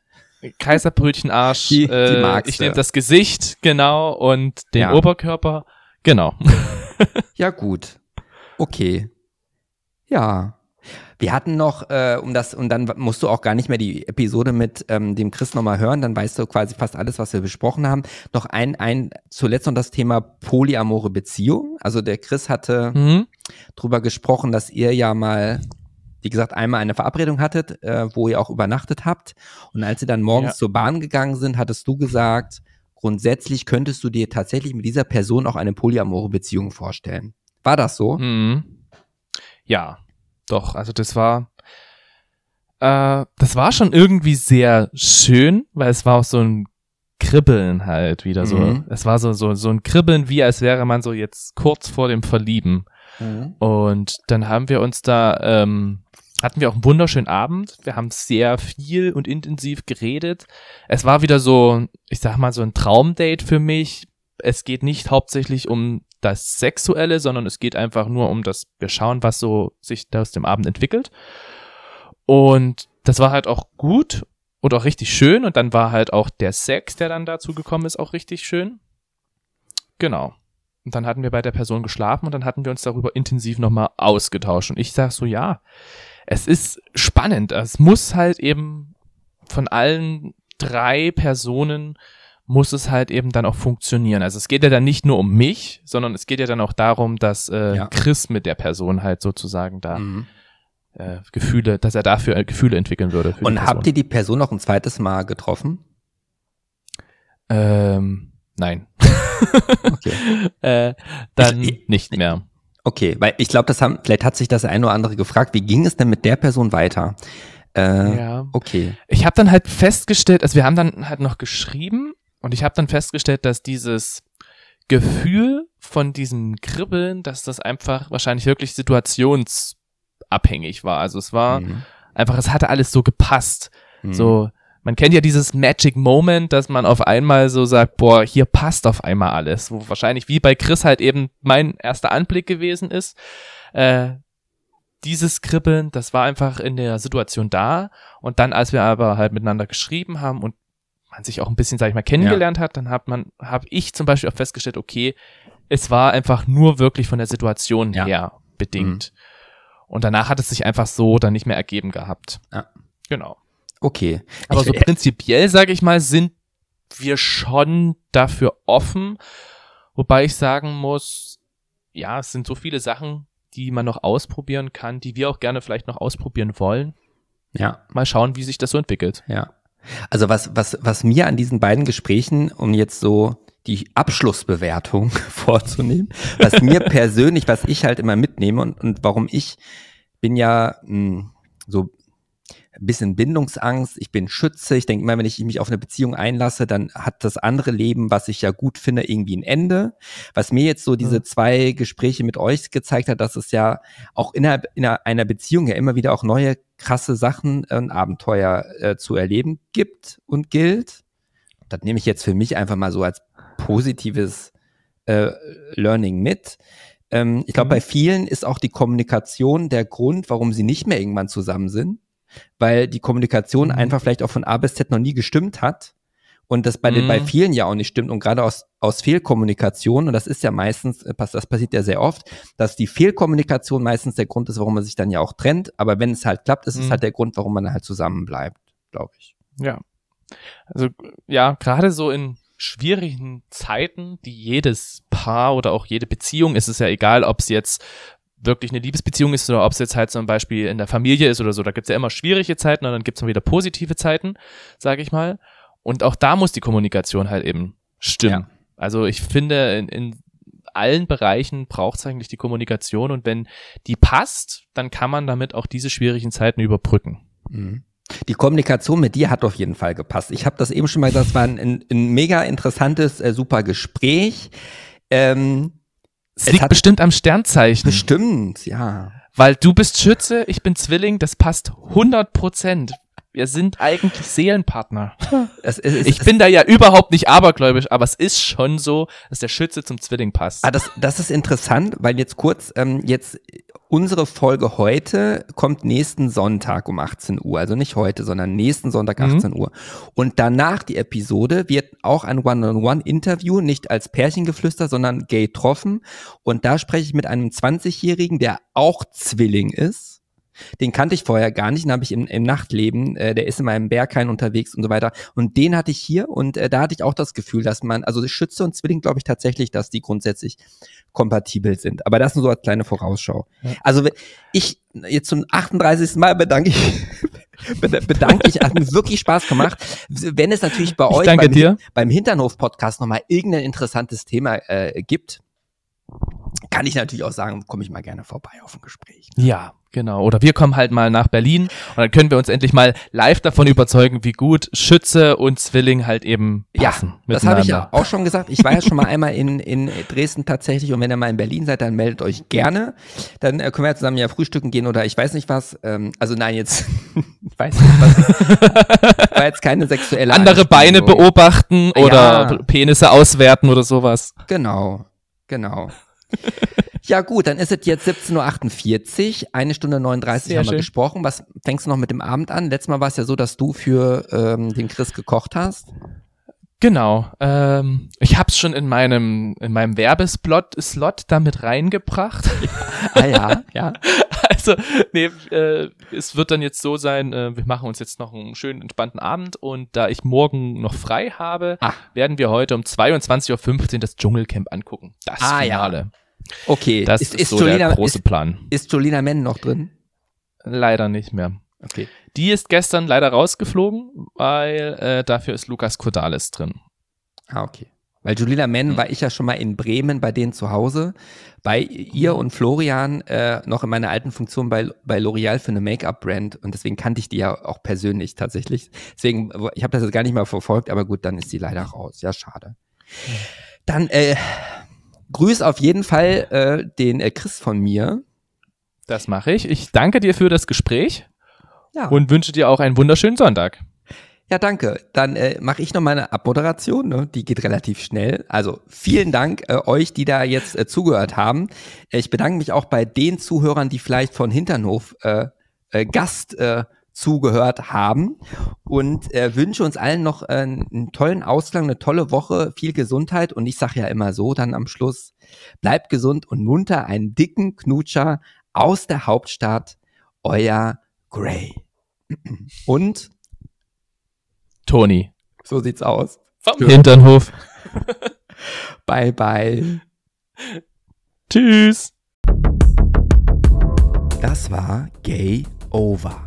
Kaiserbrötchenarsch, Die- die äh, magst ich nehme das Gesicht, genau, und den Ja. Oberkörper, genau. Ja, gut. Okay. Ja. Wir hatten noch, äh, um das, und dann musst du auch gar nicht mehr die Episode mit ähm, dem Chris nochmal hören, dann weißt du quasi fast alles, was wir besprochen haben. Noch ein, ein, zuletzt noch das Thema polyamore Beziehung. Also der Chris hatte Mhm. drüber gesprochen, dass ihr ja mal, wie gesagt, einmal eine Verabredung hattet, äh, wo ihr auch übernachtet habt. Und als ihr dann morgens Ja. zur Bahn gegangen sind, hattest du gesagt, grundsätzlich könntest du dir tatsächlich mit dieser Person auch eine polyamore Beziehung vorstellen. War das so? Mhm. Ja, doch, also das war, äh, das war schon irgendwie sehr schön, weil es war auch so ein Kribbeln halt wieder so. Mhm. Es war so, so, so ein Kribbeln, wie als wäre man so jetzt kurz vor dem Verlieben. Und dann haben wir uns da ähm, hatten wir auch einen wunderschönen Abend. Wir haben sehr viel und intensiv geredet. Es war wieder so, ich sag mal, so ein Traumdate für mich. Es geht nicht hauptsächlich um das Sexuelle, sondern es geht einfach nur um das, wir schauen, was so sich aus dem Abend entwickelt. Und das war halt auch gut und auch richtig schön. Und dann war halt auch der Sex, der dann dazu gekommen ist, auch richtig schön. Genau. Und dann hatten wir bei der Person geschlafen und dann hatten wir uns darüber intensiv nochmal ausgetauscht. Und ich sag so, ja, es ist spannend. Es muss halt eben von allen drei Personen muss es halt eben dann auch funktionieren. Also es geht ja dann nicht nur um mich, sondern es geht ja dann auch darum, dass äh, ja. Chris mit der Person halt sozusagen da mhm. äh, Gefühle, dass er dafür äh, Gefühle entwickeln würde. Und habt ihr die Person noch ein zweites Mal getroffen? Ähm, nein. okay. äh, dann ich, nicht mehr. Okay, weil ich glaube, das haben, vielleicht hat sich das ein oder andere gefragt, wie ging es denn mit der Person weiter? Äh, ja. Okay. Ich habe dann halt festgestellt, also wir haben dann halt noch geschrieben und ich habe dann festgestellt, dass dieses Gefühl von diesem Kribbeln, dass das einfach wahrscheinlich wirklich situationsabhängig war. Also es war mhm. einfach, es hatte alles so gepasst. Mhm. So, man kennt ja dieses Magic Moment, dass man auf einmal so sagt, boah, hier passt auf einmal alles. Wo wahrscheinlich wie bei Chris halt eben mein erster Anblick gewesen ist. Äh, dieses Kribbeln, das war einfach in der Situation da. Und dann, als wir aber halt miteinander geschrieben haben und man sich auch ein bisschen, sag ich mal, kennengelernt ja. hat, dann hat man, habe ich zum Beispiel auch festgestellt, okay, es war einfach nur wirklich von der Situation ja. her bedingt. Mhm. Und danach hat es sich einfach so dann nicht mehr ergeben gehabt. Ja. Genau. Okay. Aber ich, so prinzipiell, sage ich mal, sind wir schon dafür offen. Wobei ich sagen muss, ja, es sind so viele Sachen, die man noch ausprobieren kann, die wir auch gerne vielleicht noch ausprobieren wollen. Ja. Mal schauen, wie sich das so entwickelt. Ja. Also was, was, was mir an diesen beiden Gesprächen, um jetzt so die Abschlussbewertung vorzunehmen, was mir persönlich, was ich halt immer mitnehme und, und warum ich bin ja mh, hm, so ein bisschen Bindungsangst, ich bin Schütze, ich denke immer, wenn ich mich auf eine Beziehung einlasse, dann hat das andere Leben, was ich ja gut finde, irgendwie ein Ende. Was mir jetzt so diese zwei Gespräche mit euch gezeigt hat, dass es ja auch innerhalb in einer Beziehung ja immer wieder auch neue krasse Sachen und Abenteuer äh, zu erleben gibt und gilt. Das nehme ich jetzt für mich einfach mal so als positives äh, Learning mit. Ähm, ich glaube, mhm. bei vielen ist auch die Kommunikation der Grund, warum sie nicht mehr irgendwann zusammen sind weil die Kommunikation mhm. einfach vielleicht auch von A bis Z noch nie gestimmt hat und das bei, den, bei mhm. vielen ja auch nicht stimmt und gerade aus, aus Fehlkommunikation, und das ist ja meistens, äh, das passiert ja sehr oft, dass die Fehlkommunikation meistens der Grund ist, warum man sich dann ja auch trennt, aber wenn es halt klappt, ist es mhm. halt der Grund, warum man halt zusammen bleibt, glaube ich. Ja. Also ja, gerade so in schwierigen Zeiten, die jedes Paar oder auch jede Beziehung, ist es ja egal, ob es jetzt wirklich eine Liebesbeziehung ist oder ob es jetzt halt zum Beispiel in der Familie ist oder so. Da gibt's ja immer schwierige Zeiten und dann gibt's mal wieder positive Zeiten, sage ich mal. Und auch da muss die Kommunikation halt eben stimmen. Ja. Also ich finde, in, in allen Bereichen braucht's eigentlich die Kommunikation und wenn die passt, dann kann man damit auch diese schwierigen Zeiten überbrücken. Mhm. Die Kommunikation mit dir hat auf jeden Fall gepasst. Ich habe das eben schon mal gesagt, es war ein, ein, ein mega interessantes, äh, super Gespräch. Ähm, es, liegt bestimmt am Sternzeichen. Bestimmt, ja. Weil du bist Schütze, ich bin Zwilling, das passt 100 Prozent. Wir sind eigentlich Seelenpartner. Es, es, es, ich bin da ja überhaupt nicht abergläubisch, aber es ist schon so, dass der Schütze zum Zwilling passt. Ah, das, das ist interessant, weil jetzt kurz, ähm, jetzt unsere Folge heute kommt nächsten Sonntag um 18 Uhr. Also nicht heute, sondern nächsten Sonntag 18 mhm. Uhr. Und danach die Episode wird auch ein One-on-One-Interview, nicht als Pärchengeflüster, sondern gay troffen. Und da spreche ich mit einem 20-Jährigen, der auch Zwilling ist den kannte ich vorher gar nicht, den habe ich im, im Nachtleben, äh, der ist in meinem Berghain unterwegs und so weiter. Und den hatte ich hier und äh, da hatte ich auch das Gefühl, dass man, also Schütze und Zwilling glaube ich tatsächlich, dass die grundsätzlich kompatibel sind. Aber das nur so als kleine Vorausschau. Ja. Also ich jetzt zum 38. Mal bedanke ich bedanke ich, hat mir wirklich Spaß gemacht. Wenn es natürlich bei euch beim, beim Hinternhof-Podcast nochmal irgendein interessantes Thema äh, gibt, kann ich natürlich auch sagen, komme ich mal gerne vorbei auf ein Gespräch. Ja, Genau. Oder wir kommen halt mal nach Berlin und dann können wir uns endlich mal live davon überzeugen, wie gut Schütze und Zwilling halt eben passen. Ja, das habe ich ja auch schon gesagt. Ich war ja schon mal einmal in, in Dresden tatsächlich und wenn ihr mal in Berlin seid, dann meldet euch gerne. Dann äh, können wir zusammen ja frühstücken gehen oder ich weiß nicht was. Ähm, also nein, jetzt ich weiß nicht was. war jetzt keine sexuelle Andere Beine beobachten oder ja. Penisse auswerten oder sowas. Genau, genau. Ja gut, dann ist es jetzt 17.48 Uhr, eine Stunde 39 Sehr haben wir schön. gesprochen. Was fängst du noch mit dem Abend an? Letztes Mal war es ja so, dass du für ähm, den Chris gekocht hast. Genau. Ähm, ich hab's schon in meinem in meinem Werbeslot Slot damit reingebracht. ah ja, ja. Also nee, äh, es wird dann jetzt so sein. Äh, wir machen uns jetzt noch einen schönen entspannten Abend und da ich morgen noch frei habe, ah. werden wir heute um 22:15 Uhr das Dschungelcamp angucken. Das ah, Finale. Ja. Okay. Das ist, ist, ist so Jolina, der große Plan. Ist, ist Jolina Mann noch drin? Leider nicht mehr. Okay. Die ist gestern leider rausgeflogen, weil äh, dafür ist Lukas Kodales drin. Ah, okay. Weil Julina Mann mhm. war ich ja schon mal in Bremen bei denen zu Hause, bei ihr und Florian äh, noch in meiner alten Funktion bei, bei L'Oreal für eine Make-up-Brand und deswegen kannte ich die ja auch persönlich tatsächlich. Deswegen, ich habe das jetzt gar nicht mal verfolgt, aber gut, dann ist sie leider raus. Ja, schade. Dann äh, grüß auf jeden Fall äh, den äh, Chris von mir. Das mache ich. Ich danke dir für das Gespräch ja. und wünsche dir auch einen wunderschönen Sonntag. Ja, danke. Dann äh, mache ich noch meine Abmoderation. Ne? Die geht relativ schnell. Also vielen Dank äh, euch, die da jetzt äh, zugehört haben. Ich bedanke mich auch bei den Zuhörern, die vielleicht von Hinternhof äh, äh, Gast äh, zugehört haben und äh, wünsche uns allen noch äh, einen tollen Ausklang, eine tolle Woche, viel Gesundheit und ich sage ja immer so dann am Schluss, bleibt gesund und munter, einen dicken Knutscher aus der Hauptstadt, euer Gray. Und Toni. So sieht's aus. Vom Hinternhof. bye bye. Tschüss. Das war Gay Over.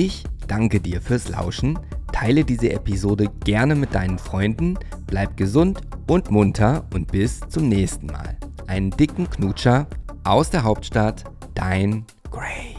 Ich danke dir fürs Lauschen. Teile diese Episode gerne mit deinen Freunden. Bleib gesund und munter und bis zum nächsten Mal. Einen dicken Knutscher aus der Hauptstadt, dein Gray.